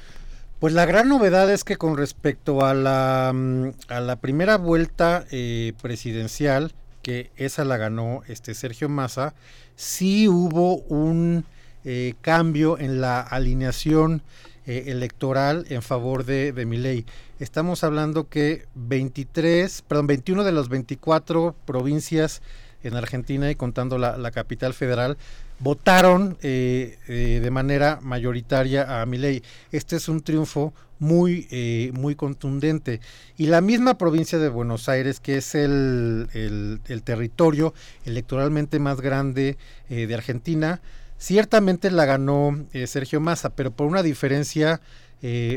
S22: Pues la gran novedad es que con respecto a la, mm, a la primera vuelta eh, presidencial, que esa la ganó este Sergio Massa, sí hubo un eh, cambio en la alineación eh, electoral en favor de, de Milei. Estamos hablando que 23, perdón, 21 de las 24 provincias en Argentina y contando la, la capital federal votaron eh, eh, de manera mayoritaria a Milei. Este es un triunfo muy, eh, muy contundente. Y la misma provincia de Buenos Aires, que es el, el, territorio electoralmente más grande de Argentina, ciertamente la ganó Sergio Massa, pero por una diferencia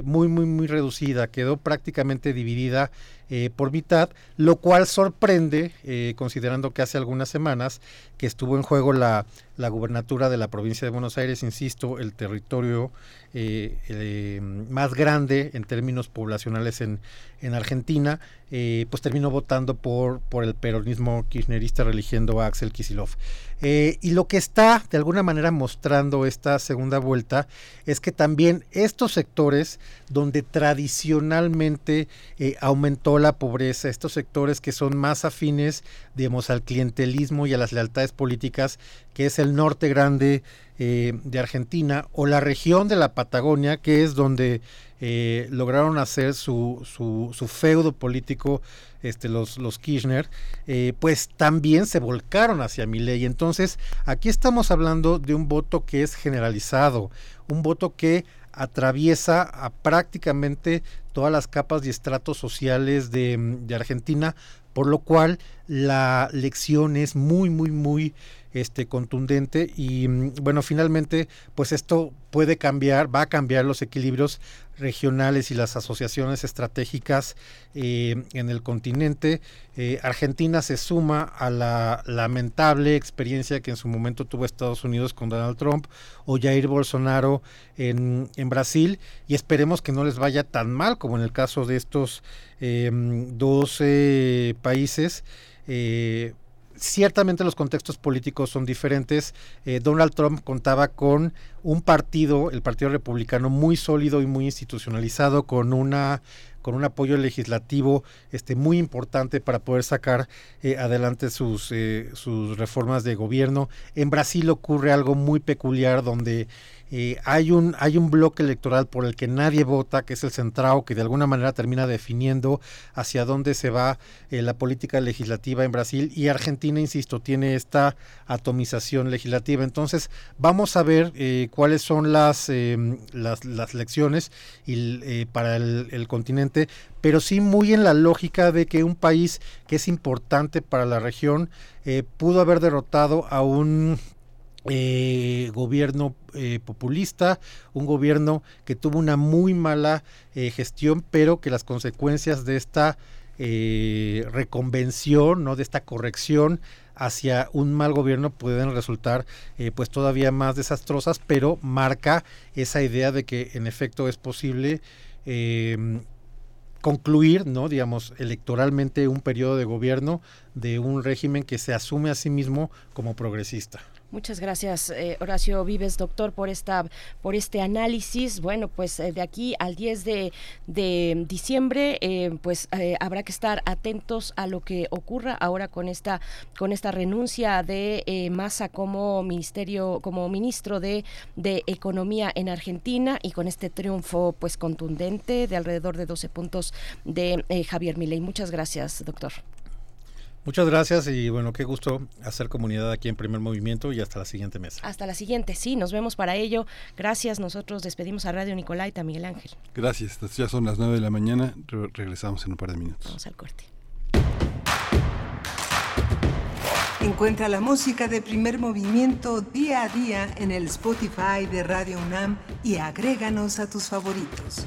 S22: muy, muy, muy reducida. Quedó prácticamente dividida eh, por mitad, lo cual sorprende, eh, considerando que hace algunas semanas que estuvo en juego la, la gubernatura de la provincia de Buenos Aires, insisto, el territorio eh, más grande en términos poblacionales en, en Argentina, pues terminó votando por, por el peronismo kirchnerista religiendo a Axel Kisilov. y lo que está de alguna manera mostrando esta segunda vuelta es que también estos sectores donde tradicionalmente aumentó la pobreza, estos sectores que son más afines, digamos, al clientelismo y a las lealtades políticas, que es el norte grande eh, de Argentina, o la región de la Patagonia, que es donde eh, lograron hacer su, su, feudo político este, los, los Kirchner, eh, pues también se volcaron hacia ley. Entonces, aquí estamos hablando de un voto que es generalizado, un voto que atraviesa a prácticamente todas las capas y estratos sociales de, de Argentina, por lo cual la lección es muy, muy, muy este, contundente y mm, bueno, finalmente pues esto puede cambiar, va a cambiar los equilibrios regionales y las asociaciones estratégicas eh, en el continente. Eh, Argentina se suma a la lamentable experiencia que en su momento tuvo Estados Unidos con Donald Trump o Jair Bolsonaro en, en Brasil y esperemos que no les vaya tan mal como en el caso de estos eh, 12 países. Eh, ciertamente los contextos políticos son diferentes. Eh, Donald Trump contaba con un partido, el Partido Republicano, muy sólido y muy institucionalizado, con una con un apoyo legislativo este, muy importante para poder sacar eh, adelante sus, eh, sus reformas de gobierno. En Brasil ocurre algo muy peculiar donde eh, hay, un, hay un bloque electoral por el que nadie vota, que es el Centrao, que de alguna manera termina definiendo hacia dónde se va eh, la política legislativa en Brasil. Y Argentina, insisto, tiene esta atomización legislativa. Entonces, vamos a ver eh, cuáles son las, em, las, las, lecciones y, para el, el continente, pero sí muy en la lógica de que un país que es importante para la región pudo haber derrotado a un eh, gobierno eh, populista, un gobierno que tuvo una muy mala eh, gestión, pero que las consecuencias de esta eh, reconvención, ¿no? de esta corrección hacia un mal gobierno pueden resultar eh, pues todavía más desastrosas, pero marca esa idea de que en efecto es posible eh, concluir, ¿no? digamos, electoralmente un periodo de gobierno de un régimen que se asume a sí mismo como progresista.
S2: Muchas gracias, eh, Horacio Vives, doctor, por esta, por este análisis. Bueno, pues eh, de aquí al 10 de, diciembre, eh, pues eh, habrá que estar atentos a lo que ocurra ahora con esta, con esta renuncia de eh, Massa como ministerio, como ministro de, de Economía en Argentina y con este triunfo, pues contundente de alrededor de 12 puntos de Javier Milei. Muchas gracias, doctor.
S22: Muchas gracias y bueno, qué gusto hacer comunidad aquí en Primer Movimiento y hasta la siguiente mesa.
S2: Hasta la siguiente, sí, nos vemos para ello. Gracias, nosotros despedimos a Radio Nicolaita, Miguel Ángel.
S1: Gracias, ya son las 9 de la mañana, Re regresamos en un par de minutos.
S2: Vamos al corte.
S23: Encuentra la música de Primer Movimiento día a día en el Spotify de Radio UNAM y agréganos a tus favoritos.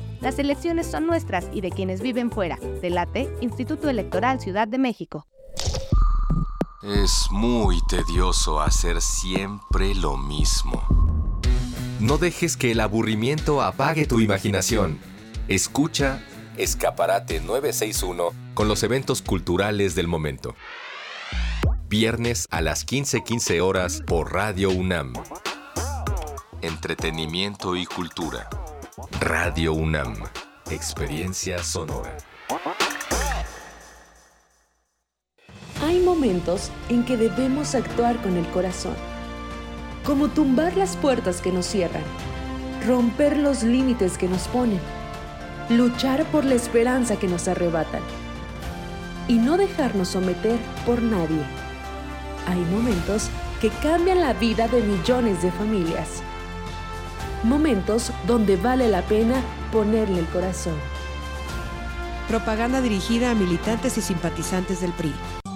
S24: Las elecciones son nuestras y de quienes viven fuera. Delate, Instituto Electoral Ciudad de México.
S16: Es muy tedioso hacer siempre lo mismo. No dejes que el aburrimiento apague tu imaginación. Escucha Escaparate 961 con los eventos culturales del momento. Viernes a las 15:15 horas por Radio UNAM. Entretenimiento y cultura. Radio UNAM. Experiencia sonora.
S25: Hay momentos en que debemos actuar con el corazón, como tumbar las puertas que nos cierran, romper los límites que nos ponen, luchar por la esperanza que nos arrebatan y no dejarnos someter por nadie. Hay momentos que cambian la vida de millones de familias. Momentos donde vale la pena ponerle el corazón.
S26: Propaganda dirigida a militantes y simpatizantes del PRI.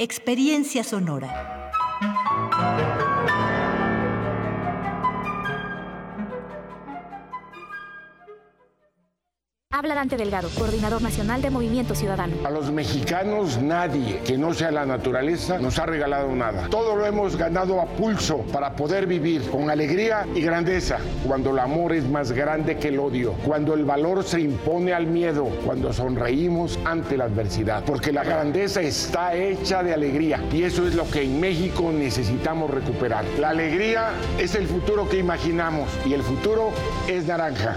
S27: Experiencia Sonora.
S28: Habla Dante Delgado, coordinador nacional de Movimiento Ciudadano.
S18: A los mexicanos nadie que no sea la naturaleza nos ha regalado nada. Todo lo hemos ganado a pulso para poder vivir con alegría y grandeza. Cuando el amor es más grande que el odio, cuando el valor se impone al miedo, cuando sonreímos ante la adversidad. Porque la grandeza está hecha de alegría y eso es lo que en México necesitamos recuperar. La alegría es el futuro que imaginamos y el futuro es naranja.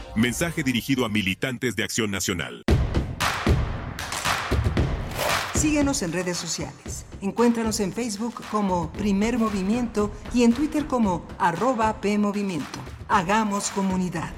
S29: Mensaje dirigido a militantes de Acción Nacional.
S23: Síguenos en redes sociales. Encuéntranos en Facebook como Primer Movimiento y en Twitter como arroba PMovimiento. Hagamos comunidad.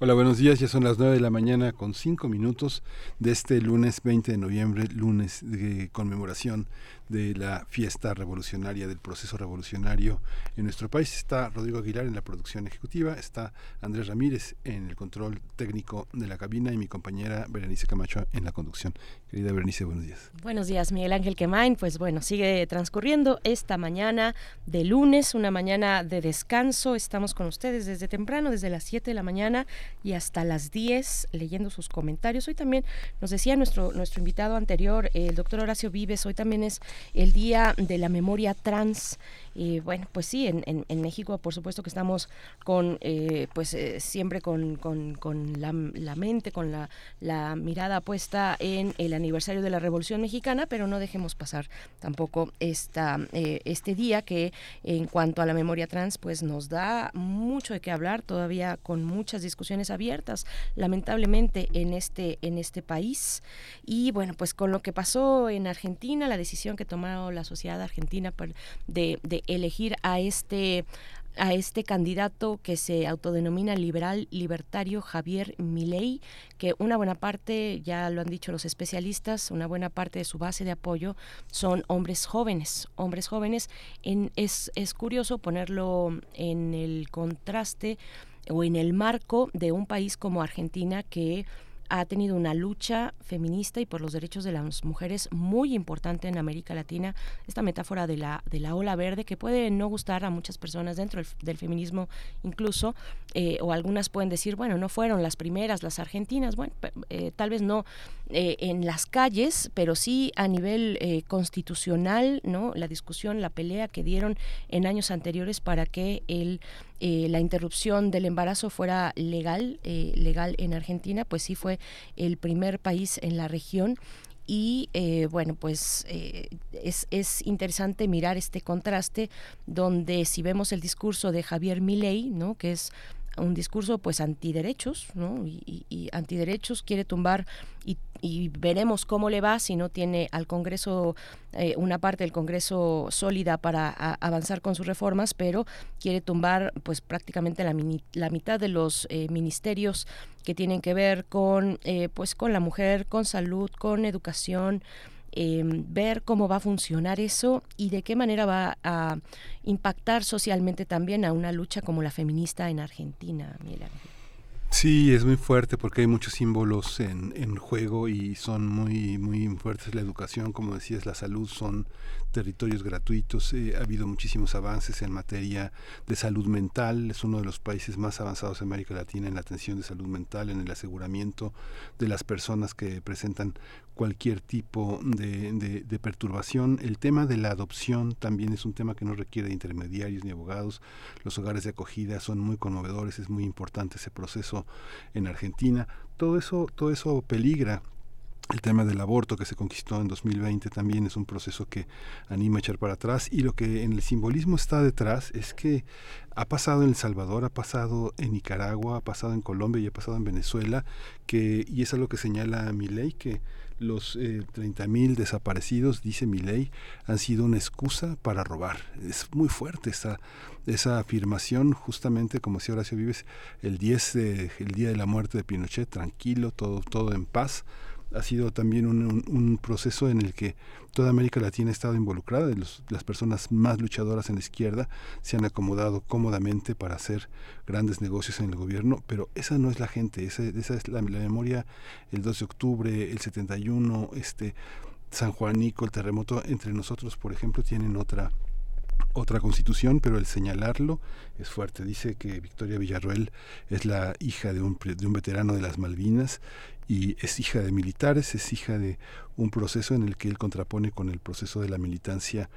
S1: Hola, buenos días. Ya son las 9 de la mañana con 5 minutos de este lunes 20 de noviembre, lunes de conmemoración de la fiesta revolucionaria, del proceso revolucionario en nuestro país. Está Rodrigo Aguilar en la producción ejecutiva, está Andrés Ramírez en el control técnico de la cabina y mi compañera Berenice Camacho en la conducción. Querida Berenice, buenos días.
S2: Buenos días, Miguel Ángel Quemain. Pues bueno, sigue transcurriendo esta mañana de lunes, una mañana de descanso. Estamos con ustedes desde temprano, desde las 7 de la mañana y hasta las 10, leyendo sus comentarios. Hoy también nos decía nuestro, nuestro invitado anterior, el doctor Horacio Vives, hoy también es el Día de la Memoria Trans. Y bueno, pues sí, en, en, México por supuesto que estamos con, eh, pues eh, siempre con, con, con la, la, mente, con la, la, mirada puesta en el aniversario de la Revolución Mexicana, pero no dejemos pasar tampoco esta, eh, este día que en cuanto a la memoria trans, pues nos da mucho de qué hablar, todavía con muchas discusiones abiertas, lamentablemente en este, en este país. Y bueno, pues con lo que pasó en Argentina, la decisión que tomó la sociedad argentina de, de elegir a este a este candidato que se autodenomina liberal libertario Javier Milei, que una buena parte, ya lo han dicho los especialistas, una buena parte de su base de apoyo son hombres jóvenes, hombres jóvenes. En, es, es curioso ponerlo en el contraste o en el marco de un país como Argentina que ha tenido una lucha feminista y por los derechos de las mujeres muy importante en América Latina. Esta metáfora de la, de la ola verde que puede no gustar a muchas personas dentro del, feminismo incluso, eh, o algunas pueden decir, bueno, no fueron las primeras, las argentinas, bueno, eh, tal vez no eh, en las calles, pero sí a nivel constitucional, ¿no? La discusión, la pelea que dieron en años anteriores para que el eh, la interrupción del embarazo fuera legal, eh, legal en Argentina, pues sí fue el primer país en la región. Y eh, bueno pues es, es, interesante mirar este contraste donde si vemos el discurso de Javier Milei no que es un discurso pues antiderechos, ¿no? Y, antiderechos quiere tumbar y, y, veremos cómo le va si no tiene al Congreso eh, una parte del Congreso sólida para avanzar con sus reformas, pero quiere tumbar pues prácticamente la, la mitad de los eh, ministerios que tienen que ver con eh, pues con la mujer, con salud, con educación, Em, ver cómo va a funcionar eso y de qué manera va a impactar socialmente también a una lucha como la feminista en Argentina,
S1: Sí, es muy fuerte porque hay muchos símbolos en, en juego y son muy muy fuertes. La educación, como decías, la salud son territorios gratuitos. Eh, ha habido muchísimos avances en materia de salud mental. Es uno de los países más avanzados en América Latina en la atención de salud mental, en el aseguramiento de las personas que presentan cualquier tipo de, de, perturbación. El tema de la adopción también es un tema que no requiere de intermediarios ni abogados. Los hogares de acogida son muy conmovedores, es muy importante ese proceso en Argentina. Todo eso, todo eso peligra el tema del aborto que se conquistó en 2020 también es un proceso que anima a echar para atrás y lo que en el simbolismo está detrás es que ha pasado en El Salvador, ha pasado en Nicaragua, ha pasado en Colombia y ha pasado en Venezuela, que, y es algo que señala mi ley, que los eh, 30.000 desaparecidos, dice mi ley, han sido una excusa para robar. Es muy fuerte esa, esa afirmación, justamente como si Horacio Vives, el 10 de, el día de la muerte de Pinochet, tranquilo, todo, todo en paz ha sido también un, proceso en el que toda América Latina ha estado involucrada. las personas más luchadoras en la izquierda se han acomodado cómodamente para hacer grandes negocios en el gobierno, pero esa no es la gente, esa, esa es la, memoria, el 2 de octubre, el 71, este, San Juanico, el terremoto, entre nosotros, por ejemplo, tienen otra otra constitución, pero el señalarlo es fuerte. Dice que Victoria Villarroel es la hija de un, de un veterano de las Malvinas y es hija de militares, es hija de un proceso en el que él contrapone con el proceso de la militancia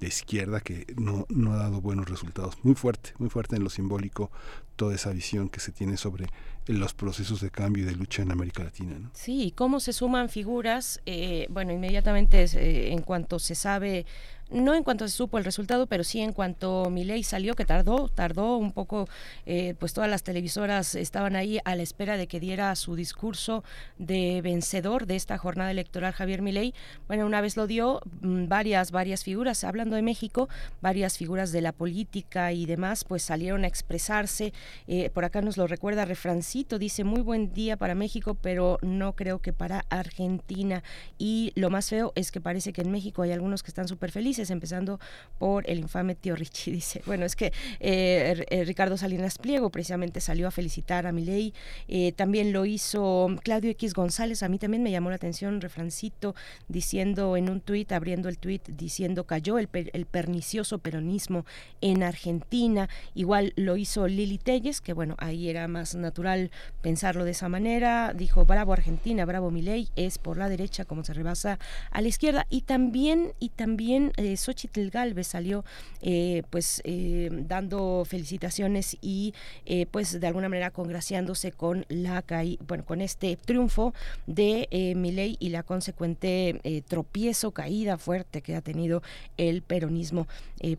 S1: de izquierda que no, no ha dado buenos resultados. Muy fuerte, muy fuerte en lo simbólico toda esa visión que se tiene sobre los procesos de cambio y de lucha en América Latina.
S2: Sí, cómo se suman figuras, eh, bueno, inmediatamente eh, en cuanto se sabe no en cuanto se supo el resultado, pero sí en cuanto mi ley salió, que tardó, tardó un poco, eh, pues todas las televisoras estaban ahí a la espera de que diera su discurso de vencedor de esta jornada electoral Javier Milei. Bueno, una vez lo dio, mm, varias, varias figuras, hablando de México, varias figuras de la política y demás, pues salieron a expresarse. Eh, por acá nos lo recuerda Refrancito, dice, muy buen día para México, pero no creo que para Argentina. Y lo más feo es que parece que en México hay algunos que están súper felices empezando por el infame tío Richie. Dice, bueno, es que eh, eh, Ricardo Salinas Pliego precisamente salió a felicitar a Milei, eh, también lo hizo Claudio X González, a mí también me llamó la atención, refrancito, diciendo en un tuit, abriendo el tuit, diciendo cayó el, el pernicioso peronismo en Argentina, igual lo hizo Lili Telles, que bueno, ahí era más natural pensarlo de esa manera, dijo, bravo Argentina, bravo Milei, es por la derecha como se rebasa a la izquierda, y también, y también eh, Xochitl Galvez salió eh, pues eh, dando felicitaciones y eh, pues de alguna manera congraciándose con la bueno con este triunfo de Milei y la consecuente tropiezo caída fuerte que ha tenido el peronismo.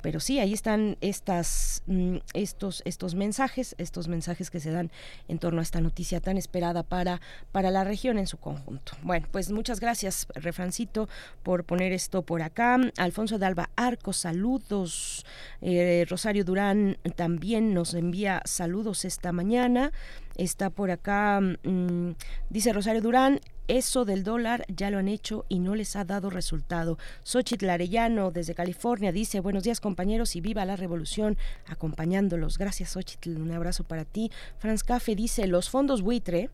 S2: Pero sí ahí están mm, estos estos mensajes estos mensajes que se dan en torno a esta noticia tan esperada para para la región en su conjunto. Bueno pues muchas gracias refrancito por poner esto por acá. Alfonso de Alba Arco, saludos. Eh, Rosario Durán también nos envía saludos esta mañana. Está por acá, mm, dice Rosario Durán, eso del dólar ya lo han hecho y no les ha dado resultado. Xochitl Arellano desde California dice, buenos días compañeros y viva la revolución acompañándolos. Gracias Xochitl, un abrazo para ti. Franz Café dice, los fondos buitre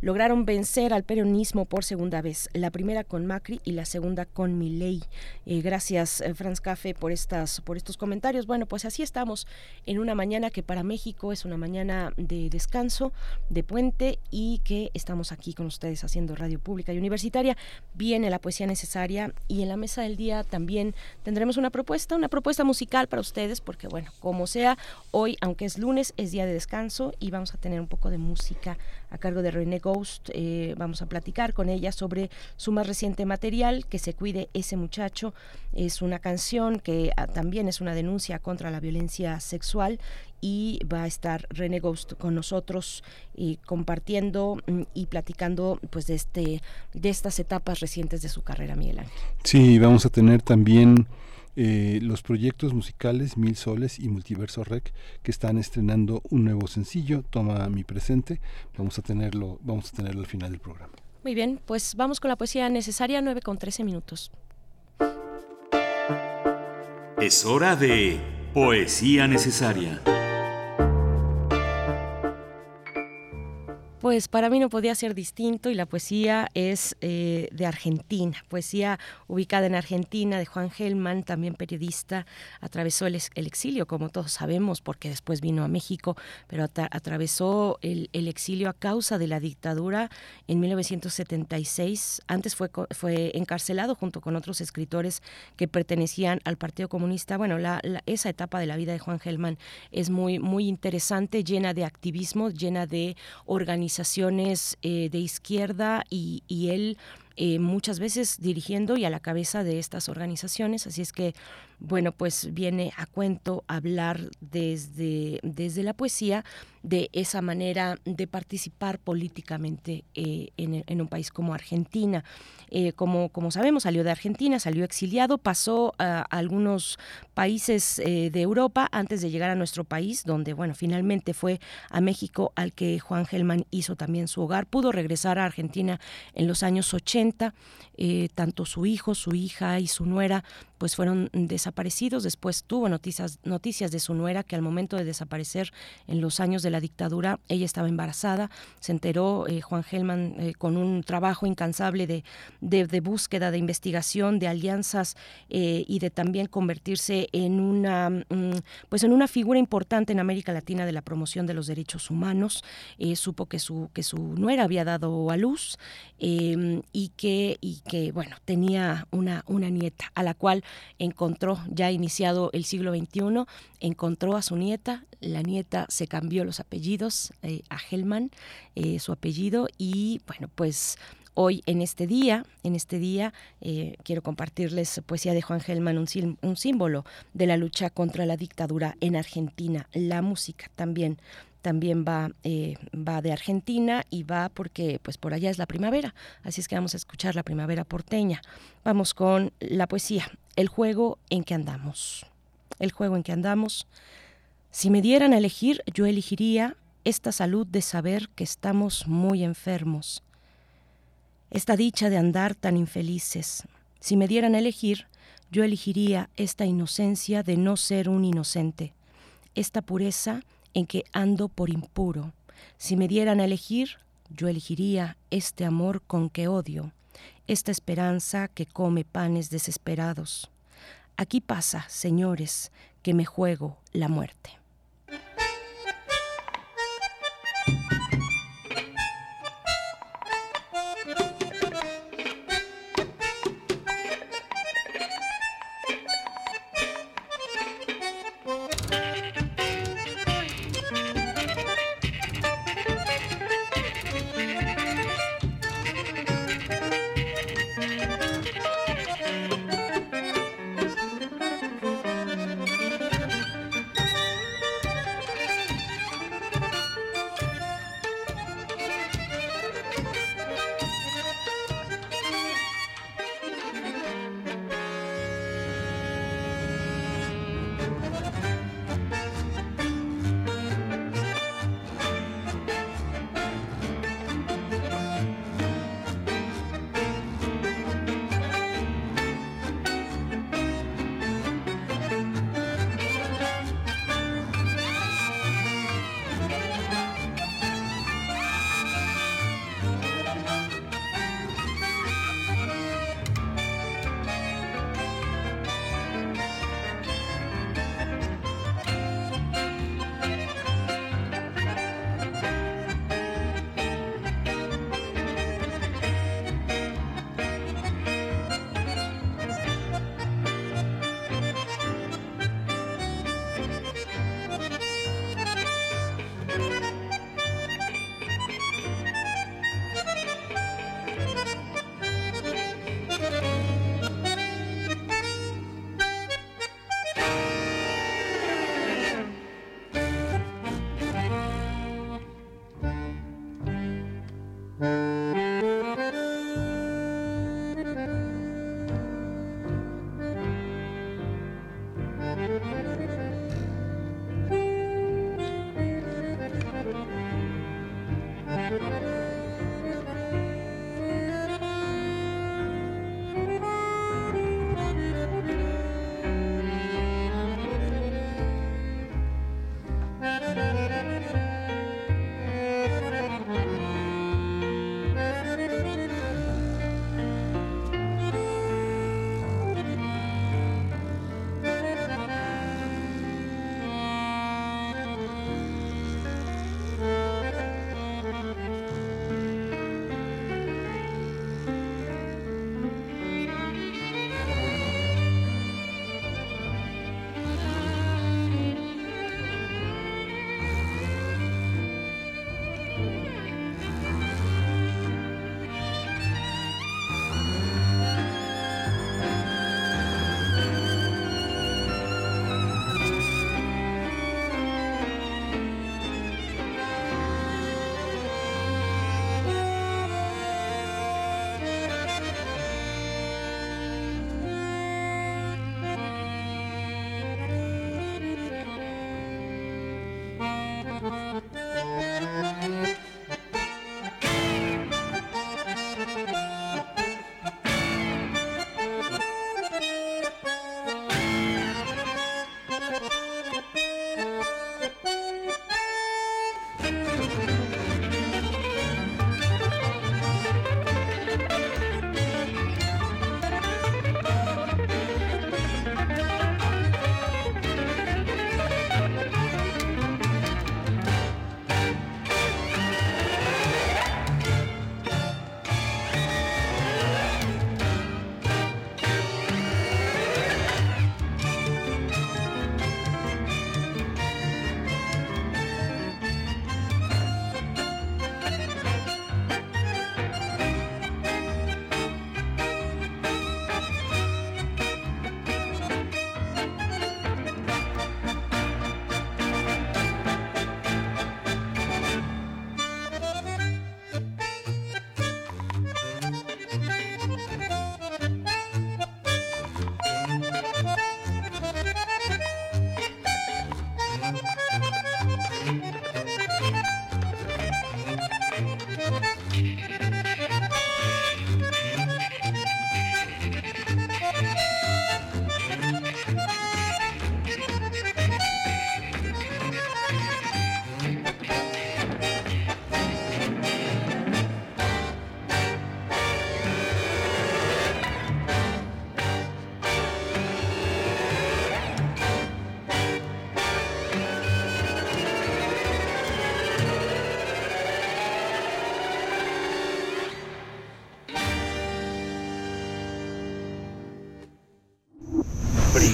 S2: lograron vencer al peronismo por segunda vez, la primera con Macri y la segunda con Milei. Eh, gracias, eh, Franz Café, por, estas, por estos comentarios. Bueno, pues así estamos en una mañana que para México es una mañana de descanso, de puente y que estamos aquí con ustedes haciendo radio pública y universitaria. Viene la poesía necesaria y en la mesa del día también tendremos una propuesta, una propuesta musical para ustedes, porque bueno, como sea, hoy, aunque es lunes, es día de descanso y vamos a tener un poco de música a cargo de René Ghost. Eh, vamos a platicar con ella sobre su más reciente material, Que se cuide ese muchacho. Es una canción que ah, también es una denuncia contra la violencia sexual y va a estar René Ghost con nosotros y compartiendo mm, y platicando pues de este de estas etapas recientes de su carrera Miguel Ángel.
S1: Sí, vamos a tener también eh, los proyectos musicales Mil Soles y Multiverso Rec que están estrenando un nuevo sencillo, Toma mi presente. Vamos a tenerlo, vamos a tenerlo al final del programa.
S2: Muy bien, pues vamos con la poesía necesaria, 9 con 13 minutos.
S29: Es hora de poesía necesaria.
S2: Pues para mí no podía ser distinto y la poesía es eh, de Argentina, poesía ubicada en Argentina de Juan Gelman, también periodista, atravesó el, exilio, como todos sabemos, porque después vino a México, pero atravesó el, exilio a causa de la dictadura en 1976. Antes fue, fue encarcelado junto con otros escritores que pertenecían al Partido Comunista. Bueno, esa etapa de la vida de Juan Gelman es muy, muy interesante, llena de activismo, llena de organización organizaciones eh, de izquierda y, él eh, muchas veces dirigiendo y a la cabeza de estas organizaciones. Así es que bueno, pues viene a cuento hablar desde, desde la poesía de esa manera de participar políticamente eh, en, un país como Argentina. Eh, como, como sabemos, salió de Argentina, salió exiliado, pasó a, algunos países eh, de Europa antes de llegar a nuestro país, donde, bueno, finalmente fue a México al que Juan Gelman hizo también su hogar. Pudo regresar a Argentina en los años 80, tanto su hijo, su hija y su nuera pues fueron desaparecidos. Después tuvo noticias, noticias de su nuera que al momento de desaparecer en los años de la dictadura, ella estaba embarazada. Se enteró eh, Juan Gelman eh, con un trabajo incansable de, de, búsqueda, de investigación, de alianzas eh, y de también convertirse en una, mm, pues en una figura importante en América Latina de la promoción de los derechos humanos. supo que su, que su nuera había dado a luz y, que, y que, bueno, tenía una, una nieta a la cual encontró, ya iniciado el siglo XXI, encontró a su nieta, la nieta se cambió los apellidos eh, a Hellman, eh, su apellido, y bueno, pues hoy en este día, en este día eh, quiero compartirles poesía de Juan Gelman, un, un, símbolo de la lucha contra la dictadura en Argentina, la música también también va, eh, va de Argentina y va porque pues por allá es la primavera, así es que vamos a escuchar la primavera porteña. Vamos con la poesía, el juego en que andamos. El juego en que andamos. Si me dieran a elegir, yo elegiría esta salud de saber que estamos muy enfermos, esta dicha de andar tan infelices. Si me dieran a elegir, yo elegiría esta inocencia de no ser un inocente, esta pureza en que ando por impuro. Si me dieran a elegir, yo elegiría este amor con que odio, esta esperanza que come panes desesperados. Aquí pasa, señores, que me juego la muerte.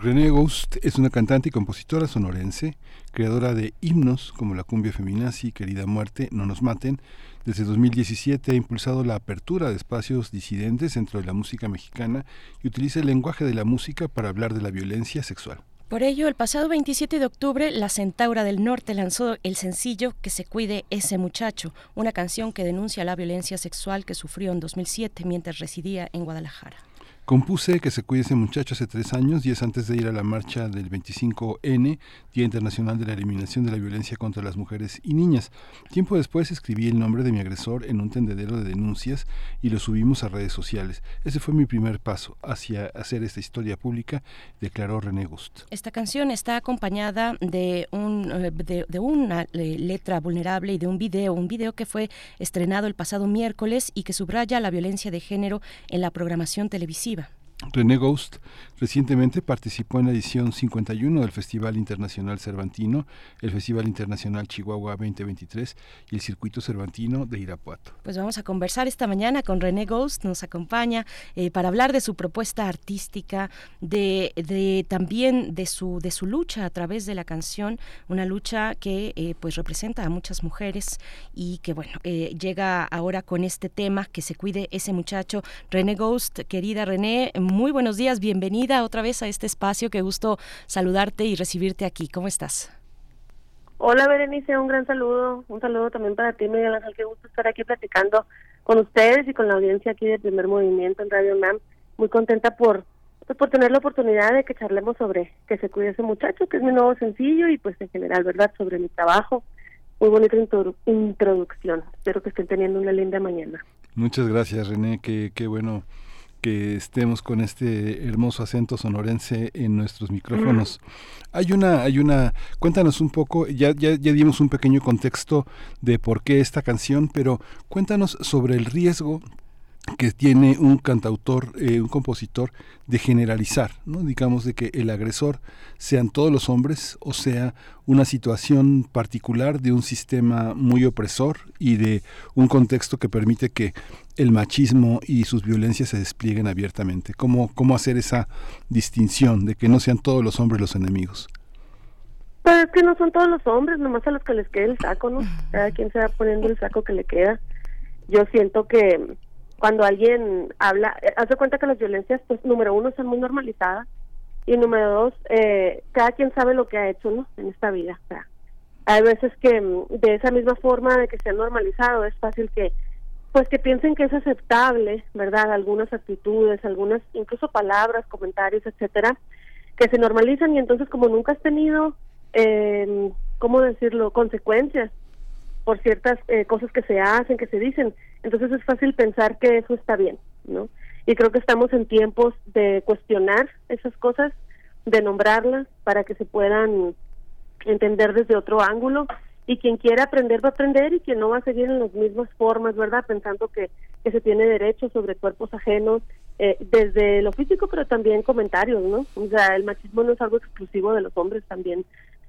S1: René Ghost es una cantante y compositora sonorense, creadora de himnos como la cumbia feminazi, Querida Muerte, No Nos Maten. Desde 2017 ha impulsado la apertura de espacios disidentes dentro de la música mexicana y utiliza el lenguaje de la música para hablar de la violencia sexual.
S2: Por ello, el pasado 27 de octubre, la Centaura del Norte lanzó el sencillo Que se cuide ese muchacho, una canción que denuncia la violencia sexual que sufrió en 2007 mientras residía en Guadalajara.
S1: Compuse que se cuide ese muchacho hace tres años, días antes de ir a la marcha del 25N, Día Internacional de la Eliminación de la Violencia contra las Mujeres y Niñas. Tiempo después escribí el nombre de mi agresor en un tendedero de denuncias y lo subimos a redes sociales. Ese fue mi primer paso hacia hacer esta historia pública, declaró René Gust.
S2: Esta canción está acompañada de, un, eh, de una eh, letra vulnerable y de un video, un video que fue estrenado el pasado miércoles y que subraya la violencia de género en la programación televisiva.
S1: René Ghost recientemente participó en la edición 51 del Festival Internacional Cervantino, el Festival Internacional Chihuahua 2023 y el Circuito Cervantino de Irapuato.
S2: Pues vamos a conversar esta mañana con René Ghost, nos acompaña eh, para hablar de su propuesta artística, de, también de su, de su lucha a través de la canción, una lucha que eh, pues representa a muchas mujeres y que bueno, eh, llega ahora con este tema, que se cuide ese muchacho. René Ghost, querida René, muy buenos días, bienvenida otra vez a este espacio, qué gusto saludarte y recibirte aquí. ¿Cómo estás?
S30: Hola Berenice, un gran saludo, un saludo también para ti Miguel Ángel, qué gusto estar aquí platicando con ustedes y con la audiencia aquí de Primer Movimiento en Radio NAM. Muy contenta por pues, por tener la oportunidad de que charlemos sobre que se cuide ese muchacho, que es mi nuevo sencillo y pues en general, ¿verdad?, sobre mi trabajo. Muy bonita introducción. Espero que estén teniendo una linda mañana.
S1: Muchas gracias, René. Qué, qué bueno que estemos con este hermoso acento sonorense en nuestros micrófonos. Hay una, hay una, cuéntanos un poco, ya, ya, ya dimos un pequeño contexto de por qué esta canción, pero cuéntanos sobre el riesgo que tiene un cantautor, eh, un compositor, de generalizar, ¿no? digamos de que el agresor sean todos los hombres o sea una situación particular de un sistema muy opresor y de un contexto que permite que el machismo y sus violencias se desplieguen abiertamente. ¿Cómo, cómo hacer esa distinción de que no sean todos los hombres los enemigos?
S30: Pues es que no son todos los hombres, nomás a los que les quede el saco, ¿no? Cada quien se va poniendo el saco que le queda. Yo siento que cuando alguien habla, eh, hace cuenta que las violencias, pues número uno, son muy normalizadas y número dos, eh, cada quien sabe lo que ha hecho, ¿no? En esta vida. O sea, hay veces que mm, de esa misma forma de que se ha normalizado, es fácil que, pues que piensen que es aceptable, ¿verdad? Algunas actitudes, algunas, incluso palabras, comentarios, etcétera, que se normalizan y entonces como nunca has tenido, eh, ¿cómo decirlo?, consecuencias por ciertas eh, cosas que se hacen, que se dicen. Entonces es fácil pensar que eso está bien, ¿no? Y creo que estamos en tiempos de cuestionar esas cosas, de nombrarlas para que se puedan entender desde otro ángulo y quien quiera aprender va a aprender y quien no va a seguir en las mismas formas, ¿verdad? Pensando que, que se tiene derecho sobre cuerpos ajenos, eh, desde lo físico, pero también comentarios, ¿no? O sea, el machismo no es algo exclusivo de los hombres, también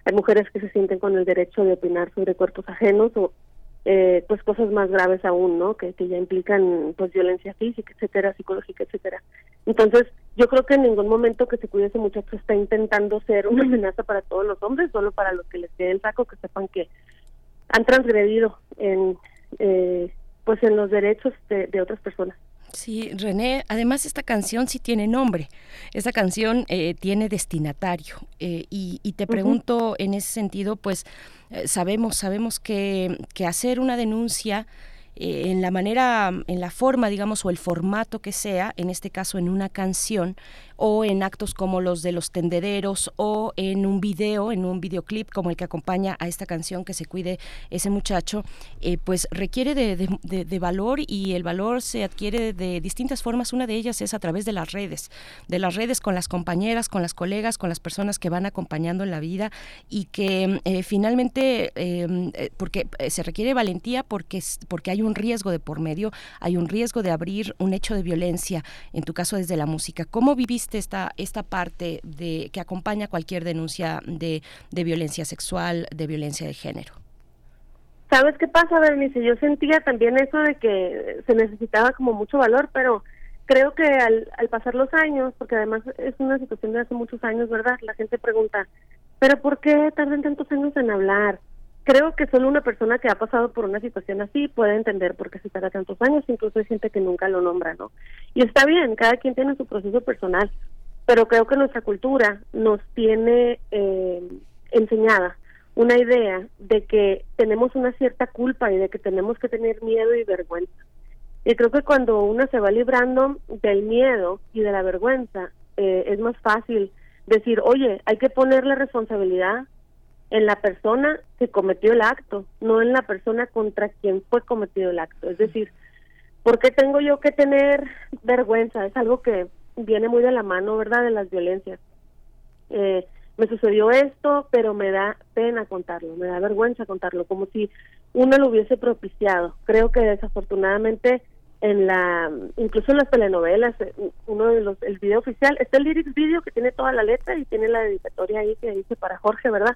S30: hay mujeres que se sienten con el derecho de opinar sobre cuerpos ajenos o eh, pues cosas más graves aún, ¿no? Que, que ya implican pues violencia física, etcétera, psicológica, etcétera. Entonces, yo creo que en ningún momento que se cuide ese muchacho está intentando ser una amenaza para todos los hombres, solo para los que les quede el saco, que sepan que han transgredido en eh, pues en los derechos de, de otras personas.
S2: Sí, René, además esta canción sí tiene nombre, esta canción eh, tiene destinatario eh, y, y, te pregunto en ese sentido, pues eh, sabemos, sabemos que, que, hacer una denuncia en la manera, en la forma, digamos, o el formato que sea, en este caso en una canción, o en actos como los de los tendederos o en un video, en un videoclip como el que acompaña a esta canción que se cuide ese muchacho, eh, pues requiere de, valor y el valor se adquiere de distintas formas. Una de ellas es a través de las redes, de las redes con las compañeras, con las colegas, con las personas que van acompañando en la vida y que eh, finalmente, em, eh, porque se requiere valentía porque, porque hay un riesgo de por medio, hay un riesgo de abrir un hecho de violencia, en tu caso desde la música. ¿Cómo viviste esta, esta parte de que acompaña cualquier denuncia de, de violencia sexual, de violencia de género?
S30: ¿Sabes qué pasa, Bernice? Yo sentía también eso de que se necesitaba como mucho valor, pero creo que al, al pasar los años, porque además es una situación de hace muchos años, ¿verdad? La gente pregunta, ¿pero por qué tardan tantos años en hablar? Creo que solo una persona que ha pasado por una situación así puede entender por qué se tarda tantos años, incluso hay gente que nunca lo nombra, ¿no? Y está bien, cada quien tiene su proceso personal, pero creo que nuestra cultura nos tiene eh, enseñada una idea de que tenemos una cierta culpa y de que tenemos que tener miedo y vergüenza. Y creo que cuando uno se va librando del miedo y de la vergüenza, eh, es más fácil decir, oye, hay que poner la responsabilidad en la persona que cometió el acto, no en la persona contra quien fue cometido el acto. Es decir, ¿por qué tengo yo que tener vergüenza? Es algo que viene muy de la mano, ¿verdad?, de las violencias. Eh, me sucedió esto, pero me da pena contarlo, me da vergüenza contarlo, como si uno lo hubiese propiciado. Creo que desafortunadamente en la, incluso en las telenovelas, eh, uno de los, el video oficial, está el lyrics video que tiene toda la letra y tiene la dedicatoria ahí que dice para Jorge, ¿verdad?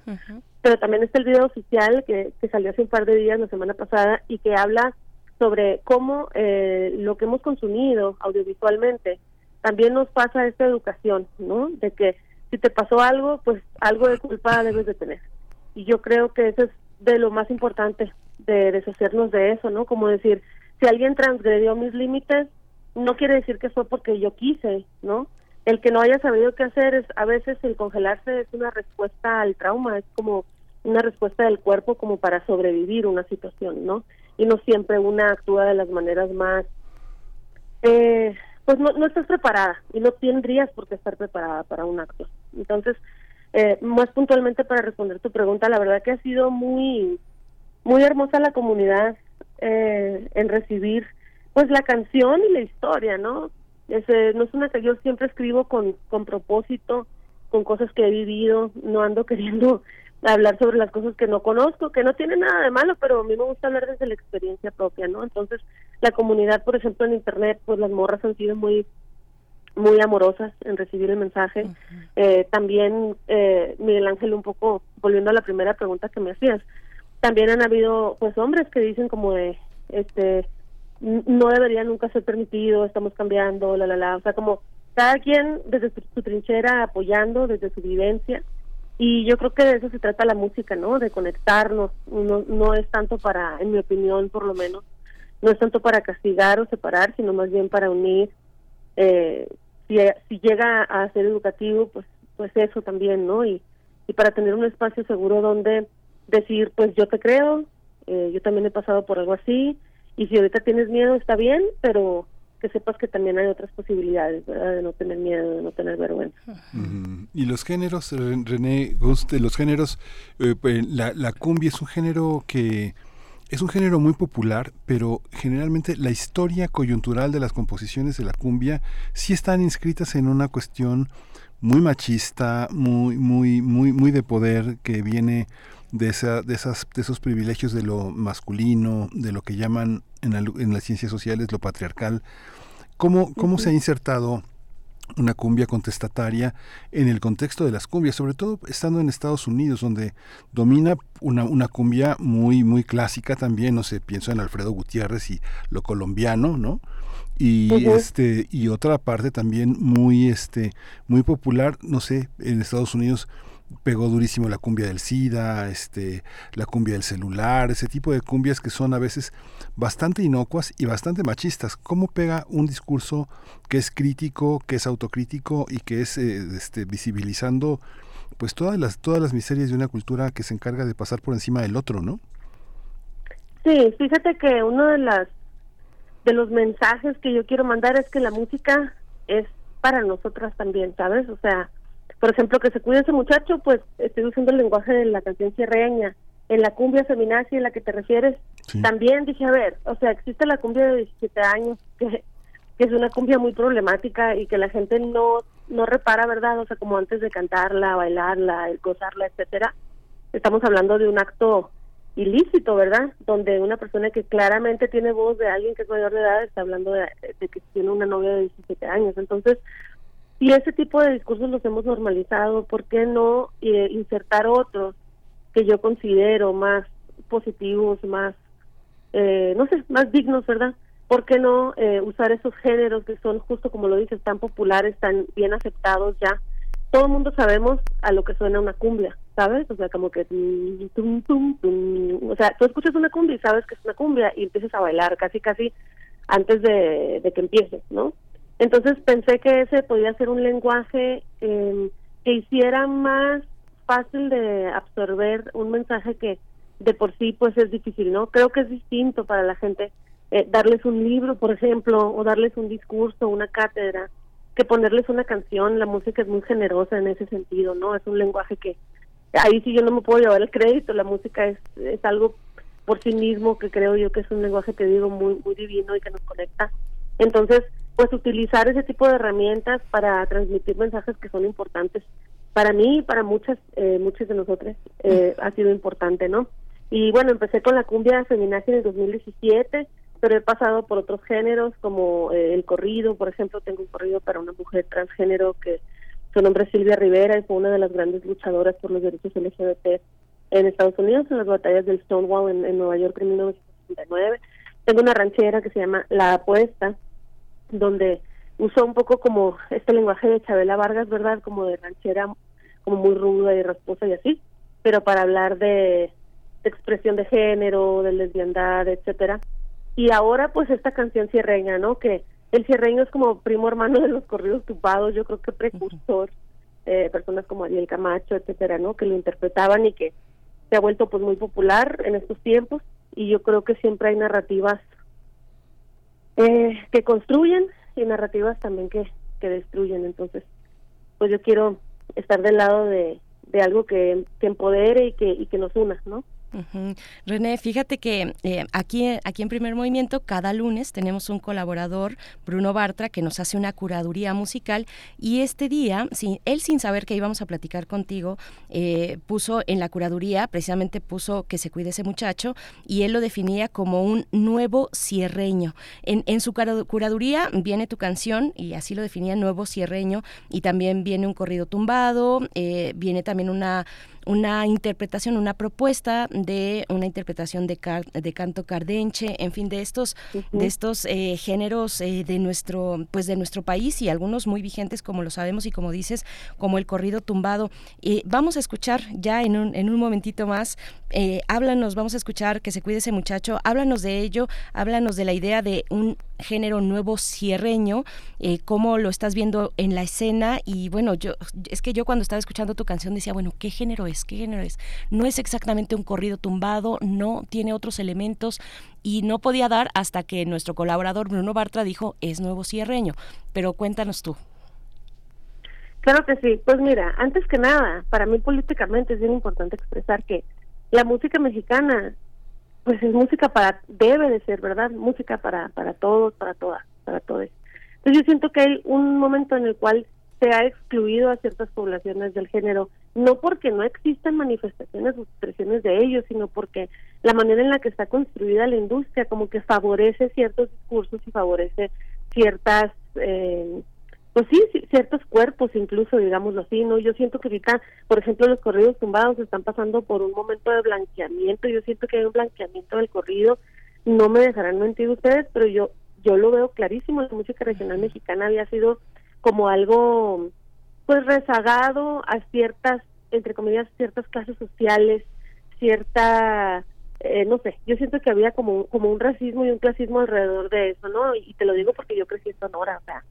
S30: Pero también está el video oficial que, que salió hace un par de días, la semana pasada, y que habla sobre cómo eh, lo que hemos consumido audiovisualmente también nos pasa esta educación, ¿no? De que si te pasó algo, pues algo de culpa debes de tener. Y yo creo que eso es de lo más importante, de deshacernos de eso, ¿no? Como decir, si alguien transgredió mis límites, no quiere decir que fue porque yo quise, ¿no? El que no haya sabido qué hacer es, a veces el congelarse es una respuesta al trauma, es como una respuesta del cuerpo como para sobrevivir una situación, ¿no? Y no siempre una actúa de las maneras más eh, pues no, no estás preparada y no tendrías por qué estar preparada para un acto. Entonces, eh, más puntualmente para responder tu pregunta, la verdad que ha sido muy, muy hermosa la comunidad eh, en recibir pues la canción y la historia, ¿no? Es, no es una que yo siempre escribo con, con propósito, con cosas que he vivido, no ando queriendo hablar sobre las cosas que no conozco, que no tiene nada de malo, pero a mí me gusta hablar desde la experiencia propia, ¿no? Entonces, la comunidad, por ejemplo, en Internet, pues las morras han sido muy muy amorosas en recibir el mensaje. eh, también, eh, Miguel Ángel, un poco, volviendo a la primera pregunta que me hacías, también han habido, pues, hombres que dicen como de, este, no debería nunca ser permitido, estamos cambiando, la, la, la, o sea, como cada quien desde su trinchera apoyando, desde su vivencia, y yo creo que de eso se trata la música, ¿no? De conectarnos. No, no es tanto para, en mi opinión, por lo menos, no es tanto para castigar o separar, sino más bien para unir. Eh, si, si llega a ser educativo, pues, pues eso también, ¿no? Y, y para tener un espacio seguro donde decir, pues yo te creo, eh, yo también he pasado por algo así, y si ahorita tienes miedo está bien, pero que sepas que también hay otras posibilidades, ¿verdad? De no tener miedo, de no tener vergüenza.
S1: Y los géneros, René los géneros, eh, pues, la, la cumbia es un género que es un género muy popular, pero generalmente la historia coyuntural de las composiciones de la cumbia sí están inscritas en una cuestión muy machista, muy, muy, muy, muy de poder que viene de, esa, de, esas, de esos privilegios de lo masculino, de lo que llaman en, en las ciencias sociales lo patriarcal, ¿Cómo, cómo se ha insertado una cumbia contestataria en el contexto de las cumbias, sobre todo estando en Estados Unidos, donde domina una, una cumbia muy, muy clásica también, no sé, pienso en Alfredo Gutiérrez y lo colombiano, ¿no? y este y otra parte también muy este muy popular no sé en Estados Unidos pegó durísimo la cumbia del SIDA, este, la cumbia del celular, ese tipo de cumbias que son a veces bastante inocuas y bastante machistas. ¿Cómo pega un discurso que es crítico, que es autocrítico y que es eh, este, visibilizando pues todas las, todas las miserias de una cultura que se encarga de pasar por encima del otro, ¿no?
S30: Sí, fíjate que uno de las de los mensajes que yo quiero mandar es que la música es para nosotras también, ¿sabes? O sea, por ejemplo, que se cuide ese muchacho, pues estoy usando el lenguaje de la canción cierreña. En la cumbia feminazi en la que te refieres, también dije, a ver, o sea, existe la cumbia de 17 años, que, que es una cumbia muy problemática y que la gente no no repara, ¿verdad? O sea, como antes de cantarla, bailarla, gozarla, etcétera. Estamos hablando de un acto ilícito, ¿verdad? Donde una persona que claramente tiene voz de alguien que es mayor de edad está hablando de, que tiene una novia de 17 años. Entonces, si ese tipo de discursos los hemos normalizado, ¿por qué no eh, insertar otros que yo considero más positivos, más, eh, no sé, más dignos, ¿verdad? ¿Por qué no eh, usar esos géneros que son justo como lo dices, tan populares, tan bien aceptados ya? Todo el mundo sabemos a lo que suena una cumbia, ¿sabes? O sea, como que... Tum, tum, tum, o sea, tú escuchas una cumbia y sabes que es una cumbia y empiezas a bailar casi, casi antes de, que empiece, ¿no? Entonces pensé que ese podía ser un lenguaje em, que hiciera más fácil de absorber un mensaje que de por sí pues es difícil, ¿no? Creo que es distinto para la gente eh, darles un libro, por ejemplo, o darles un discurso, una cátedra, que ponerles una canción, la música es muy generosa en ese sentido, ¿no? Es un lenguaje que ahí sí yo no me puedo llevar el crédito, la música es, es algo por sí mismo que creo yo que es un lenguaje que digo muy muy divino y que nos conecta. Entonces, pues utilizar ese tipo de herramientas para transmitir mensajes que son importantes para mí y para muchas eh, muchas de nosotros eh, ha sido importante, ¿no? Y bueno, empecé con la cumbia feminazi en el 2017 pero he pasado por otros géneros como eh, el corrido, por ejemplo, tengo un corrido para una mujer transgénero que su nombre es Silvia Rivera y fue una de las grandes luchadoras por los derechos LGBT en Estados Unidos en las batallas del Stonewall en, Nueva York en 1969. Tengo una ranchera que se llama La Apuesta, donde uso un poco como este lenguaje de Chabela Vargas, ¿verdad? Como de ranchera, como muy ruda y rasposa y así, pero para hablar de, de expresión de género, de lesbiandad, etcétera y ahora pues esta canción cierreña, ¿no? Que el cierreño es como primo hermano de los corridos tupados, yo creo que precursor, eh, personas como Ariel Camacho, etcétera, ¿no? Que lo interpretaban y que se ha vuelto pues muy popular en estos tiempos y yo creo que siempre hay narrativas eh, que construyen y narrativas también que, que destruyen, entonces pues yo quiero estar del lado de, de algo que, que empodere y que, y que nos una, ¿no?
S2: René, fíjate que eh, aquí, aquí en Primer Movimiento cada lunes tenemos un colaborador, Bruno Bartra, que nos hace una curaduría musical y este día, él sin saber que íbamos a platicar contigo, eh, puso en la curaduría, precisamente puso que se cuide ese muchacho y él lo definía como un nuevo cierreño. En, en su curaduría viene tu canción y así lo definía nuevo cierreño y también viene un corrido tumbado, eh, viene también una una interpretación, una propuesta de una interpretación de, de canto cardenche, en fin, de estos, de estos eh, géneros eh, de nuestro, pues de nuestro país y algunos muy vigentes, como lo sabemos y como dices, como el corrido tumbado. Eh, vamos a escuchar ya en un, en un momentito más, háblanos, vamos a escuchar que se cuide ese muchacho, háblanos de ello, háblanos de la idea de un género nuevo cierreño, cómo lo estás viendo en la escena y bueno, yo es que yo cuando estaba escuchando tu canción decía, bueno, ¿qué género ¿Qué género es? No es exactamente un corrido tumbado, no tiene otros elementos y no podía dar hasta que nuestro colaborador Bruno Bartra dijo es nuevo cierreño. Pero cuéntanos tú.
S30: Claro que sí. Pues mira, antes que nada, para mí políticamente es bien importante expresar que la música mexicana, pues es música para, debe de ser, ¿verdad? Música para, para todos, para todas, para todos. Entonces yo siento que hay un momento en el cual se ha excluido a ciertas poblaciones del género, no porque no existan manifestaciones o expresiones de ellos, sino porque la manera en la que está construida la industria como que favorece ciertos discursos y favorece ciertas, eh, pues sí, ciertos cuerpos incluso, digámoslo así, ¿no? Yo siento que ahorita, por ejemplo, los corridos tumbados están pasando por un momento de blanqueamiento, yo siento que hay un blanqueamiento del corrido, no me dejarán mentir ustedes, pero yo yo lo veo clarísimo, la música regional mexicana había sido como algo pues rezagado a ciertas entre comillas ciertas clases sociales cierta eh, no sé yo siento que había como como un racismo y un clasismo alrededor de eso no y te lo digo porque yo crecí en Sonora o sea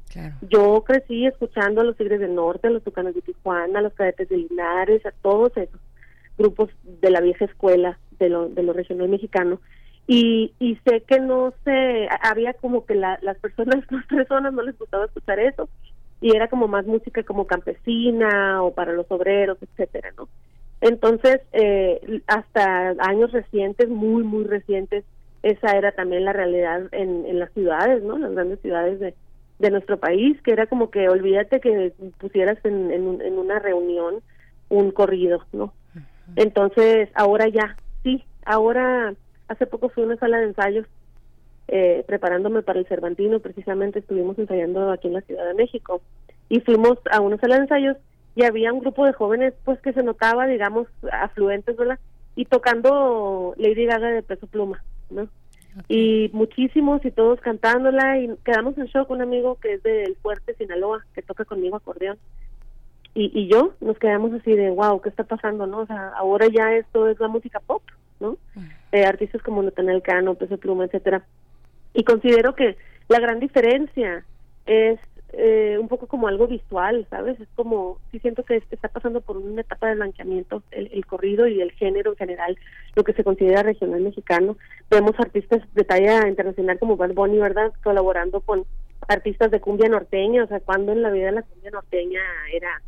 S30: yo crecí escuchando a los Tigres del Norte a los Tucanos de Tijuana a los Cadetes de Linares a todos esos grupos de la vieja escuela de lo de lo regional mexicano. Y, y sé que no sé había como que la, las personas las personas no les gustaba escuchar eso y era como más música como campesina o para los obreros, etcétera, ¿no? Entonces, eh, hasta años recientes, muy, muy recientes, esa era también la realidad en, en las ciudades, ¿no? Las grandes ciudades de, de nuestro país, que era como que olvídate que pusieras en, en, en una reunión un corrido, ¿no? Entonces, ahora ya, sí, ahora, hace poco fui a una sala de ensayos eh, preparándome para el Cervantino, precisamente estuvimos ensayando aquí en la Ciudad de México y fuimos a una sala de ensayos y había un grupo de jóvenes pues que se notaba, digamos, afluentes, ¿verdad? Y tocando Lady Gaga de peso pluma, ¿no? Y muchísimos y todos cantándola y quedamos en shock, un amigo que es del Fuerte, Sinaloa, que toca conmigo acordeón. Y, y yo nos quedamos así de, wow, ¿qué está pasando, no? O sea, ahora ya esto es la música pop, ¿no? Eh, artistas como Nathaniel Cano, Peso Pluma, etcétera. Y considero que la gran diferencia es eh, un poco como algo visual, ¿sabes? Es como, sí siento que está pasando por una etapa de blanqueamiento el, el corrido y el género en general, lo que se considera regional mexicano. Vemos artistas de talla internacional como Bad Bunny, ¿verdad? Colaborando con artistas de cumbia norteña, o sea, cuando en la vida la cumbia norteña era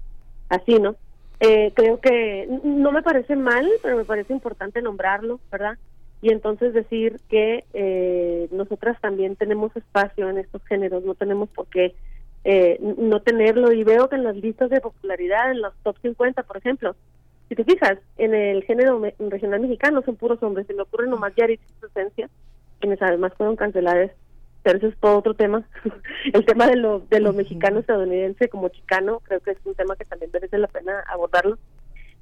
S30: así, ¿no? Eh, creo que no me parece mal, pero me parece importante nombrarlo, ¿verdad? Y entonces decir que eh, nosotras también tenemos espacio en estos géneros, no tenemos por qué eh, no tenerlo. Y veo que en las listas de popularidad, en los top 50, por ejemplo, si te fijas, en el género regional mexicano son puros hombres. Se me ocurre nomás Yarit y su esencia, quienes además fueron canceladas pero eso es todo otro tema. el tema de lo, de lo mexicano estadounidense como chicano, creo que es un tema que también merece la pena abordarlo.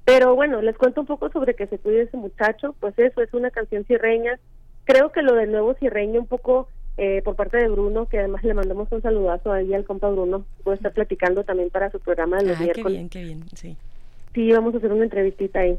S30: Pero bueno, les cuento un poco sobre que se cuide ese muchacho, pues eso es una canción cierreña. Creo que lo del nuevo cierreño un poco eh, por parte de Bruno, que además le mandamos un saludazo ahí al compa Bruno, voy a estar platicando también para su programa de los
S2: ah,
S30: miércoles.
S2: qué bien, qué bien, sí.
S30: Sí, vamos a hacer una entrevistita ahí.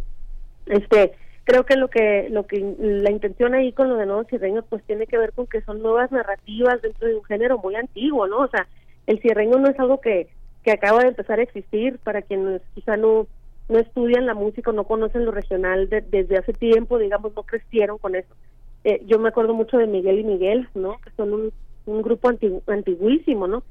S30: Este, creo que lo que lo que la intención ahí con lo de nuevos cierreños pues tiene que ver con que son nuevas narrativas dentro de un género muy antiguo no o sea el cierreño no es algo que que acaba de empezar a existir para quienes quizá no no estudian la música no conocen lo regional desde hace tiempo digamos no crecieron con eso. Eh, yo me acuerdo mucho de Miguel y Miguel no que son un, un grupo antiguísimo no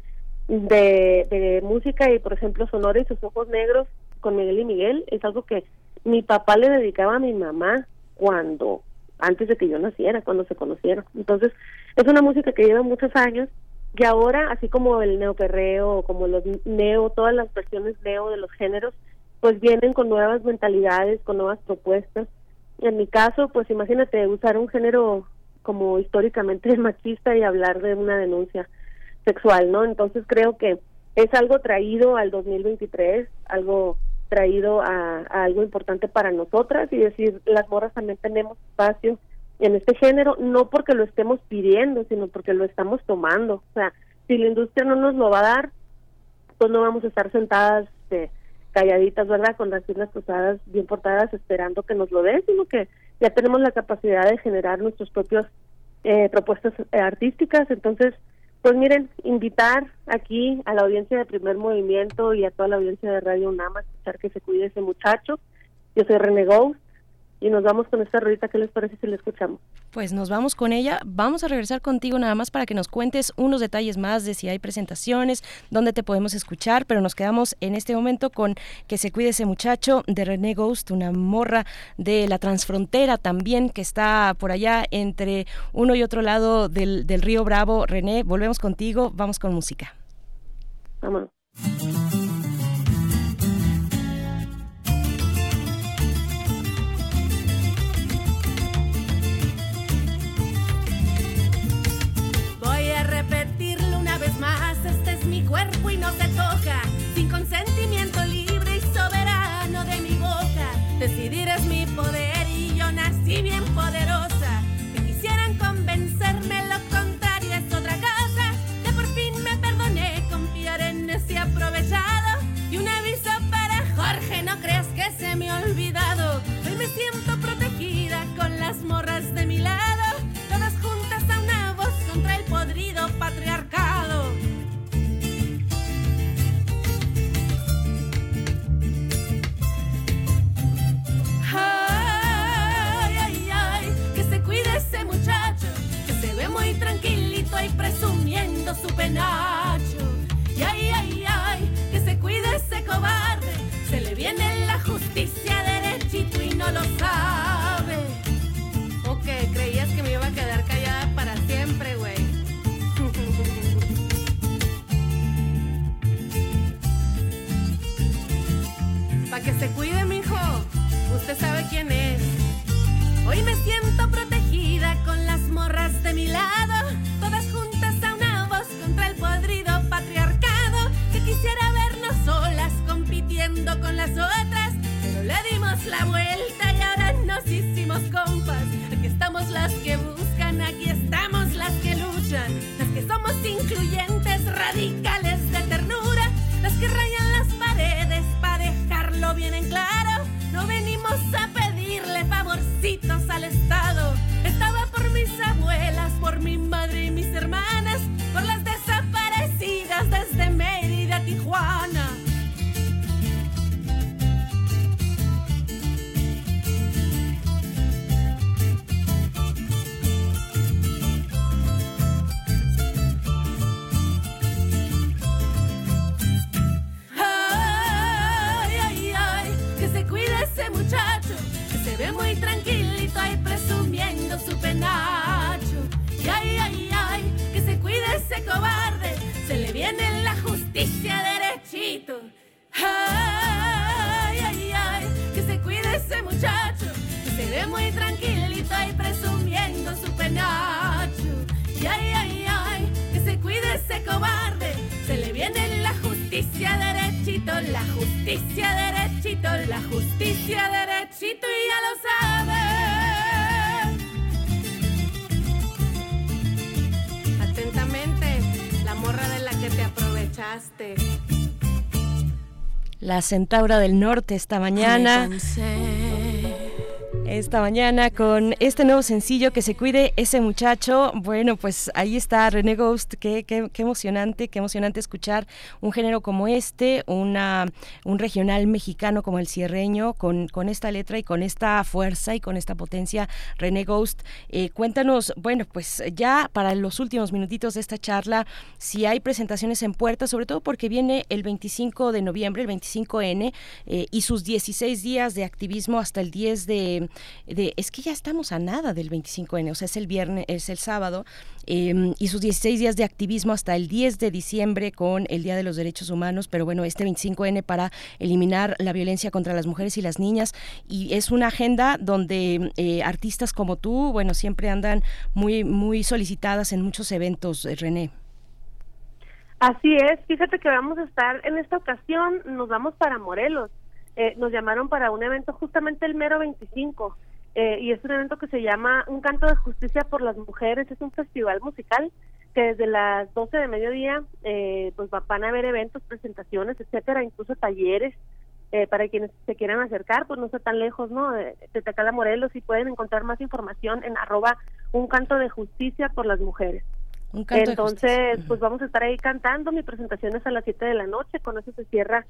S30: de, de música y por ejemplo Sonora y sus ojos negros con Miguel y Miguel es algo que mi papá le dedicaba a mi mamá cuando antes de que yo naciera, cuando se conocieron. Entonces, es una música que lleva muchos años y ahora, así como el neoperreo, como los neo, todas las versiones neo de los géneros, pues vienen con nuevas mentalidades, con nuevas propuestas. En mi caso, pues imagínate usar un género como históricamente machista y hablar de una denuncia sexual, ¿no? Entonces creo que es algo traído al 2023, algo traído a, algo importante para nosotras y decir, las morras también tenemos espacio en este género, no porque lo estemos pidiendo, sino porque lo estamos tomando. O sea, si la industria no nos lo va a dar, pues no vamos a estar sentadas este, calladitas, ¿verdad? Con las piernas cruzadas, bien portadas, esperando que nos lo den, sino que ya tenemos la capacidad de generar nuestros propios eh, propuestas eh, artísticas. Entonces, pues miren, invitar aquí a la audiencia de Primer Movimiento y a toda la audiencia de Radio UNAM a escuchar que se cuide ese muchacho. Yo soy René Ghost y nos vamos con esta ruedita. ¿Qué les parece si la escuchamos?
S2: Pues nos vamos con ella. Vamos a regresar contigo nada más para que nos cuentes unos detalles más de si hay presentaciones, dónde te podemos escuchar, pero nos quedamos en este momento con Que se cuide ese muchacho de René Ghost, una morra de la transfrontera también que está por allá entre uno y otro lado del, del río Bravo. René, volvemos contigo, vamos con música.
S30: Vamos.
S31: Bien poderosa. Si quisieran convencerme lo contrario es otra cosa, que por fin me perdoné confiar en ese aprovechado. Y un aviso para Jorge, no creas que se me ha olvidado. Y presumiendo su penacho. Y ay, ay, ay, ese cobarde se le viene la justicia derechito y no lo sabe.
S32: ¿O qué? ¿Creías que me iba a quedar callada para siempre, güey?
S31: Pa' que se cuide, mijo. Usted sabe quién es. Hoy me siento protegida con las morras de mi lado. Las otras. Pero le dimos la vuelta y ahora nos hicimos compas. Aquí estamos las que buscan, aquí estamos las que luchan. Las que somos incluyentes, radicales de ternura. Las que rayan las paredes para dejarlo bien en claro. No venimos a pedirle favorcitos al Estado. Estaba por mis abuelas, por mi madre y mis hermanas, ese cobarde, se le viene la justicia derechito. Ay, ay, ay, que se cuide ese muchacho, que se ve muy tranquilito ahí presumiendo su penacho. Y ay, ay, ay, que se cuide ese cobarde, se le viene la justicia derechito, la justicia derechito, la justicia derechito y ya lo sabe.
S32: Que te aprovechaste.
S2: La Centaura del Norte esta mañana. Esta mañana con este nuevo sencillo que se cuide ese muchacho. Bueno, pues ahí está René Ghost. Qué, qué, qué emocionante, qué emocionante escuchar un género como este, una, un regional mexicano como el cierreño, con, con esta letra y con esta fuerza y con esta potencia. René Ghost, eh, cuéntanos, bueno, pues ya para los últimos minutitos de esta charla, si hay presentaciones en puerta, sobre todo porque viene el 25 de noviembre, el 25N, eh, y sus 16 días de activismo hasta el 10 de, de, es que ya estamos a nada del 25N, o sea, es el viernes, es el sábado, eh, y sus 16 días de activismo hasta el 10 de diciembre con el Día de los Derechos Humanos, pero bueno, este 25N para eliminar la violencia contra las mujeres y las niñas, y es una agenda donde eh, artistas como tú, bueno, siempre andan muy, muy solicitadas en muchos eventos, eh, René.
S30: Así es, fíjate que vamos a estar en esta ocasión, nos vamos para Morelos. Eh, nos llamaron para un evento justamente el mero 25 eh, y es un evento que se llama Un canto de justicia por las mujeres, es un festival musical que desde las 12 de mediodía eh, pues va- van a haber eventos, presentaciones, etcétera, incluso talleres eh, para quienes se quieran acercar, pues no está tan lejos, ¿no? De, de Tecala Morelos y pueden encontrar más información en arroba un canto de justicia por las mujeres.
S2: Un canto de
S30: Entonces, pues vamos a estar ahí cantando. Mi presentación es a las 7 de la noche, con eso se cierra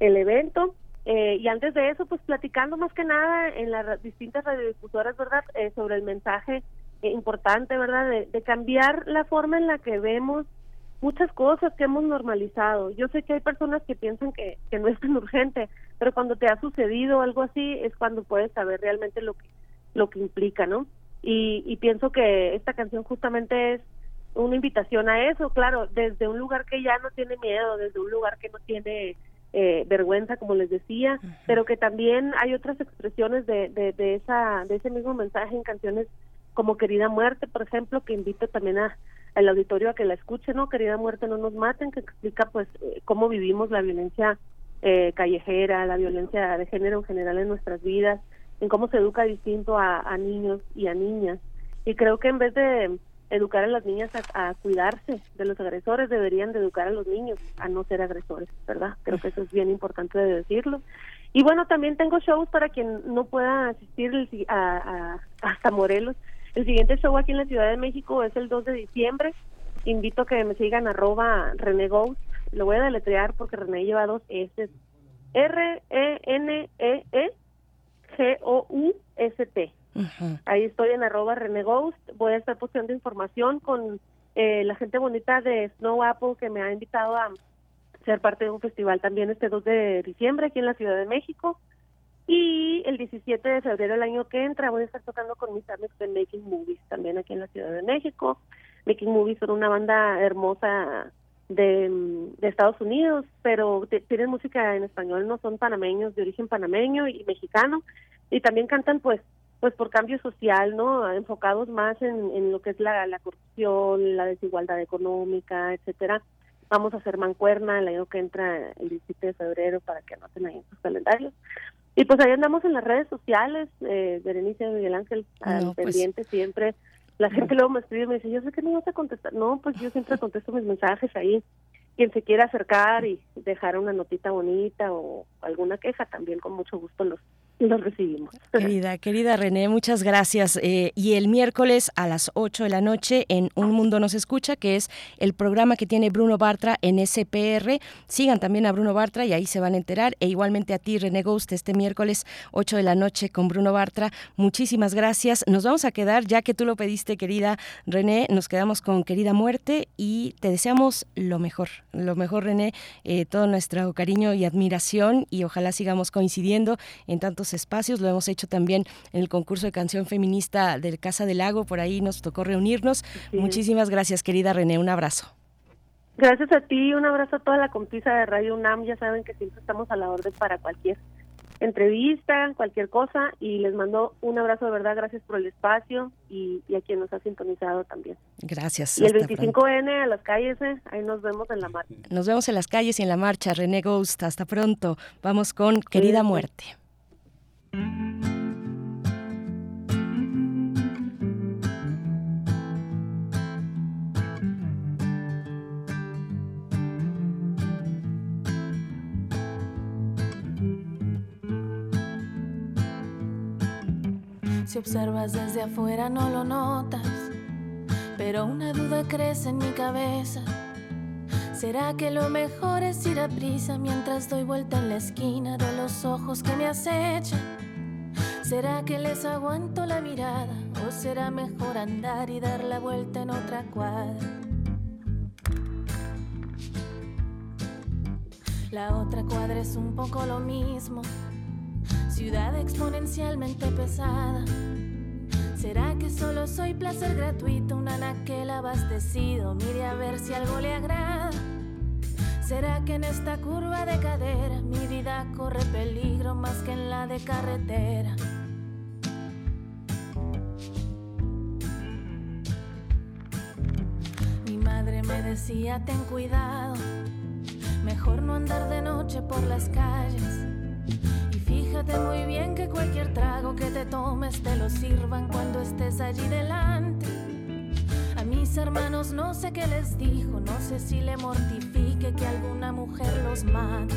S30: el evento. Eh, y antes de eso, pues platicando más que nada en las distintas radiodifusoras, ¿verdad? Eh, sobre el mensaje importante, ¿verdad? De, de cambiar la forma en la que vemos muchas cosas que hemos normalizado. Yo sé que hay personas que piensan que, que no es tan urgente, pero cuando te ha sucedido algo así es cuando puedes saber realmente lo que, lo que implica, ¿no? Y, y pienso que esta canción justamente es una invitación a eso, claro, desde un lugar que ya no tiene miedo, desde un lugar que no tiene eh, vergüenza, como les decía, pero que también hay otras expresiones de, de, de esa de ese mismo mensaje en canciones como Querida Muerte, por ejemplo, que invito también a al auditorio a que la escuche, ¿no? Querida Muerte, no nos maten, que explica pues eh, cómo vivimos la violencia eh, callejera, la violencia de género en general en nuestras vidas, en cómo se educa distinto a, a niños y a niñas. Y creo que en vez de educar a las niñas a, cuidarse de los agresores, deberían de educar a los niños a no ser agresores, ¿verdad? Creo que eso es bien importante de decirlo. Y bueno, también tengo shows para quien no pueda asistir a, hasta Morelos. El siguiente show aquí en la Ciudad de México es el 2 de diciembre. Invito a que me sigan arroba René. Lo voy a deletrear porque René lleva dos S. R-E-N-E-E-G-O-U-S-T. Ahí estoy en arroba René Ghost. Voy a estar posteando información con eh, la gente bonita de Snow Apple que me ha invitado a ser parte de un festival también este 2 de diciembre aquí en la Ciudad de México. Y el 17 de febrero del año que entra voy a estar tocando con mis amigos de Making Movies también aquí en la Ciudad de México. Making Movies son una banda hermosa de, Estados Unidos, pero tienen música en español, no son panameños, de origen panameño y mexicano, y también cantan pues pues por cambio social, ¿no? Enfocados más en, en lo que es la, la corrupción, la desigualdad económica, etcétera. Vamos a hacer mancuerna el año que entra el 17 de febrero para que anoten ahí en sus calendarios. Y pues ahí andamos en las redes sociales, eh, Berenice Miguel Ángel, al
S2: No, pues-
S30: pendiente siempre. La gente luego me escribe y me dice, yo sé que no vas a contestar. No, pues yo siempre contesto mis mensajes ahí. Quien se quiera acercar y dejar una notita bonita o alguna queja, también con mucho gusto los, los recibimos.
S2: Querida, querida René, muchas gracias. Eh, y el miércoles a las 8 de la noche en Un Mundo Nos Escucha, que es el programa que tiene Bruno Bartra en SPR. Sigan también a Bruno Bartra y ahí se van a enterar. E igualmente a ti, René Ghost, este miércoles 8 de la noche con Bruno Bartra. Muchísimas gracias. Nos vamos a quedar, ya que tú lo pediste, querida René, nos quedamos con Querida Muerte y te deseamos lo mejor, lo mejor, René, eh, todo nuestro cariño y admiración y ojalá sigamos coincidiendo en tantos espacios. Lo hemos hecho también en el concurso de canción feminista del Casa del Lago, por ahí nos tocó reunirnos.
S30: Sí.
S2: Muchísimas gracias, querida René, un abrazo.
S30: Gracias a ti, un abrazo a toda la compisa de Radio UNAM. Ya saben que siempre estamos a la orden para cualquier entrevista, cualquier cosa. Y les mando un abrazo de verdad. Gracias por el espacio y, y a quien nos ha sintonizado también.
S2: Gracias.
S30: Y el
S2: hasta pronto.
S30: 25N a las calles, eh, ahí nos vemos en la marcha.
S2: Nos vemos en las calles y en la marcha. René Ghost, hasta pronto. Vamos con Querida Muerte.
S33: Si observas desde afuera no lo notas, pero una duda crece en mi cabeza. ¿Será que lo mejor es ir a prisa mientras doy vuelta en la esquina de los ojos que me acechan? ¿Será que les aguanto la mirada o será mejor andar y dar la vuelta en otra cuadra? La otra cuadra es un poco lo mismo, ciudad exponencialmente pesada. ¿Será que solo soy placer gratuito, un anaquel abastecido? Mire a ver si algo le agrada. ¿Será que en esta curva de cadera mi vida corre peligro más que en la de carretera? Madre me decía, ten cuidado, mejor no andar de noche por las calles. Y fíjate muy bien que cualquier trago que te tomes te lo sirvan cuando estés allí delante. A mis hermanos no sé qué les dijo, no sé si le mortifique que alguna mujer los mate.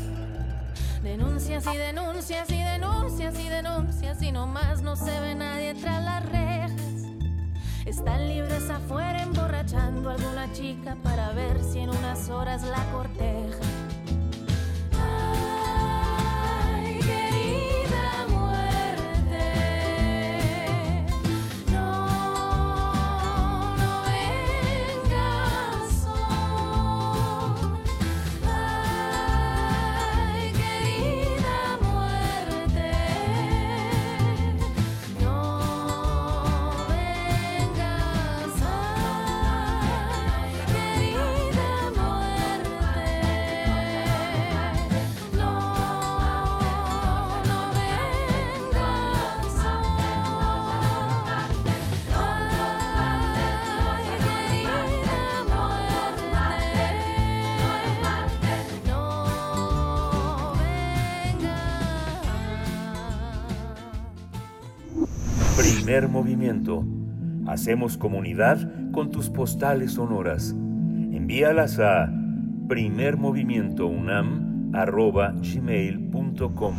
S33: Denuncias y denuncias y denuncias y denuncias y nomás no se ve nadie tras las rejas. Están libres afuera emborrachando a alguna chica para ver si en unas horas la corteja.
S19: Hacemos comunidad con tus postales sonoras. Envíalas a primermovimientounam.gmail.com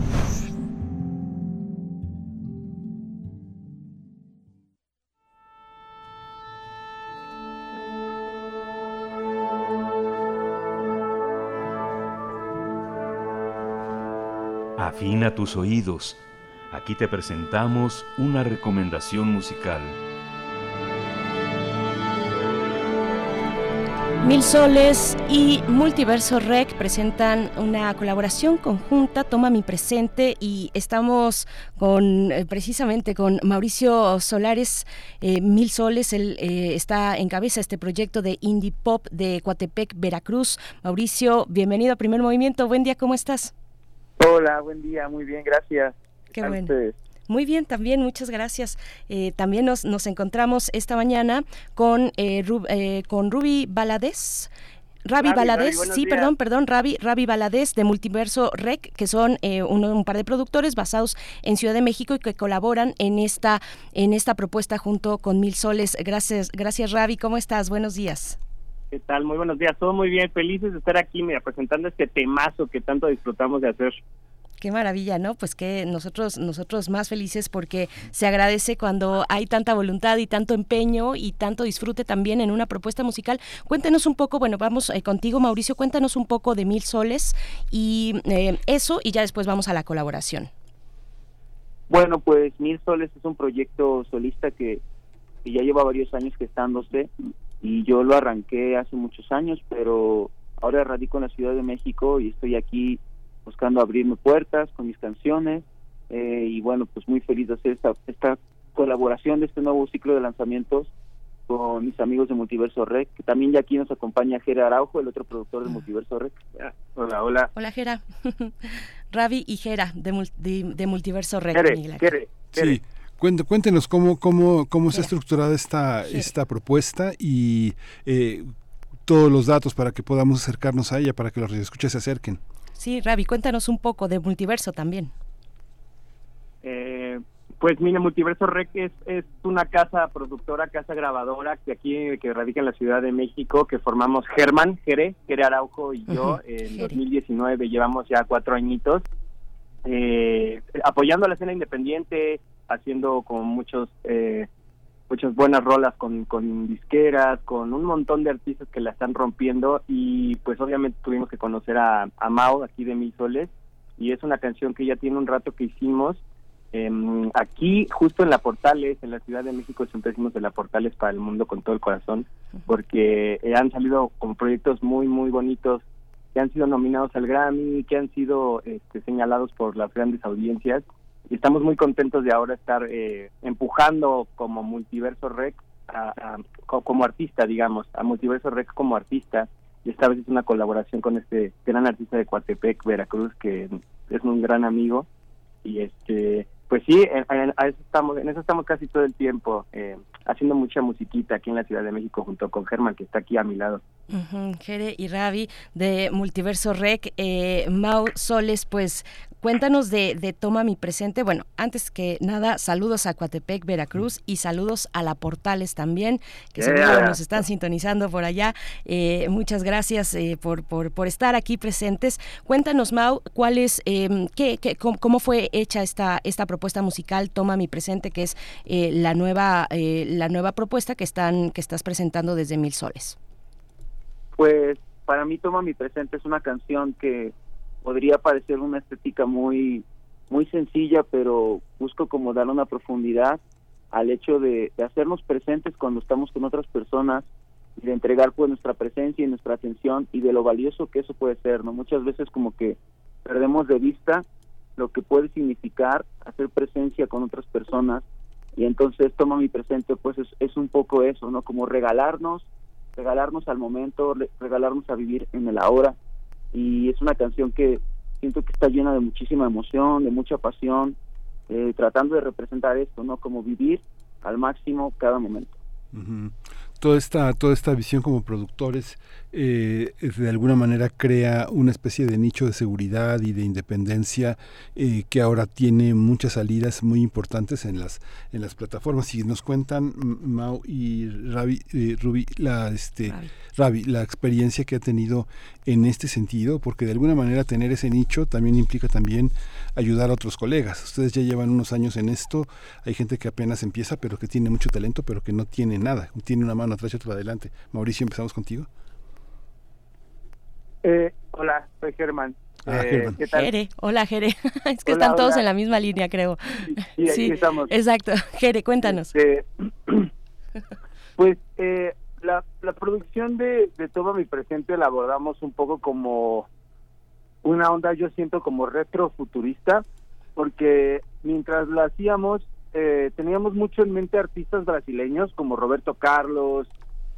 S29: Afina tus oídos. Aquí te presentamos una recomendación musical.
S2: Mil Soles y Multiverso Rec presentan una colaboración conjunta, Toma mi presente, y estamos con eh, precisamente con Mauricio Solares, eh, Mil Soles, él eh, está en cabeza este proyecto de indie pop de Coatepec, Veracruz. Mauricio, bienvenido a Primer Movimiento, buen día, ¿cómo estás?
S5: Hola, buen día, muy bien, gracias.
S2: Qué bueno. Muy bien, también, muchas gracias. Eh, también nos, nos encontramos esta mañana con, eh, eh, con Ruby Baladés. Ravi Baladés, sí, perdón, perdón, Ravi, Ravi Baladés de Multiverso Rec, que son un, un, par de productores basados en Ciudad de México y que colaboran en esta, en esta propuesta junto con Mil Soles. Gracias, gracias Ravi, ¿cómo estás? Buenos días.
S5: ¿Qué tal? Muy buenos días, todo muy bien, felices de estar aquí mira, presentando este temazo que tanto disfrutamos de hacer.
S2: Qué maravilla, ¿no? Pues que nosotros, nosotros más felices porque se agradece cuando hay tanta voluntad y tanto empeño y tanto disfrute también en una propuesta musical. Cuéntenos un poco, bueno, vamos eh, contigo, Mauricio, cuéntanos un poco de Mil Soles y eh, eso, y ya después vamos a la colaboración.
S5: Bueno, pues Mil Soles es un proyecto solista que, que ya lleva varios años gestándose y yo lo arranqué hace muchos años, pero ahora radico en la Ciudad de México y estoy aquí buscando abrirme puertas con mis canciones eh, y bueno, pues muy feliz de hacer esta, esta colaboración de este nuevo ciclo de lanzamientos con mis amigos de Multiverso Rec, que también ya aquí nos acompaña Jera Araujo, el otro productor de Multiverso Rec. Hola, hola.
S2: Hola, Jera. Ravi y Jera de, de, de Multiverso Rec.
S5: Jere, Jere,
S1: Sí. Cuéntenos cómo, cómo, cómo está estructurada esta, esta propuesta y eh, todos los datos para que podamos acercarnos a ella, para que los escuches se acerquen.
S2: Sí, Ravi, cuéntanos un poco de Multiverso también.
S5: Eh, pues mira, Multiverso Rec es, es una casa productora, casa grabadora que aquí que radica en la Ciudad de México, que formamos Germán, Jere, Jere Araujo y yo. En 2019 llevamos ya cuatro añitos eh, apoyando a la escena independiente, haciendo con muchos eh, muchas buenas rolas con, con disqueras, con un montón de artistas que la están rompiendo y pues obviamente tuvimos que conocer a, a Mao aquí de Mil Soles y es una canción que ya tiene un rato que hicimos eh, aquí justo en la Portales, en la Ciudad de México siempre decimos de la Portales para el mundo con todo el corazón porque eh, han salido con proyectos muy muy bonitos que han sido nominados al Grammy, que han sido este, señalados por las grandes audiencias y estamos muy contentos de ahora estar eh, empujando como Multiverso Rec a, a, como artista, digamos, a Multiverso Rec como artista. Y esta vez es una colaboración con este gran artista de Coatepec, Veracruz, que es un gran amigo. Y este pues sí, en, en, eso estamos, en eso estamos casi todo el tiempo, eh, haciendo mucha musiquita aquí en la Ciudad de México junto con Germán, que está aquí a mi lado.
S2: Uh -huh. Jere y Ravi de Multiverso Rec, eh, Mau Soles, pues cuéntanos de, de, Toma mi presente. Bueno, antes que nada, saludos a Coatepec, Veracruz y saludos a la Portales también, que seguro nos están sintonizando por allá. Eh, muchas gracias eh, por, por, por, estar aquí presentes. Cuéntanos, Mau, cuál es, em, qué, qué, cómo, cómo, fue hecha esta, esta propuesta musical Toma mi presente, que es eh, la nueva la nueva propuesta que están que estás presentando desde Mil Soles.
S5: Pues para mí Toma mi presente es una canción que podría parecer una estética muy muy sencilla, pero busco como dar una profundidad al hecho de, de, hacernos presentes cuando estamos con otras personas y de entregar pues nuestra presencia y nuestra atención y de lo valioso que eso puede ser, ¿no? Muchas veces como que perdemos de vista lo que puede significar hacer presencia con otras personas y entonces toma mi presente pues es, es un poco eso, ¿no? Como regalarnos, regalarnos al momento, regalarnos a vivir en el ahora y es una canción que siento que está llena de muchísima emoción, de mucha pasión, eh, tratando de representar esto, ¿no? Como vivir al máximo cada momento.
S1: Uh -huh. Toda esta, toda esta visión como productores eh, de alguna manera crea una especie de nicho de seguridad y de independencia eh, que ahora tiene muchas salidas muy importantes en las en las plataformas. Y nos cuentan Mau y Ravi, eh, Ruby la este Ravi, la experiencia que ha tenido en este sentido porque de alguna manera tener ese nicho también implica también ayudar a otros colegas. Ustedes ya llevan unos años en esto. Hay gente que apenas empieza pero que tiene mucho talento pero que no tiene nada. Tiene una mano atrás y otra adelante. Mauricio empezamos contigo
S5: eh, hola, soy Germán.
S2: Ah, eh, ¿qué tal? Jere, hola Jere. es que están todos en la misma línea, creo.
S5: Sí, sí estamos.
S2: Exacto. Jere, cuéntanos.
S5: Este, pues eh, la, la producción de, de Toma Mi Presente la abordamos un poco como una onda, yo siento como retrofuturista, porque mientras la hacíamos, eh, teníamos mucho en mente artistas brasileños como Roberto Carlos,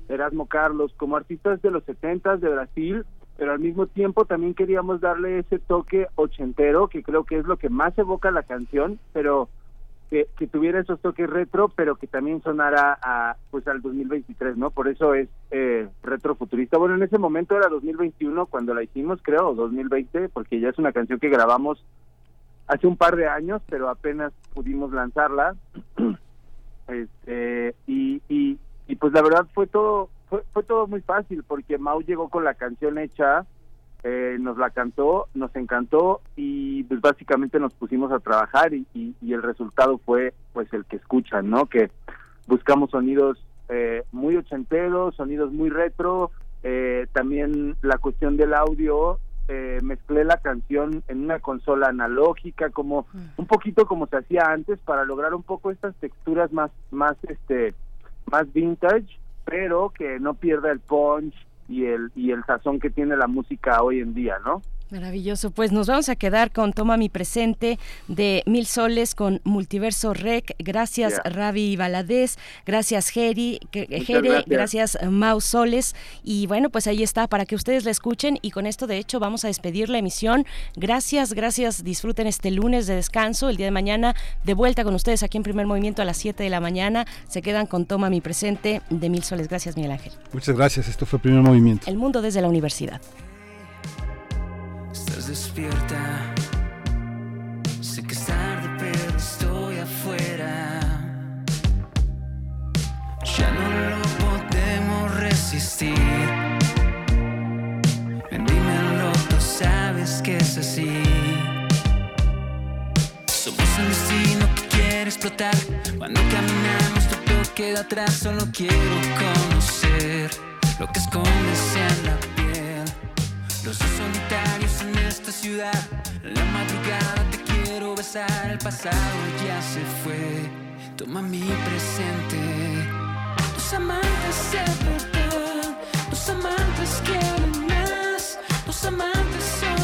S5: Erasmo Carlos, como artistas de los 70 de Brasil, pero al mismo tiempo también queríamos darle ese toque ochentero, que creo que es lo que más evoca la canción, pero que, que tuviera esos toques retro, pero que también sonara a, pues al 2023, ¿no? Por eso es eh, retro futurista. Bueno, en ese momento era 2021 cuando la hicimos, creo, o 2020, porque ya es una canción que grabamos hace un par de años, pero apenas pudimos lanzarla. este, y, y pues la verdad fue todo fue, todo muy fácil porque Mau llegó con la canción hecha, eh, nos la cantó, nos encantó y pues básicamente nos pusimos a trabajar y, el resultado fue pues el que escuchan, ¿no? Que buscamos sonidos eh, muy ochenteros, sonidos muy retro, eh, también la cuestión del audio, mezclé la canción en una consola analógica, como mm. un poquito como se hacía antes para lograr un poco estas texturas más, más, este, más vintage pero que no pierda el punch y el y el sazón que tiene la música hoy en día, ¿no?
S2: Maravilloso, pues nos vamos a quedar con Toma mi presente de Mil Soles con Multiverso Rec. Gracias Ravi Valadez, gracias Jere, Jere gracias. Mau Soles. Y bueno, pues ahí está para que ustedes la escuchen y con esto de hecho vamos a despedir la emisión. Gracias, gracias, disfruten este lunes de descanso. El día de mañana de vuelta con ustedes aquí en Primer Movimiento a las 7 de la mañana. Se quedan con Toma mi presente de Mil Soles. Gracias Miguel Ángel.
S1: Muchas gracias, esto fue Primer Movimiento.
S2: El mundo desde la universidad
S34: despierta. Sé que es tarde, pero estoy afuera. Ya no lo podemos resistir. Dímelo, tú sabes que es así. Somos un destino que quiere explotar. Cuando caminamos, todo queda atrás. Solo quiero conocer lo que escondes en La madrugada te quiero besar. El pasado ya se fue. Toma mi presente. Tus amantes se perderán. Tus amantes quieren más. Tus amantes son